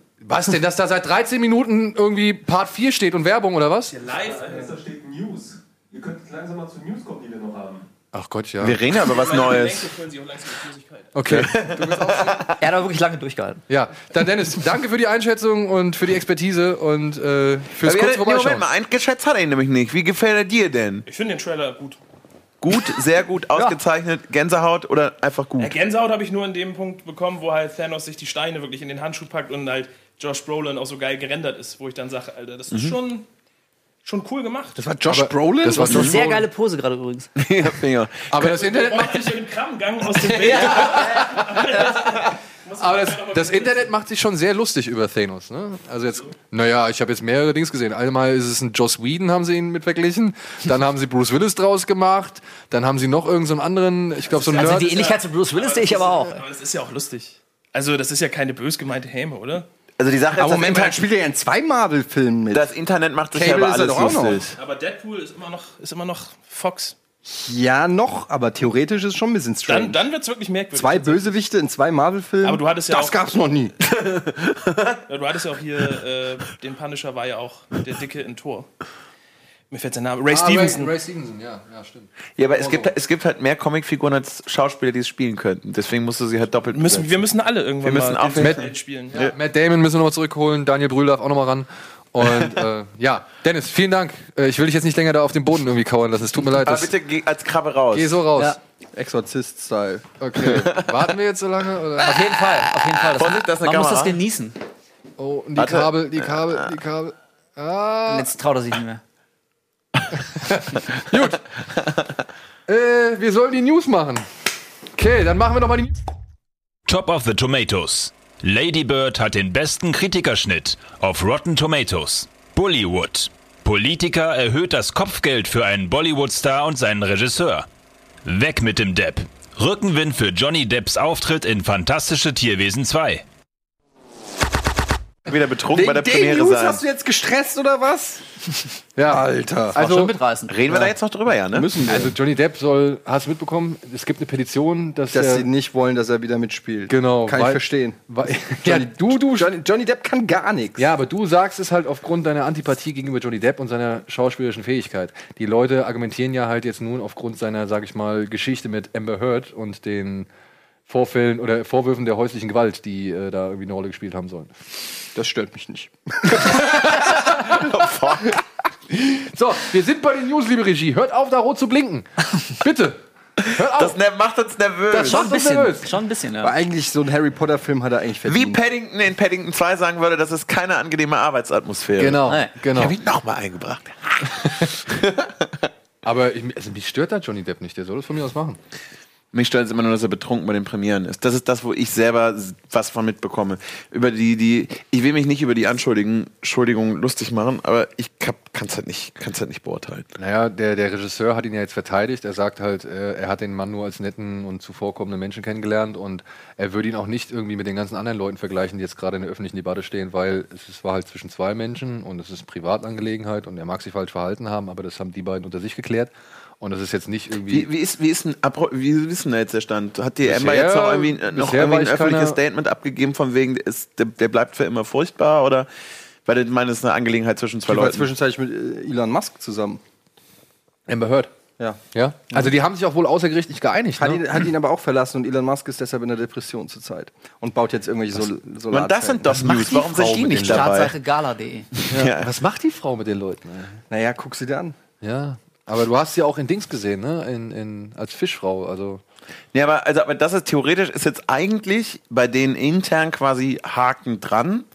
denn, dass da seit 13 Minuten irgendwie Part 4 steht und Werbung oder was? Live, Da steht News. Ihr könnt jetzt langsam mal zu News kommen, die wir noch haben. Ach Gott, ja. Wir reden ja über was Neues. Okay. Er hat aber wirklich lange durchgehalten. Ja, dann Dennis, danke für die Einschätzung und für die Expertise und äh, fürs Aber kurz ja, nee, Moment vorbeischauen. mal, eingeschätzt hat er ihn nämlich nicht. Wie gefällt er dir denn? Ich finde den Trailer gut. Gut, sehr gut, ausgezeichnet, Gänsehaut oder einfach gut? Ja, Gänsehaut habe ich nur in dem Punkt bekommen, wo halt Thanos sich die Steine wirklich in den Handschuh packt und halt Josh Brolin auch so geil gerendert ist, wo ich dann sage, Alter, das ist Mhm. schon, schon cool gemacht. Das war Josh Aber Brolin? das war Das ist eine sehr geile Pose gerade übrigens. Ja, Finger. Aber das Internet macht sich im Kramgang aus dem Bild. Aber das, das Internet macht sich schon sehr lustig über Thanos. Ne? Also jetzt, naja, ich habe jetzt mehrere Dings gesehen. Einmal ist es ein Joss Whedon, haben sie ihn mit verglichen. Dann haben sie Bruce Willis draus gemacht. Dann haben sie noch irgendeinen so anderen, ich glaube so einen Also Nerd. die Ähnlichkeit zu Bruce Willis sehe ich aber auch. Aber das ist ja auch lustig. Also, das ist ja keine bös gemeinte Häme, oder? Also die Sache ist, Aber Moment, halt spielt er ja in zwei Marvel-Filmen mit. das Internet macht sich Cable ja über ist er alles doch auch noch. lustig. Aber Deadpool ist immer noch, ist immer noch Fox. Ja, noch, aber theoretisch ist es schon ein bisschen strange. Dann, dann wird es wirklich merkwürdig. zwei Bösewichte in zwei Marvel-Filmen. Aber du hattest ja das auch- gab's noch nie. Ja, du hattest ja auch hier, äh, den Punisher war ja auch der Dicke in Tor. Mir fällt sein Name. Ray Ah, Stevenson. Ray, Ray Stevenson, ja, ja, stimmt. Ja, aber es gibt, es gibt halt mehr Comicfiguren als Schauspieler, die es spielen könnten. Deswegen musst du sie halt doppelt Müssen, besetzen. wir müssen alle irgendwann Wir müssen mal auf Superheld spielen. Ja. Matt Damon müssen wir noch mal zurückholen. Daniel Brühl darf auch noch mal ran. Und äh, ja, Dennis, vielen Dank. Äh, ich will dich jetzt nicht länger da auf dem Boden irgendwie kauern lassen. Es tut mir leid. Aber bitte geh als Krabbe raus. geh so raus. Ja. Exorzist-Style. Okay. Warten wir jetzt so lange? Oder? Auf jeden Fall, auf jeden Fall. Das, Vorsicht, das ist eine man muss das Kamera. genießen. Oh, und die Warte. Kabel, die Kabel, die Kabel. Ah. Und jetzt traut er sich nicht mehr. Gut. äh, wir sollen die News machen. Okay, dann machen wir noch mal die. Top of the Tomatoes. Lady Bird hat den besten Kritikerschnitt auf Rotten Tomatoes. Bollywood. Politiker erhöht das Kopfgeld für einen Bollywood-Star und seinen Regisseur. Weg mit dem Depp. Rückenwind für Johnny Depps Auftritt in Fantastische Tierwesen 2. Wieder betrunken bei der den Premiere News sein. hast du jetzt gestresst oder was? Ja, Alter. Also, schon also, mitreißen. Reden wir da jetzt noch drüber, ja, ne? Müssen wir. also Johnny Depp soll, hast du mitbekommen, es gibt eine Petition, dass, dass er, sie nicht wollen, dass er wieder mitspielt. Genau, Kann ich weil- verstehen. weil, ja, Johnny, du, du, Johnny, Johnny Depp kann gar nichts. Ja, aber du sagst es halt aufgrund deiner Antipathie gegenüber Johnny Depp und seiner schauspielerischen Fähigkeit. Die Leute argumentieren ja halt jetzt nun aufgrund seiner, sag ich mal, Geschichte mit Amber Heard und den Vorfällen oder Vorwürfen der häuslichen Gewalt, die äh, da irgendwie eine Rolle gespielt haben sollen. Das stört mich nicht. So, wir sind bei den News, liebe Regie. Hört auf, da rot zu blinken. Bitte. Hört auf. Das ne- macht uns nervös. Das Schon ein uns nervös. bisschen. Schon ein bisschen, Aber ja. eigentlich so ein Harry Potter Film hat er eigentlich Wie verdient. Paddington in Paddington 2 sagen würde, das ist keine angenehme Arbeitsatmosphäre. Genau, Nee. genau. Ich hab ihn nochmal eingebracht. Aber ich, also mich stört da Johnny Depp nicht. Der soll das von mir aus machen. Mich stört es immer nur, dass er betrunken bei den Premieren ist. Das ist das, wo ich selber was von mitbekomme. Über die, die, ich will mich nicht über die Anschuldigungen Entschuldigung lustig machen, aber ich kann es halt nicht, halt nicht beurteilen. Naja, der, der Regisseur hat ihn ja jetzt verteidigt. Er sagt halt, äh, er hat den Mann nur als netten und zuvorkommenden Menschen kennengelernt und er würde ihn auch nicht irgendwie mit den ganzen anderen Leuten vergleichen, die jetzt gerade in der öffentlichen Debatte stehen, weil es, es war halt zwischen zwei Menschen und es ist Privatangelegenheit und er mag sich falsch verhalten haben, aber das haben die beiden unter sich geklärt. Und das ist jetzt nicht irgendwie. Wie, wie, ist, wie, ist denn, wie ist denn jetzt der Stand? Hat die Bisher- Amber jetzt noch irgendwie, äh, noch irgendwie ein öffentliches Statement abgegeben, von wegen, ist, der, der bleibt für immer furchtbar? Oder, weil ich meine, es ist eine Angelegenheit zwischen zwei war Leuten. zwischenzeitlich mit äh, Elon Musk zusammen. Amber Heard. Ja. Ja? Also die haben sich auch wohl außergerichtlich geeinigt. Hat, ne? ihn, hat ihn aber auch verlassen und Elon Musk ist deshalb in der Depression zurzeit und baut jetzt irgendwelche Sol Solar. Und das sind macht News. die Warum sind Frau die nicht dabei? Startseite gala.de. Ja. Was macht die Frau mit den Leuten? Naja, guck sie dir an. Ja. Aber du hast sie auch in Dings gesehen, ne? In, in, als Fischfrau. Also. Ja, aber, also, aber das ist theoretisch, ist jetzt eigentlich bei denen intern quasi Haken dran.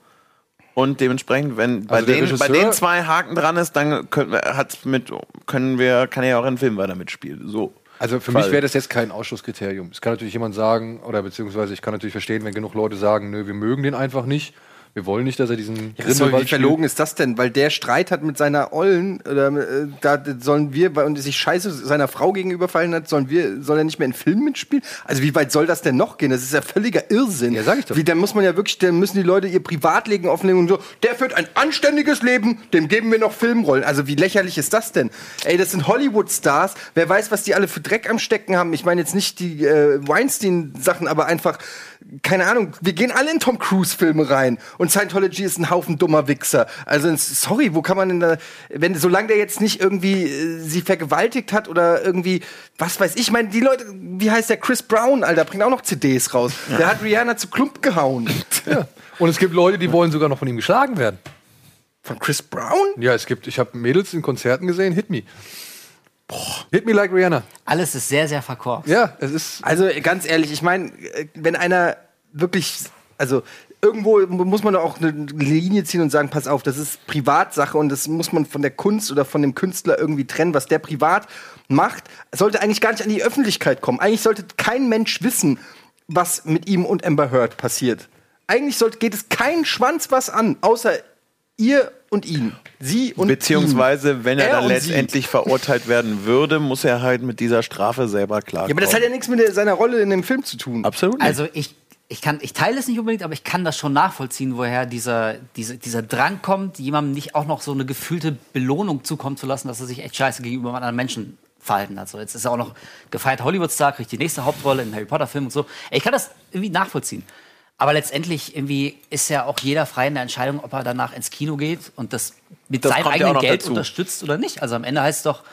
Und dementsprechend, wenn bei, Also denen, bei den zwei Haken dran ist, dann können wir, hat's mit, können wir, kann er ja auch in Film weiter mitspielen. So. Also für Fall. mich wäre das jetzt kein Ausschlusskriterium. Es kann natürlich jemand sagen, oder beziehungsweise ich kann natürlich verstehen, wenn genug Leute sagen, nö, wir mögen den einfach nicht. Wir wollen nicht, dass er diesen Ja, so, wie Grindelwald verlogen ist das denn? Weil der Streit hat mit seiner Ollen, äh, da sollen wir, weil und sich scheiße seiner Frau gegenüber hat, sollen wir, soll er nicht mehr in Filmen mitspielen? Also wie weit soll das denn noch gehen? Das ist ja völliger Irrsinn. Ja, sag ich doch. Wie, dann muss man ja wirklich, dann müssen die Leute ihr Privatleben offenlegen und so, der führt ein anständiges Leben, dem geben wir noch Filmrollen. Also wie lächerlich ist das denn? Ey, das sind Hollywood-Stars, wer weiß, was die alle für Dreck am Stecken haben. Ich meine jetzt nicht die äh, Weinstein-Sachen, aber einfach, keine Ahnung, wir gehen alle in Tom Cruise-Filme rein und Scientology ist ein Haufen dummer Wichser. Also, sorry, wo kann man denn da, wenn, solange der jetzt nicht irgendwie äh, sie vergewaltigt hat oder irgendwie, was weiß ich, ich meine, die Leute, wie heißt der Chris Brown, Alter, bringt auch noch CDs raus. Der hat Rihanna zu Klump gehauen. Und es gibt Leute, die wollen sogar noch von ihm geschlagen werden. Von Chris Brown? Ja, es gibt, ich habe Mädels in Konzerten gesehen, Hit Me. Hit Me like Rihanna. Alles ist sehr, sehr verkorkst. Ja, es ist. Also ganz ehrlich, ich meine, wenn einer wirklich, also irgendwo muss man doch auch eine Linie ziehen und sagen, pass auf, das ist Privatsache und das muss man von der Kunst oder von dem Künstler irgendwie trennen. Was der privat macht, sollte eigentlich gar nicht an die Öffentlichkeit kommen. Eigentlich sollte kein Mensch wissen, was mit ihm und Amber Heard passiert. Eigentlich sollte, geht es keinen Schwanz was an, außer ihr und ihn. Sie und Beziehungsweise, ihn. wenn er, dann und sie. letztendlich verurteilt werden würde, muss er halt mit dieser Strafe selber klarkommen. Ja, aber das hat ja nichts mit der- seiner Rolle in dem Film zu tun. Absolut. Also ich, ich, kann, ich teile es nicht unbedingt, aber ich kann das schon nachvollziehen, woher dieser, diese, dieser Drang kommt, jemandem nicht auch noch so eine gefühlte Belohnung zukommen zu lassen, dass er sich echt scheiße gegenüber anderen Menschen verhalten hat. So, jetzt ist er auch noch gefeierter Hollywood-Star, kriegt die nächste Hauptrolle in Harry Potter-Film und so. Ich kann das irgendwie nachvollziehen. Aber letztendlich irgendwie ist ja auch jeder frei in der Entscheidung, ob er danach ins Kino geht und das mit Das seinem ja eigenen Geld dazu. unterstützt oder nicht. Also am Ende heißt es doch,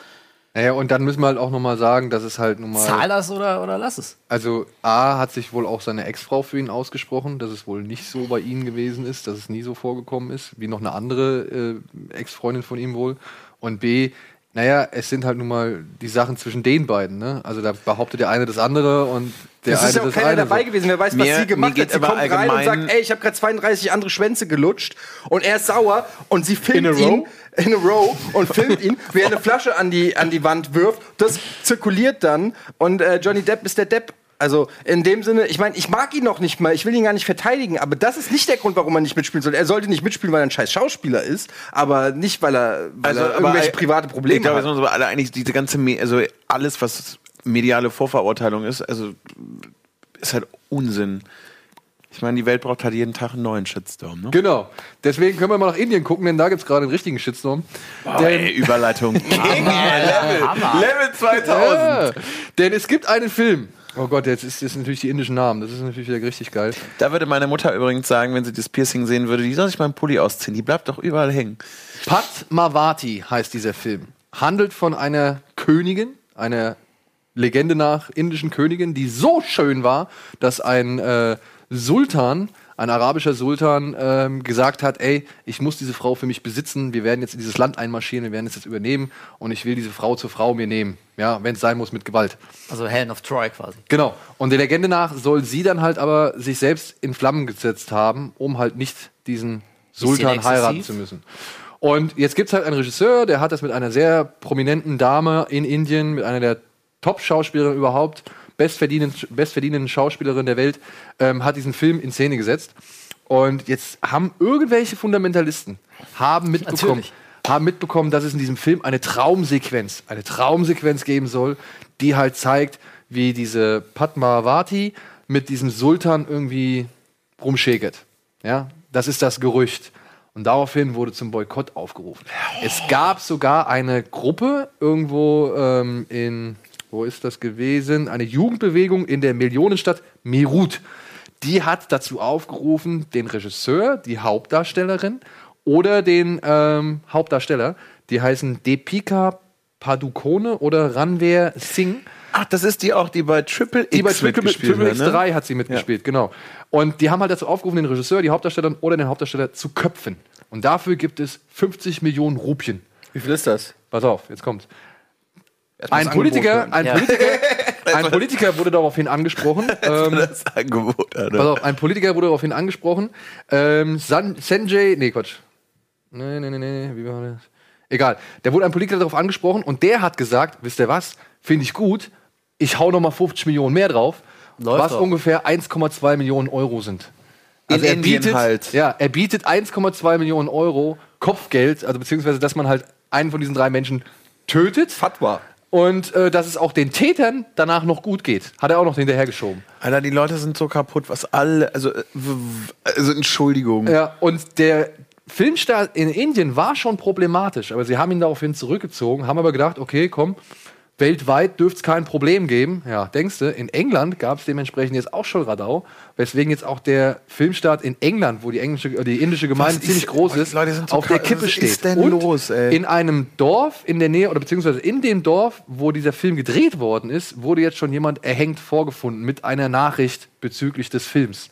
Naja, und dann müssen wir halt auch nochmal sagen, dass es halt nun mal. zahl das oder, oder lass es. Also A hat sich wohl auch seine Ex-Frau für ihn ausgesprochen, dass es wohl nicht so bei ihm gewesen ist, dass es nie so vorgekommen ist, wie noch eine andere äh, Ex-Freundin von ihm wohl. Und B, naja, es sind halt nun mal die Sachen zwischen den beiden, ne? Also da behauptet der eine das andere und der Es eine ist ja auch das keiner eine. dabei so. gewesen, wer weiß, was Mir- sie gemacht hat. Sie kommt rein und sagt, ey, ich habe gerade 32 andere Schwänze gelutscht und er ist sauer und sie filmt In a ihn row? in a row und filmt ihn, wie er eine Flasche an die, an die Wand wirft. Das zirkuliert dann und äh, Johnny Depp ist der Depp. Also in dem Sinne, ich meine, ich mag ihn noch nicht mal, ich will ihn gar nicht verteidigen, aber das ist nicht der Grund, warum er nicht mitspielen soll. Er sollte nicht mitspielen, weil er ein scheiß Schauspieler ist, aber nicht, weil er, weil er aber, irgendwelche private Probleme Ich glaube, hat. es sind aber alle eigentlich diese ganze, Me also alles, was mediale Vorverurteilung ist, also ist halt Unsinn. Ich meine, die Welt braucht halt jeden Tag einen neuen Shitstorm. Ne? Genau. Deswegen können wir mal nach Indien gucken, denn da gibt es gerade einen richtigen Shitstorm. Boah, ey, Überleitung. Level, Level 2000. Ja, denn es gibt einen Film. Oh Gott, jetzt ist das natürlich die indischen Namen. Das ist natürlich wieder richtig geil. Da würde meine Mutter übrigens sagen, wenn sie das Piercing sehen würde, die soll sich mal einen Pulli ausziehen. Die bleibt doch überall hängen. Padmavati heißt dieser Film. Handelt von einer Königin, einer Legende nach indischen Königin, die so schön war, dass ein äh, Sultan, ein arabischer Sultan, ähm, gesagt hat, ey, ich muss diese Frau für mich besitzen, wir werden jetzt in dieses Land einmarschieren, wir werden es jetzt übernehmen und ich will diese Frau zur Frau mir nehmen. Ja, wenn es sein muss, mit Gewalt. Also Helen of Troy quasi. Genau. Und der Legende nach soll sie dann halt aber sich selbst in Flammen gesetzt haben, um halt nicht diesen Sultan heiraten zu müssen. Und jetzt gibt's halt einen Regisseur, der hat das mit einer sehr prominenten Dame in Indien, mit einer der Top-Schauspielerinnen überhaupt, bestverdienenden, bestverdienenden Schauspielerin der Welt, ähm, hat diesen Film in Szene gesetzt. Und jetzt haben irgendwelche Fundamentalisten haben mitbekommen, Natürlich. haben mitbekommen, dass es in diesem Film eine Traumsequenz, eine Traumsequenz geben soll, die halt zeigt, wie diese Padmavati mit diesem Sultan irgendwie rumschäkert. Ja, das ist das Gerücht. Und daraufhin wurde zum Boykott aufgerufen. Es gab sogar eine Gruppe irgendwo ähm, in, wo ist das gewesen? Eine Jugendbewegung in der Millionenstadt Meerut. Die hat dazu aufgerufen, den Regisseur, die Hauptdarstellerin oder den ähm, Hauptdarsteller, die heißen Deepika Padukone oder Ranveer Singh. Ach, das ist die auch, die bei Triple X Die bei Triple, mitgespielt Triple hat, X ne? 3 hat sie mitgespielt, genau. Und die haben halt dazu aufgerufen, den Regisseur, die Hauptdarstellerin oder den Hauptdarsteller zu köpfen. Und dafür gibt es 50 Millionen Rupien. Wie viel ist das? Pass auf, jetzt kommt's. Ein Politiker, ein. Politiker, ein Politiker wurde daraufhin angesprochen. Ähm, das Angebot, Alter. pass auf, ein Politiker wurde daraufhin angesprochen. Ähm, San, Sanjay, nee, Quatsch. Nee, nee, nee, nee, wie war das? Egal. Der wurde ein Politiker darauf angesprochen und der hat gesagt, wisst ihr was, finde ich gut, ich hau noch mal 50 Millionen mehr drauf, Läuft was doch. ungefähr 1,2 Millionen Euro sind. In er Indien bietet, halt. Ja, er bietet 1,2 Millionen Euro Kopfgeld, also beziehungsweise, dass man halt einen von diesen drei Menschen tötet. Fatwa. Und äh, dass es auch den Tätern danach noch gut geht. Hat er auch noch hinterhergeschoben. Alter, die Leute sind so kaputt, was alle, also, äh, also Entschuldigung. Ja, und der Filmstart in Indien war schon problematisch, aber sie haben ihn daraufhin zurückgezogen, haben aber gedacht, okay, komm, weltweit dürfte es kein Problem geben. Ja, denkst du, in England gab es dementsprechend jetzt auch schon Radau, weswegen jetzt auch der Filmstart in England, wo die, englische, äh, die indische Gemeinde Was ist- ziemlich groß ist, so auf der. Kippe Was steht. ist denn Und los, ey? in einem Dorf in der Nähe, oder beziehungsweise in dem Dorf, wo dieser Film gedreht worden ist, wurde jetzt schon jemand erhängt vorgefunden mit einer Nachricht bezüglich des Films.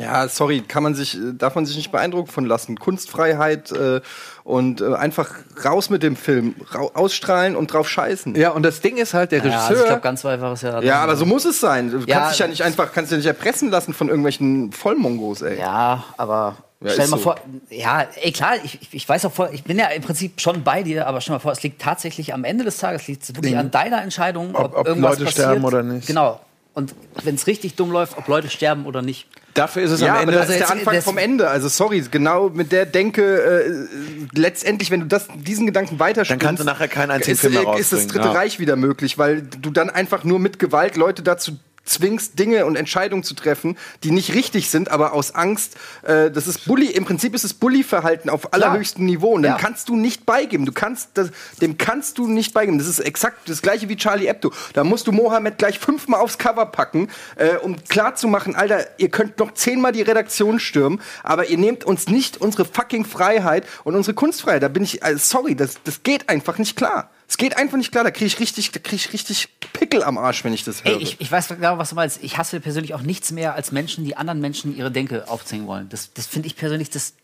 Ja, sorry, kann man sich, äh, darf man sich nicht beeindrucken von lassen. Kunstfreiheit äh, und äh, einfach raus mit dem Film, ausstrahlen und drauf scheißen. Ja, und das Ding ist halt, der Ja, Regisseur. also ich glaube, ganz so einfach ist ja. Ja, aber so muss es sein. Du Ja, kannst dich ja nicht einfach, kannst dich ja nicht erpressen lassen von irgendwelchen Vollmongos, ey. Ja, aber Ja, stell mal so. vor, ja, ey klar, ich, ich- weiß auch voll, ich bin ja im Prinzip schon bei dir, aber stell mal vor, es liegt tatsächlich am Ende des Tages, liegt es wirklich Mhm. an deiner Entscheidung, ob, Ob- ob irgendwas Leute passiert. sterben oder nicht. Genau. Und wenn es richtig dumm läuft, ob Leute sterben oder nicht. Dafür ist es Ja, am aber Ende. das ist der Anfang vom Ende. Also sorry, genau mit der Denke, äh, letztendlich, wenn du das, diesen Gedanken weiterspinnst, Dann kannst du nachher keinen einzigen ist, Film mehr ist das Dritte ja. Reich wieder möglich, weil du dann einfach nur mit Gewalt Leute dazu zwingst, Dinge und Entscheidungen zu treffen, die nicht richtig sind, aber aus Angst, äh, das ist Bully, im Prinzip ist es Bully-Verhalten auf allerhöchstem Niveau und dann Ja. kannst du nicht beigeben, du kannst, das, dem kannst du nicht beigeben, das ist exakt das gleiche wie Charlie Hebdo, da musst du Mohammed gleich fünfmal aufs Cover packen, äh, um klar zu machen, Alter, ihr könnt noch zehnmal die Redaktion stürmen, aber ihr nehmt uns nicht unsere fucking Freiheit und unsere Kunstfreiheit, da bin ich, äh, sorry, das, das geht einfach nicht klar. Es geht einfach nicht klar, da kriege ich richtig, da krieg ich richtig Pickel am Arsch, wenn ich das höre. Ey, ich, ich weiß genau, was du meinst. Ich hasse persönlich auch nichts mehr als Menschen, die anderen Menschen ihre Denke aufzwingen wollen. Das, das finde ich persönlich das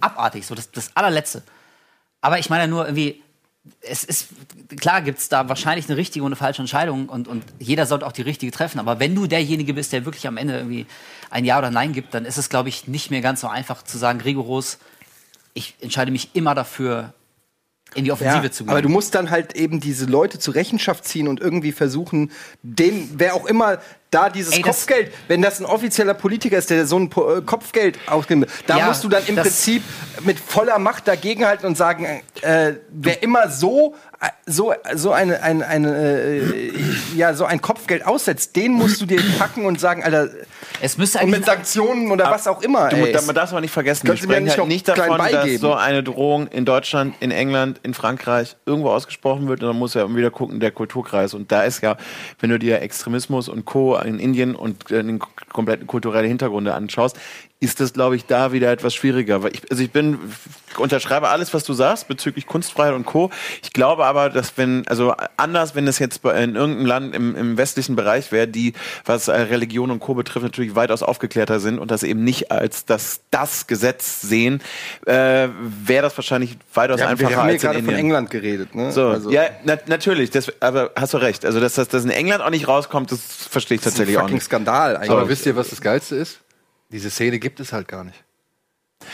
abartig, so das, das allerletzte. Aber ich meine nur irgendwie, es ist, klar gibt es da wahrscheinlich eine richtige und eine falsche Entscheidung und, und jeder sollte auch die richtige treffen. Aber wenn du derjenige bist, der wirklich am Ende irgendwie ein Ja oder Nein gibt, dann ist es, glaube ich, nicht mehr ganz so einfach zu sagen, rigoros, ich entscheide mich immer dafür, in die Offensive zu gehen. Aber du musst dann halt eben diese Leute zur Rechenschaft ziehen und irgendwie versuchen, den, wer auch immer da dieses Ey, das- Kopfgeld, wenn das ein offizieller Politiker ist, der so ein Po- äh, Kopfgeld ausgibt, da Ja, musst du dann im das- Prinzip mit voller Macht dagegenhalten und sagen, äh, wer immer so so so eine, eine, eine äh, ja so ein Kopfgeld aussetzt, den musst du dir packen und sagen, Alter, es müsste und mit Sanktionen oder was auch immer. Du, ey. man darf aber nicht vergessen, wir sprechen nicht halt nicht davon, dass so eine Drohung in Deutschland, in England, in Frankreich irgendwo ausgesprochen wird. Und dann muss ja wieder gucken, der Kulturkreis. Und da ist ja, wenn du dir Extremismus und Co. in Indien und äh, den kompletten kulturellen Hintergrund anschaust, ist das, glaube ich, da wieder etwas schwieriger. Weil ich, also ich bin, unterschreibe alles, was du sagst bezüglich Kunstfreiheit und Co. Ich glaube aber, dass wenn, also anders, wenn es jetzt in irgendeinem Land im, im westlichen Bereich wäre, die, was äh, Religion und Co. betrifft, natürlich weitaus aufgeklärter sind und das eben nicht als das, das Gesetz sehen, äh, wäre das wahrscheinlich weitaus ja, einfacher wir haben hier als in gerade von. England geredet, ne? So, Also- ja, na, natürlich, das, aber hast du recht. Also, dass das dass in England auch nicht rauskommt, das verstehe ich Das ist ein tatsächlich auch fucking nicht. Skandal eigentlich. Aber wisst ihr, was das Geilste ist? Diese Szene gibt es halt gar nicht.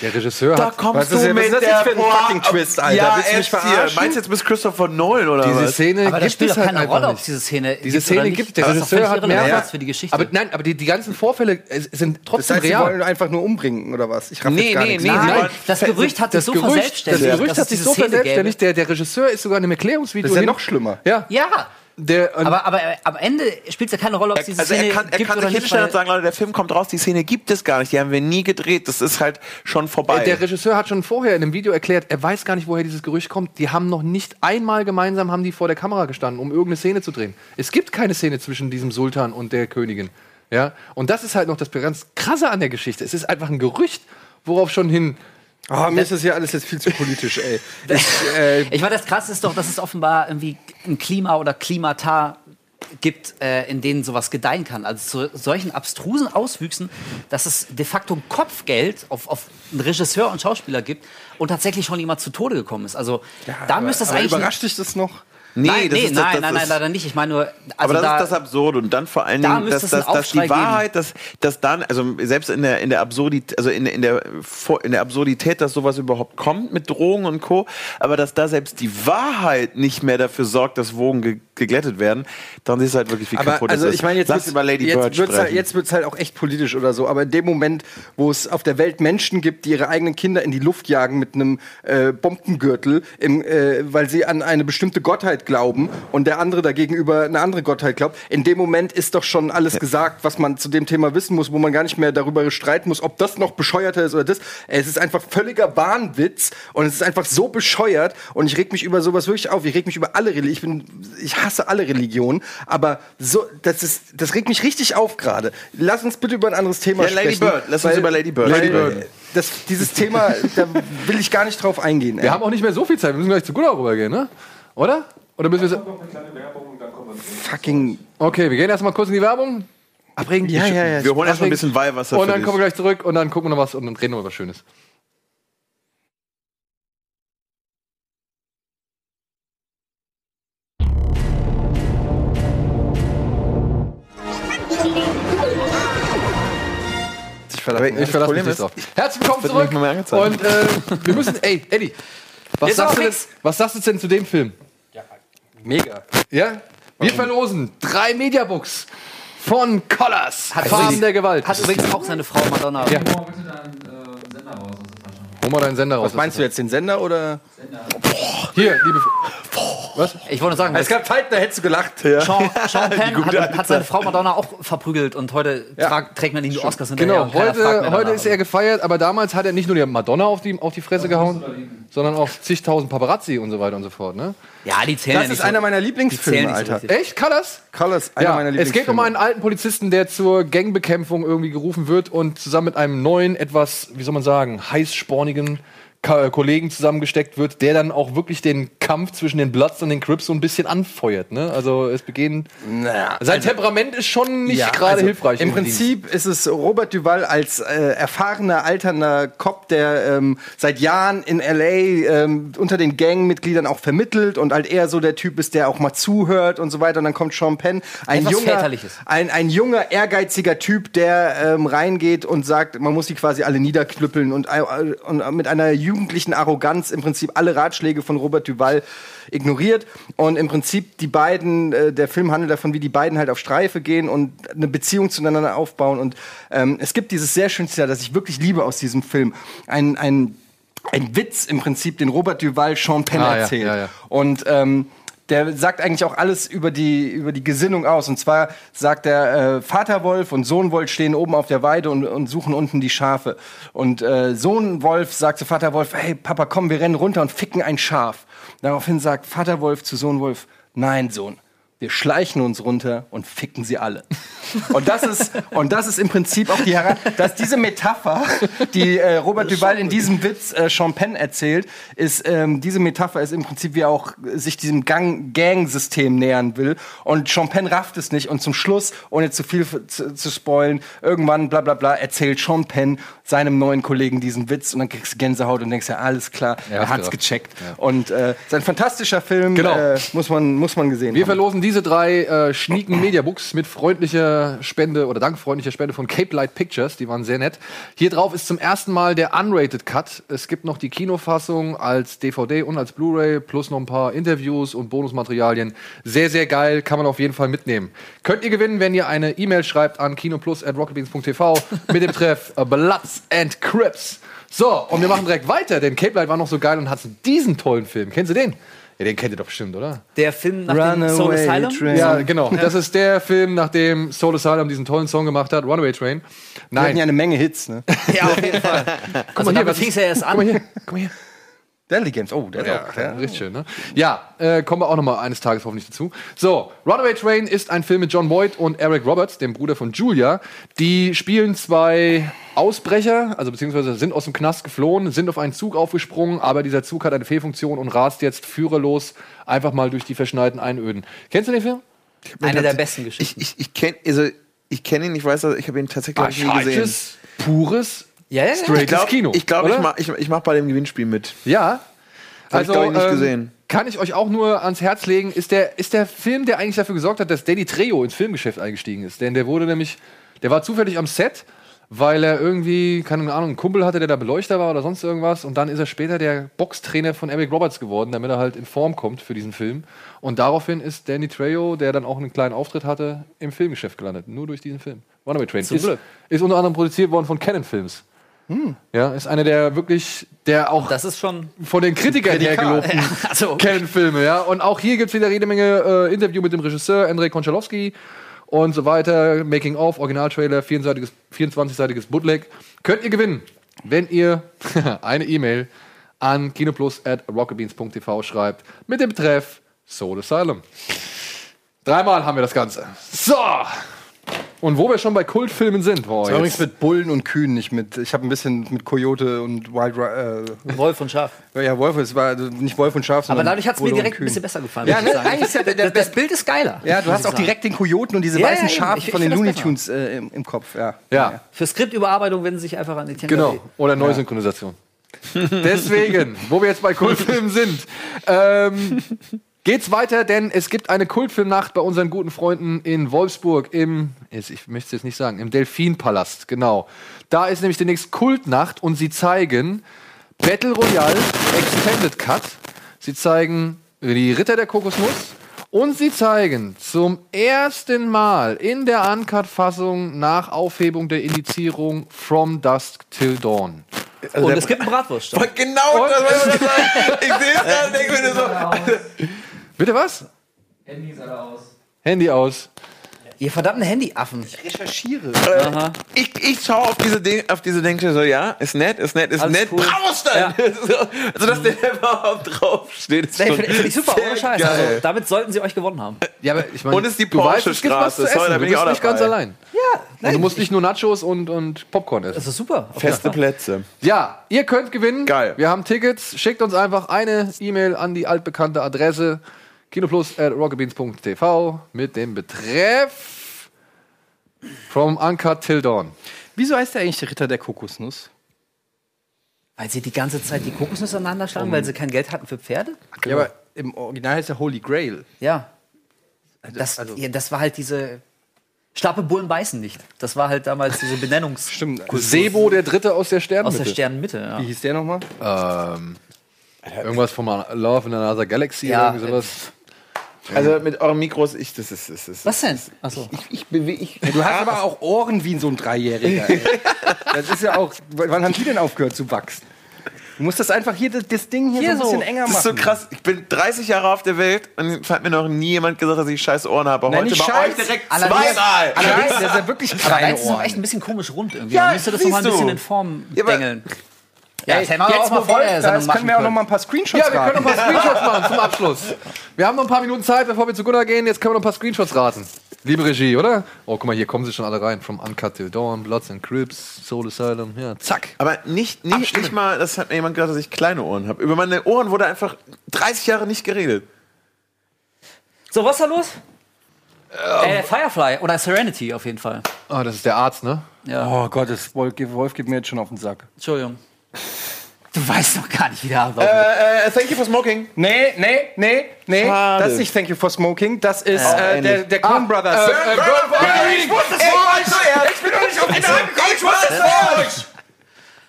Der Regisseur Da hat. kommst du mit ist das der jetzt für ein fucking Twist, Alter? Ja, Willst du mich verarschen? Meinst du jetzt bis Christopher Nolan oder diese was? Szene Aber das gibt spielt es halt keine einfach Rolle, ob nicht. diese Szene Diese Szene gibt der Das ist doch Regisseur hat mehrfach für die Geschichte. Aber nein, aber die, die ganzen Vorfälle sind Das trotzdem heißt, sie real. wollen einfach nur umbringen, oder was? Ich raff Nee, jetzt gar nee, nichts. nee, Nein, sie wollen- das Gerücht hat sich das so Gerücht, das verselbstständigt. Gerücht hat es sich so verselbstständigt. Der, der Regisseur ist sogar in einem Erklärungsvideo. Das ist ja noch schlimmer. Ja. Ja, Der, und aber, aber am Ende spielt es ja keine Rolle, ob es diese Also Szene er kann, er gibt kann sich nicht. hinstellen und sagen, Leute, der Film kommt raus, die Szene gibt es gar nicht, die haben wir nie gedreht, das ist halt schon vorbei. Der Regisseur hat schon vorher in einem Video erklärt, er weiß gar nicht, woher dieses Gerücht kommt. Die haben noch nicht einmal gemeinsam haben die vor der Kamera gestanden, um irgendeine Szene zu drehen. Es gibt keine Szene zwischen diesem Sultan und der Königin. Ja? Und das ist halt noch das ganz krasse an der Geschichte. Es ist einfach ein Gerücht, worauf schon hin. Oh, mir ist das hier alles jetzt viel zu politisch, ey. Ich, äh, Ich meine, das Krasse ist doch, dass es offenbar irgendwie ein Klima oder Klimata gibt, äh, in denen sowas gedeihen kann. Also zu solchen abstrusen Auswüchsen, dass es de facto ein Kopfgeld auf, auf einen Regisseur und Schauspieler gibt und tatsächlich schon jemand zu Tode gekommen ist. Also da müsste es aber eigentlich... überrascht dich das noch? Nee, nein, das nee, ist, das, nein, das nein, nein, ist, leider nicht. Ich meine nur, also aber das da, ist das Absurde und dann vor allen da Dingen, müsste dass, dass, dass die geben. Wahrheit, dass, dass dann, also selbst in der in der Absurdität, also in, in der in der Absurdität, dass sowas überhaupt kommt mit Drogen und Co. Aber dass da selbst die Wahrheit nicht mehr dafür sorgt, dass Wogen ge geglättet werden, dann ist es halt wirklich wie Aber kaputt also ist. ich meine, jetzt Lass über Lady jetzt Bird wird's halt, jetzt wird's halt auch echt politisch oder so. Aber in dem Moment, wo es auf der Welt Menschen gibt, die ihre eigenen Kinder in die Luft jagen mit einem äh, Bombengürtel, im, äh, weil sie an eine bestimmte Gottheit glauben und der andere dagegen über eine andere Gottheit glaubt, in dem Moment ist doch schon alles gesagt, was man zu dem Thema wissen muss, wo man gar nicht mehr darüber streiten muss, ob das noch bescheuerter ist oder das. Es ist einfach völliger Wahnwitz und es ist einfach so bescheuert und ich reg mich über sowas wirklich auf. Ich reg mich über alle Religionen. Ich bin, ich hasse alle Religionen, aber so, das ist, das regt mich richtig auf gerade. Lass uns bitte über ein anderes Thema Ja, Lady sprechen. Bird. Lass uns über Lady Bird sprechen. äh, Das, dieses Thema, da will ich gar nicht drauf eingehen. ey. Wir haben auch nicht mehr so viel Zeit. Wir müssen gleich zu Gunnar rübergehen, ne? Oder? Oder müssen wir. so- fucking. Okay, wir gehen erstmal kurz in die Werbung. Abbringen. Ja, ja, ja. wir holen erstmal ein bisschen Weihwasser Und dann kommen wir gleich zurück und dann gucken wir noch was und dann reden wir über was Schönes. Ich verlasse Ich verlasse mich nicht drauf. Herzlich willkommen zurück. Und äh, wir müssen. Ey, Eddie, was sagst, du denn, was sagst du denn zu dem Film? Mega. Ja? Wir verlosen drei Mediabooks von Colors. Hat Farben der Gewalt. Hat übrigens auch seine Frau Madonna. Ja. Hol mal deinen Sender raus. Was meinst du jetzt, den Sender oder? Hier, liebe. Was? Ich wollte nur sagen, Es gab Zeiten, da hättest du gelacht. Sean, Sean Penn hat, hat seine. Frau Madonna auch verprügelt und heute trag, trägt man ihm die Oscars hinterher. Genau, heute, heute ist er gefeiert, aber damals hat er nicht nur die Madonna auf die, auf die Fresse gehauen, sondern auch zigtausend Paparazzi und so weiter und so fort. Ne? Ja, die zählen Das ja nicht ist einer so. meiner Die Lieblingsfilme, so Alter. Echt? Colors? Colors, einer Ja, meiner es Lieblingsfilme. geht um einen alten Polizisten, der zur Gangbekämpfung irgendwie gerufen wird und zusammen mit einem neuen, etwas, wie soll man sagen, heißspornigen Kollegen zusammengesteckt wird, der dann auch wirklich den Kampf zwischen den Bloods und den Crips so ein bisschen anfeuert. Ne? Also es begehen. Naja, Sein Temperament ist schon nicht Ja, gerade also hilfreich. Im im Dienst. Prinzip ist es Robert Duval als äh, erfahrener, alternder Cop, der ähm, seit Jahren in L.A. Ähm, unter den Gangmitgliedern auch vermittelt und halt eher so der Typ ist, der auch mal zuhört und so weiter. Und dann kommt Sean Penn, ein Etwas junger, ein, ein junger, ehrgeiziger Typ, der ähm, reingeht und sagt, man muss die quasi alle niederknüppeln und, äh, und mit einer jugendlichen Arroganz im Prinzip alle Ratschläge von Robert Duval ignoriert und im Prinzip die beiden, äh, der Film handelt davon, wie die beiden halt auf Streife gehen und eine Beziehung zueinander aufbauen. Und ähm, es gibt dieses sehr schöne Zitat, das ich wirklich liebe aus diesem Film, ein, ein, ein Witz im Prinzip, den Robert Duval Sean Penn Ah, ja, erzählt. ja, ja. und ähm, der sagt eigentlich auch alles über die, über die Gesinnung aus. Und zwar sagt der äh, Vaterwolf und Sohnwolf stehen oben auf der Weide und, und suchen unten die Schafe. Und äh, Sohnwolf sagt zu Vaterwolf, hey Papa, komm, wir rennen runter und ficken ein Schaf. Daraufhin sagt Vaterwolf zu Sohnwolf, nein, Sohn. Wir schleichen uns runter und ficken sie alle. Und das ist, und das ist im Prinzip auch die Heran dass diese Metapher, die äh, Robert Duval in diesem Witz äh, Penn erzählt, ist, ähm, diese Metapher ist im Prinzip, wie er auch sich diesem Gang Gang-System nähern will. Und Penn rafft es nicht. Und zum Schluss, ohne zu viel zu, zu spoilen, irgendwann, bla bla bla, erzählt Penn seinem neuen Kollegen diesen Witz und dann kriegst du Gänsehaut und denkst ja, alles klar, Ja, er hat's gerafft. gecheckt. Und äh, ist ein fantastischer Film, Genau. äh, muss man, muss man gesehen Wir haben. verlosen diese drei äh, schnieken Mediabooks mit freundlicher Spende oder dank freundlicher Spende von Cape Light Pictures, die waren sehr nett. Hier drauf ist zum ersten Mal der Unrated Cut. Es gibt noch die Kinofassung als DVD und als Blu-ray plus noch ein paar Interviews und Bonusmaterialien. Sehr, sehr geil, kann man auf jeden Fall mitnehmen. Könnt ihr gewinnen, wenn ihr eine E-Mail schreibt an kinoplus.rocketbeans.tv mit dem Treff Bloods and Crips. So, und wir machen direkt weiter, denn Cape Light war noch so geil und hat diesen tollen Film. Kennen Sie den? Ja, den kennt ihr doch bestimmt, oder? Der Film nach dem Soul Asylum? Ja, genau. Das ist der Film, nachdem Soul Asylum diesen tollen Song gemacht hat, Runaway Train. Wir hatten Nein. ja eine Menge Hits, ne? Ja, auf jeden Fall. Also hier, damit was fing ja erst Guck mal an. hier, guck mal hier. Deadly Games, oh, der Ja, auch. ja, richtig schön, ne? Ja, äh, kommen wir auch noch mal eines Tages hoffentlich dazu. So, Runaway Train ist ein Film mit John Boyd und Eric Roberts, dem Bruder von Julia. Die spielen zwei Ausbrecher, also beziehungsweise sind aus dem Knast geflohen, sind auf einen Zug aufgesprungen, aber dieser Zug hat eine Fehlfunktion und rast jetzt führerlos einfach mal durch die verschneiten Einöden. Kennst du den Film? Eine der besten Geschichten. Ich, ich, ich kenne also, ich kenn ihn, ich weiß, ich habe ihn tatsächlich nie gesehen. Pures, Ja, ja, ja. Ich straightes glaube, Kino. ich, glaub, ich, oder? mach, ich, ich mach bei dem Gewinnspiel mit. Ja. Hab ich, glaub ich, nicht ähm, gesehen. Kann ich euch auch nur ans Herz legen, ist der, ist der Film, der eigentlich dafür gesorgt hat, dass Danny Trejo ins Filmgeschäft eingestiegen ist. Denn der wurde nämlich, der war zufällig am Set, weil er irgendwie, keine Ahnung, einen Kumpel hatte, der da Beleuchter war oder sonst irgendwas. Und dann ist er später der Boxtrainer von Eric Roberts geworden, damit er halt in Form kommt für diesen Film. Und daraufhin ist Danny Trejo, der dann auch einen kleinen Auftritt hatte, im Filmgeschäft gelandet. Nur durch diesen Film. Runaway Train. Ist, ist unter anderem produziert worden von Canon Films. Ja, ist einer der wirklich, der auch Das ist schon. von den Kritikern her gelobten Also, Canon-Filme, ja. Und auch hier gibt es wieder jede Menge äh, Interview mit dem Regisseur Andrei Konchalowski und so weiter. Making of, Originaltrailer, 24-seitiges 24-seitiges Bootleg. Könnt ihr gewinnen, wenn ihr eine E-Mail an kinoplus at rocketbeans.tv schreibt mit dem Betreff Soul Asylum. Dreimal haben wir das Ganze. So. Und wo wir schon bei Kultfilmen sind, boah, Das war übrigens mit Bullen und Kühen, nicht mit. Ich habe ein bisschen mit Coyote und Wild Ri- Wolf und Schaf. äh, Ja, Wolf, es war also nicht Wolf und Schaf, Aber sondern dadurch hat es mir direkt ein bisschen besser gefallen. Ja, ne? Eigentlich ist ja der- der- das, das Bild ist geiler. Ja, du hast auch sagen. direkt den Kojoten und diese Ja, weißen ja. Schafe Ich- ich von den Looney. Tunes äh, im, im Kopf, ja. Ja. Für Skriptüberarbeitung wenden sie sich einfach an Etienne Genau. Gadet. Oder Neusynchronisation. Deswegen, wo wir jetzt bei Kultfilmen sind, ähm, geht's weiter, denn es gibt eine Kultfilmnacht bei unseren guten Freunden in Wolfsburg im, ich möchte es jetzt nicht sagen, im Delfinpalast, genau. Da ist nämlich demnächst Kultnacht und sie zeigen Battle Royale Extended Cut. Sie zeigen die Ritter der Kokosnuss und sie zeigen zum ersten Mal in der Uncut-Fassung nach Aufhebung der Indizierung From Dusk Till Dawn. Und es gibt einen Bratwurststand. Genau, das wollte ich sagen. Ich sehe es da und denke mir so. Bitte was? Handys alle aus. Handy aus. Ihr verdammten Handyaffen. Ich recherchiere. Äh, ich, ich schaue auf diese Ding, auf diese Denke so, ja, ist nett, ist nett, ist Alles nett. cool. Braustand! So, also, dass der überhaupt draufsteht, ist Nee, schon Finde find ich super, ohne Scheiß. Also, damit sollten sie euch gewonnen haben. Ja, aber ich meine, Und es ist die du weißt. Sorry, da Du bin ich bist auch nicht ganz dabei. allein. Ja, Und du musst nicht nur Nachos und, und Popcorn essen. Das ist super. Feste. Plätze. Ja, ihr könnt gewinnen. Geil. Wir haben Tickets. Schickt uns einfach eine E-Mail an die altbekannte Adresse kinoplus.rocketbeans.tv mit dem Betreff From Uncut Till Dawn. Wieso heißt der eigentlich der Ritter der Kokosnuss? Weil sie die ganze Zeit die Kokosnüsse aneinander schlagen, weil sie kein Geld hatten für Pferde? Ja, aber im Original heißt der Holy Grail. Ja. Das, also- ja, das war halt diese. Schlappe Bullen beißen nicht. Das war halt damals diese Benennungs. Stimmt. Sebo, der Dritte aus der Aus Sternenmitte. der Sternenmitte, ja. Wie hieß der nochmal? ähm, irgendwas von Love in Another Galaxy Ja, oder irgendwie sowas. Also mit euren Mikros, ich, das ist, das ist. Was denn? Achso. Ich, ich bewege, ich. Du hast aber auch Ohren wie so ein Dreijähriger. ey. das ist ja auch. Wann haben die denn aufgehört zu wachsen? Du musst das einfach hier, das, das Ding hier, Hier so ein bisschen so. enger Das machen. ist so krass. Ich bin 30 Jahre auf der Welt und es hat mir noch nie jemand gesagt, dass ich scheiß Ohren habe. Nein, Heute nicht bei scheiß. euch direkt Allerdings- zweimal. Allerdings, der ist ja wirklich Aber kleine deins ist auch Ohren. echt ein bisschen komisch rund irgendwie. Ja, müsste das noch mal ein bisschen in Form Ja, aber- dengeln. Ja, Ey, das hätten wir jetzt auch mal vor der Sendung können wir auch noch mal ein paar Screenshots Ja, wir können noch ein paar raten. Screenshots machen zum Abschluss. Wir haben noch ein paar Minuten Zeit, bevor wir zu Gunnar gehen. Jetzt können wir noch ein paar Screenshots raten. Liebe Regie, oder? Oh, guck mal, hier kommen sie schon alle rein. From Uncut Till Dawn, Bloods and Crips, Soul Asylum. Ja, zack. Aber nicht, nicht, nicht mal, das hat mir jemand gesagt, dass ich kleine Ohren habe. Über meine Ohren wurde einfach 30 Jahre nicht geredet. So, was ist da los? Äh, Firefly oder Serenity auf jeden Fall. Ah, das ist der Arzt, ne? Ja. Oh Gott, das Wolf, Wolf geht mir jetzt schon auf den Sack. Entschuldigung. Du weißt doch gar nicht, wie der ablaufen Äh, äh, thank you for smoking. Nee, nee, nee, nee. Schade. Das ist nicht Thank You for Smoking. Das ist Auch äh, der, der Coen Brothers. äh, äh, Burn for Reading. ich wusste es vorher. Ich bin doch nicht auf den Namen gekommen. Ich wusste es vorher.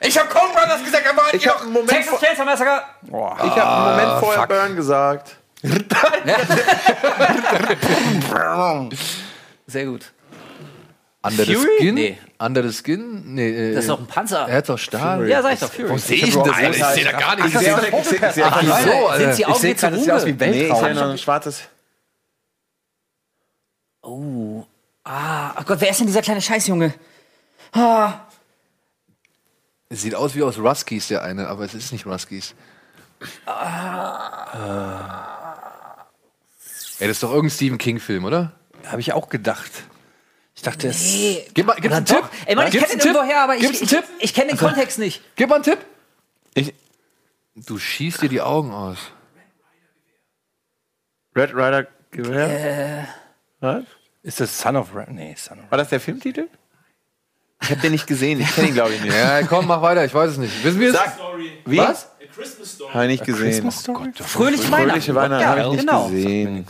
Ich hab Coen Brothers gesagt, aber Ich habe einen Moment, Texas Chainsaw Massacre. ich hab einen Moment vorher Burn gesagt. Sehr gut. Under the Fury? Skin? Nee. Under the Skin? Nee, äh, Das ist doch ein Panzer. Er hat doch Stahl. Ja, sag ich doch, Fury. Wo sehe ich denn das? Ich sehe da gar nichts. Ich sehe ich sehe- ich sehe Ach, so, sind Alter. sie gerade, das sieht aus wie Ruhe? Nee, ich Weltraum. sehe noch ein schwarzes. Oh. Ah, oh Gott, wer ist denn dieser kleine Scheißjunge? Ah. Es sieht aus wie aus Ruskies, der eine, aber es ist nicht Ruskies. Ey, das ist doch irgendein Stephen King-Film, oder? Habe ich auch gedacht. Ich dachte, es. Nee. Gib mal, gibt's einen? Tipp? Ey, Mann, ich kenne den irgendwo her, aber ich, ich, einen ich, Tipp? ich kenne den Kontext nicht. Gib mal einen Tipp. Ich, Du schießt dir die Augen aus. Red Rider Gewehr? Was? Ist das Son of Ra Nee, Son of War das der Filmtitel? Ich habe den nicht gesehen. Ich kenne ihn, glaube ich, nicht. Ja, komm, mach weiter, ich weiß es nicht. Wissen wir es? Sag, wie? Was? A Christmas Story. Habe ich nicht gesehen. Christmas Story? Fröhliche Weihnachten. Fröhliche Weihnachten Ja, habe ich nicht genau. gesehen.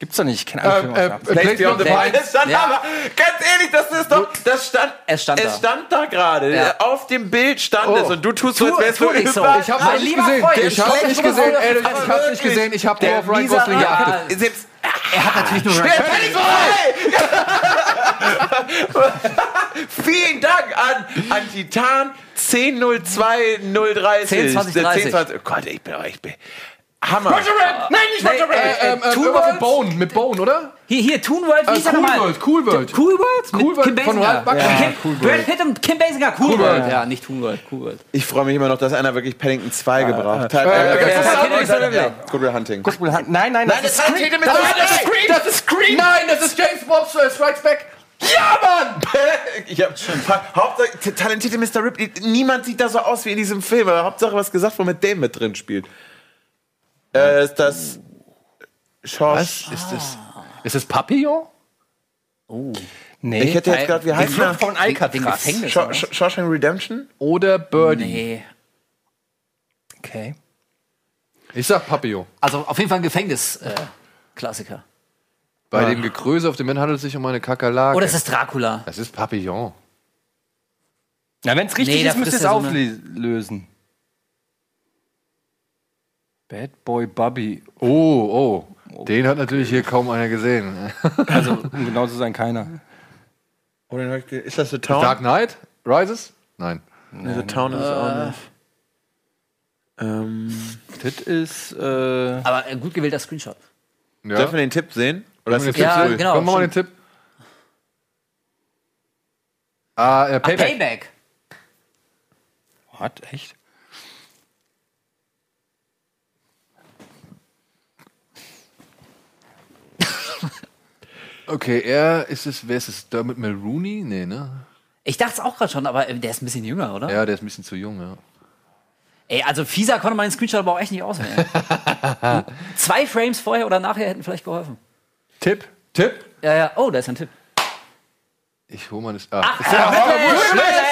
Gibt's doch nicht. Ich kenne alle Filme äh, aus der Place Beyond the Pines. Es stand Ja. aber, ganz ehrlich, das ist doch, das stand, Es stand da. es stand da gerade. Ja. Auf dem Bild stand Oh. es und du tust so, als wärst du nicht so. Ich hab's Mein nicht gesehen. Freund, ich hab's nicht gesehen. Ehrlich, ich hab's nicht gesehen. Ich hab nur auf Ryan Gosling geachtet. Selbst, Er hat natürlich nur ich so Vielen Dank an, an Titan 1002 030. 10, 20, 30. 10, 20. Oh Gott, ich bin, ich bin Hammer. Roger Rabbit! Nein, nicht Roger Rabbit! Äh, ähm, ähm, Toon World? mit Bone, mit Bone, oder? Hier, hier, Toon World, wie Äh, ist Cool nochmal? World, Cool World. Cool World? Cool Mit Kim World von Basinger. Ralph Bakshi. Ja, Kim, Brad Pitt und Kim Basinger. Cool, Cool World. World. Ja, nicht Toon World, Cool World. Ich freue mich immer noch, dass einer wirklich Paddington 2 gebracht hat. äh, Äh, äh, Good äh, Will Good Will Hunting. Nein, nein, nein, das ist Scream! Das ist Scream! Das ist Scream! Nein, das ist James Bond äh, Strikes Back. Ja, Mann! Ich hab schon. Hauptsache, talentierte Mr. Ripley. Niemand sieht da so aus wie in diesem Film. Aber Hauptsache was gesagt, wo mit dem mit drin spielt. Äh, ist das. Schorsch. Was ist das? Ist das Papillon? Nee, Ich hätte jetzt gerade, wie heißt der? von Alcatraz. Shawshank Redemption? Oder Birdie? Nee. Okay. Ich sag Papillon. Also auf jeden Fall ein Gefängnis-Klassiker. Bei dem Gekröse auf dem Ende handelt es sich um eine Kakerlake. Oder ist es Dracula? das ist Papillon. Na, wenn es richtig Nee, ist, müsst ihr es ja auflösen. Bad Boy Bobby. Oh, oh. Den hat natürlich hier kaum einer gesehen. Also, um genau zu sein, keiner. Oh, ist das The Town? Dark Knight Rises? Nein. Nee, The Town ist es auch nicht. Ähm, Das ist, äh, Aber ein gut gewählter Screenshot. Ja. Dürfen wir den Tipp sehen? Oder ist das zu den Ja, früh? genau. Komm, mach mal den Tipp. Ah, äh, Ah, Payback. Payback. what? Echt? Okay, er ist es, wer ist es? Dermot Mulrooney? Nee, ne? Ich dachte es auch gerade schon, aber äh, der ist ein bisschen jünger, oder? Ja, der ist ein bisschen zu jung, ja. Ey, also fieser konnte man den Screenshot aber auch echt nicht auswählen. Zwei Frames vorher oder nachher hätten vielleicht geholfen. Tipp? Tipp? Ja, ja. Oh, da ist ein Tipp. Ich hol mal das. Ah. Ach, Whiplash!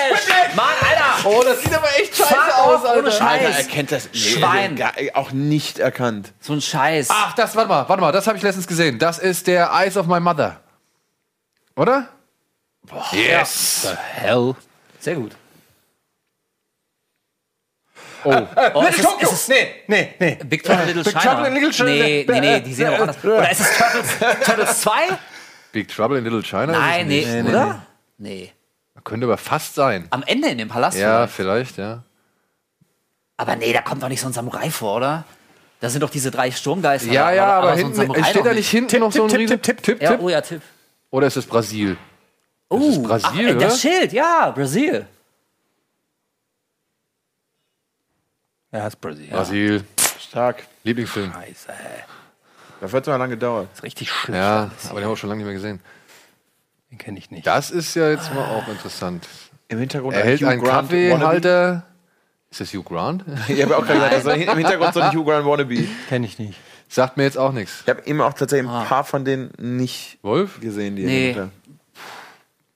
Mann, Alter! Oh, das sieht aber echt scheiße Fuck aus, off, ohne Alter. Alter, Scheiß. er kennt das. Nee, Schwein. Gar, auch nicht erkannt. So ein Scheiß. Ach, das, warte mal, warte mal, das habe ich letztens gesehen. Das ist der Eyes of My Mother. Oder? yes! Hell. Sehr gut. Oh. Oh, Little ist es, Tokyo! ist Nee, nee, nee. Big Trouble in Little Big China? Trouble in Little China. Nee, nee, nee, die sehen aber anders. Oder ist es Turtles, Turtles 2? Big Trouble in Little China? Nein, nee, nicht. oder? Nee. Könnte aber fast sein. Am Ende in dem Palast Ja, vielleicht. vielleicht, ja. Aber nee, da kommt doch nicht so ein Samurai vor, oder? Da sind doch diese drei Sturmgeister. Ja, ja, aber, so ein hinten, Samurai steht da nicht hinten noch so ein Tipp, riesen Tipp, Tipp, Tipp, Ja, Tipp? oh ja, Tipp. Oder ist es Brasil? Oh, ist Brasil, ach, äh, oder? das Schild, ja, Brasil. Ja, ist Brasil. Brasil. Stark. Lieblingsfilm. Scheiße. Das hat so lange gedauert. ist richtig schlecht. Ja, aber den haben wir schon lange nicht mehr gesehen. Den kenne ich nicht. Das ist ja jetzt mal auch interessant. Im Hintergrund Er hält Hugh einen Kaffeehalter. Ist das Hugh Grant? Ich habe auch gerade gesagt, also im Hintergrund so ein Hugh Grant Wannabe. Kenne ich nicht. Sagt mir jetzt auch nichts. Ich habe eben auch tatsächlich ein paar von denen nicht Wolf? gesehen, die Nee. er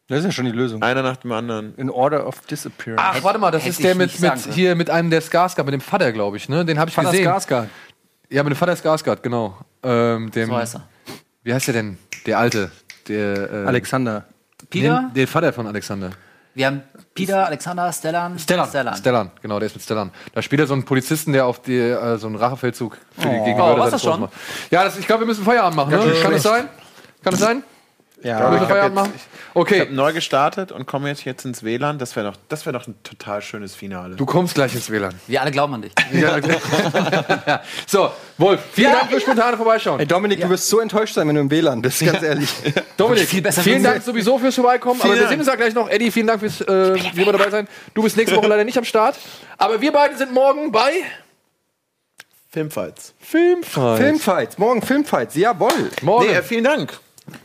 Das ist ja schon die Lösung. Einer nach dem anderen. In Order of Disappearance. Ach, warte mal, das Hätte ist der mit, mit hier mit einem der Skarsgård, mit dem Vater, glaube ich, ne? Den habe ich Vater gesehen. Skarsgård. Ja, mit dem Vater Skarsgård, genau. Ähm, dem, So heißt er. Wie heißt der denn? Der alte, der äh, Alexander. Peter? Den, der Vater von Alexander. Wir haben Peter, Alexander, Stellan. Stellan. Stellan. Stellan, genau, der ist mit Stellan. Da spielt er so einen Polizisten, der auf die, äh, so einen Rachefeldzug für die Oh. Gegenüber Oh, war's das schon? Ja, das, ich glaube, wir müssen Feierabend machen. Ne? Kann das schlecht. sein? Kann das sein? Ja. Ich hab Feierabend jetzt- machen? Okay. Ich habe neu gestartet und komme jetzt, jetzt ins WLAN. Das wäre doch, das wär doch ein total schönes Finale. Du kommst gleich ins WLAN. Wir alle glauben an dich. Ja, ja. so, Wolf, vielen Dank für spontane Vorbeischauen. Ey, Dominik, du wirst so enttäuscht sein, wenn du im WLAN bist, ganz ehrlich. Dominik, Viel besser vielen Dank sowieso fürs Vorbeikommen. Vielen aber wir sehen uns ja gleich noch. Eddie, vielen Dank fürs äh, wie immer dabei sein. Du bist nächste Woche leider nicht am Start. Aber wir beiden sind morgen bei Filmfights. Filmfight. Filmfights, morgen Filmfights, jawohl. Morgen Nee, äh, vielen Dank.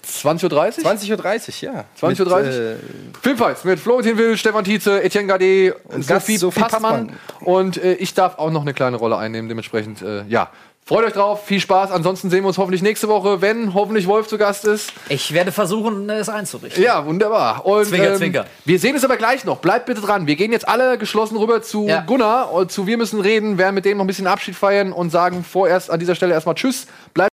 20.30 Uhr. 20.30 Uhr, ja. 20.30 Uhr? Mit, äh, Filmfights mit Florentin Will, Stefan Tietze, Etienne Gade, Sophie, Sophie Passmann. Passmann. Und äh, ich darf auch noch eine kleine Rolle einnehmen. Dementsprechend, äh, ja. Freut euch drauf, viel Spaß. Ansonsten sehen wir uns hoffentlich nächste Woche, wenn hoffentlich Wolf zu Gast ist. Ich werde versuchen, es einzurichten. Ja, wunderbar. Und, Zwinker, ähm, zwinker. Wir sehen uns aber gleich noch. Bleibt bitte dran. Wir gehen jetzt alle geschlossen rüber zu Ja. Gunnar und zu Wir müssen reden, werden mit dem noch ein bisschen Abschied feiern und sagen vorerst an dieser Stelle erstmal Tschüss. Bleibt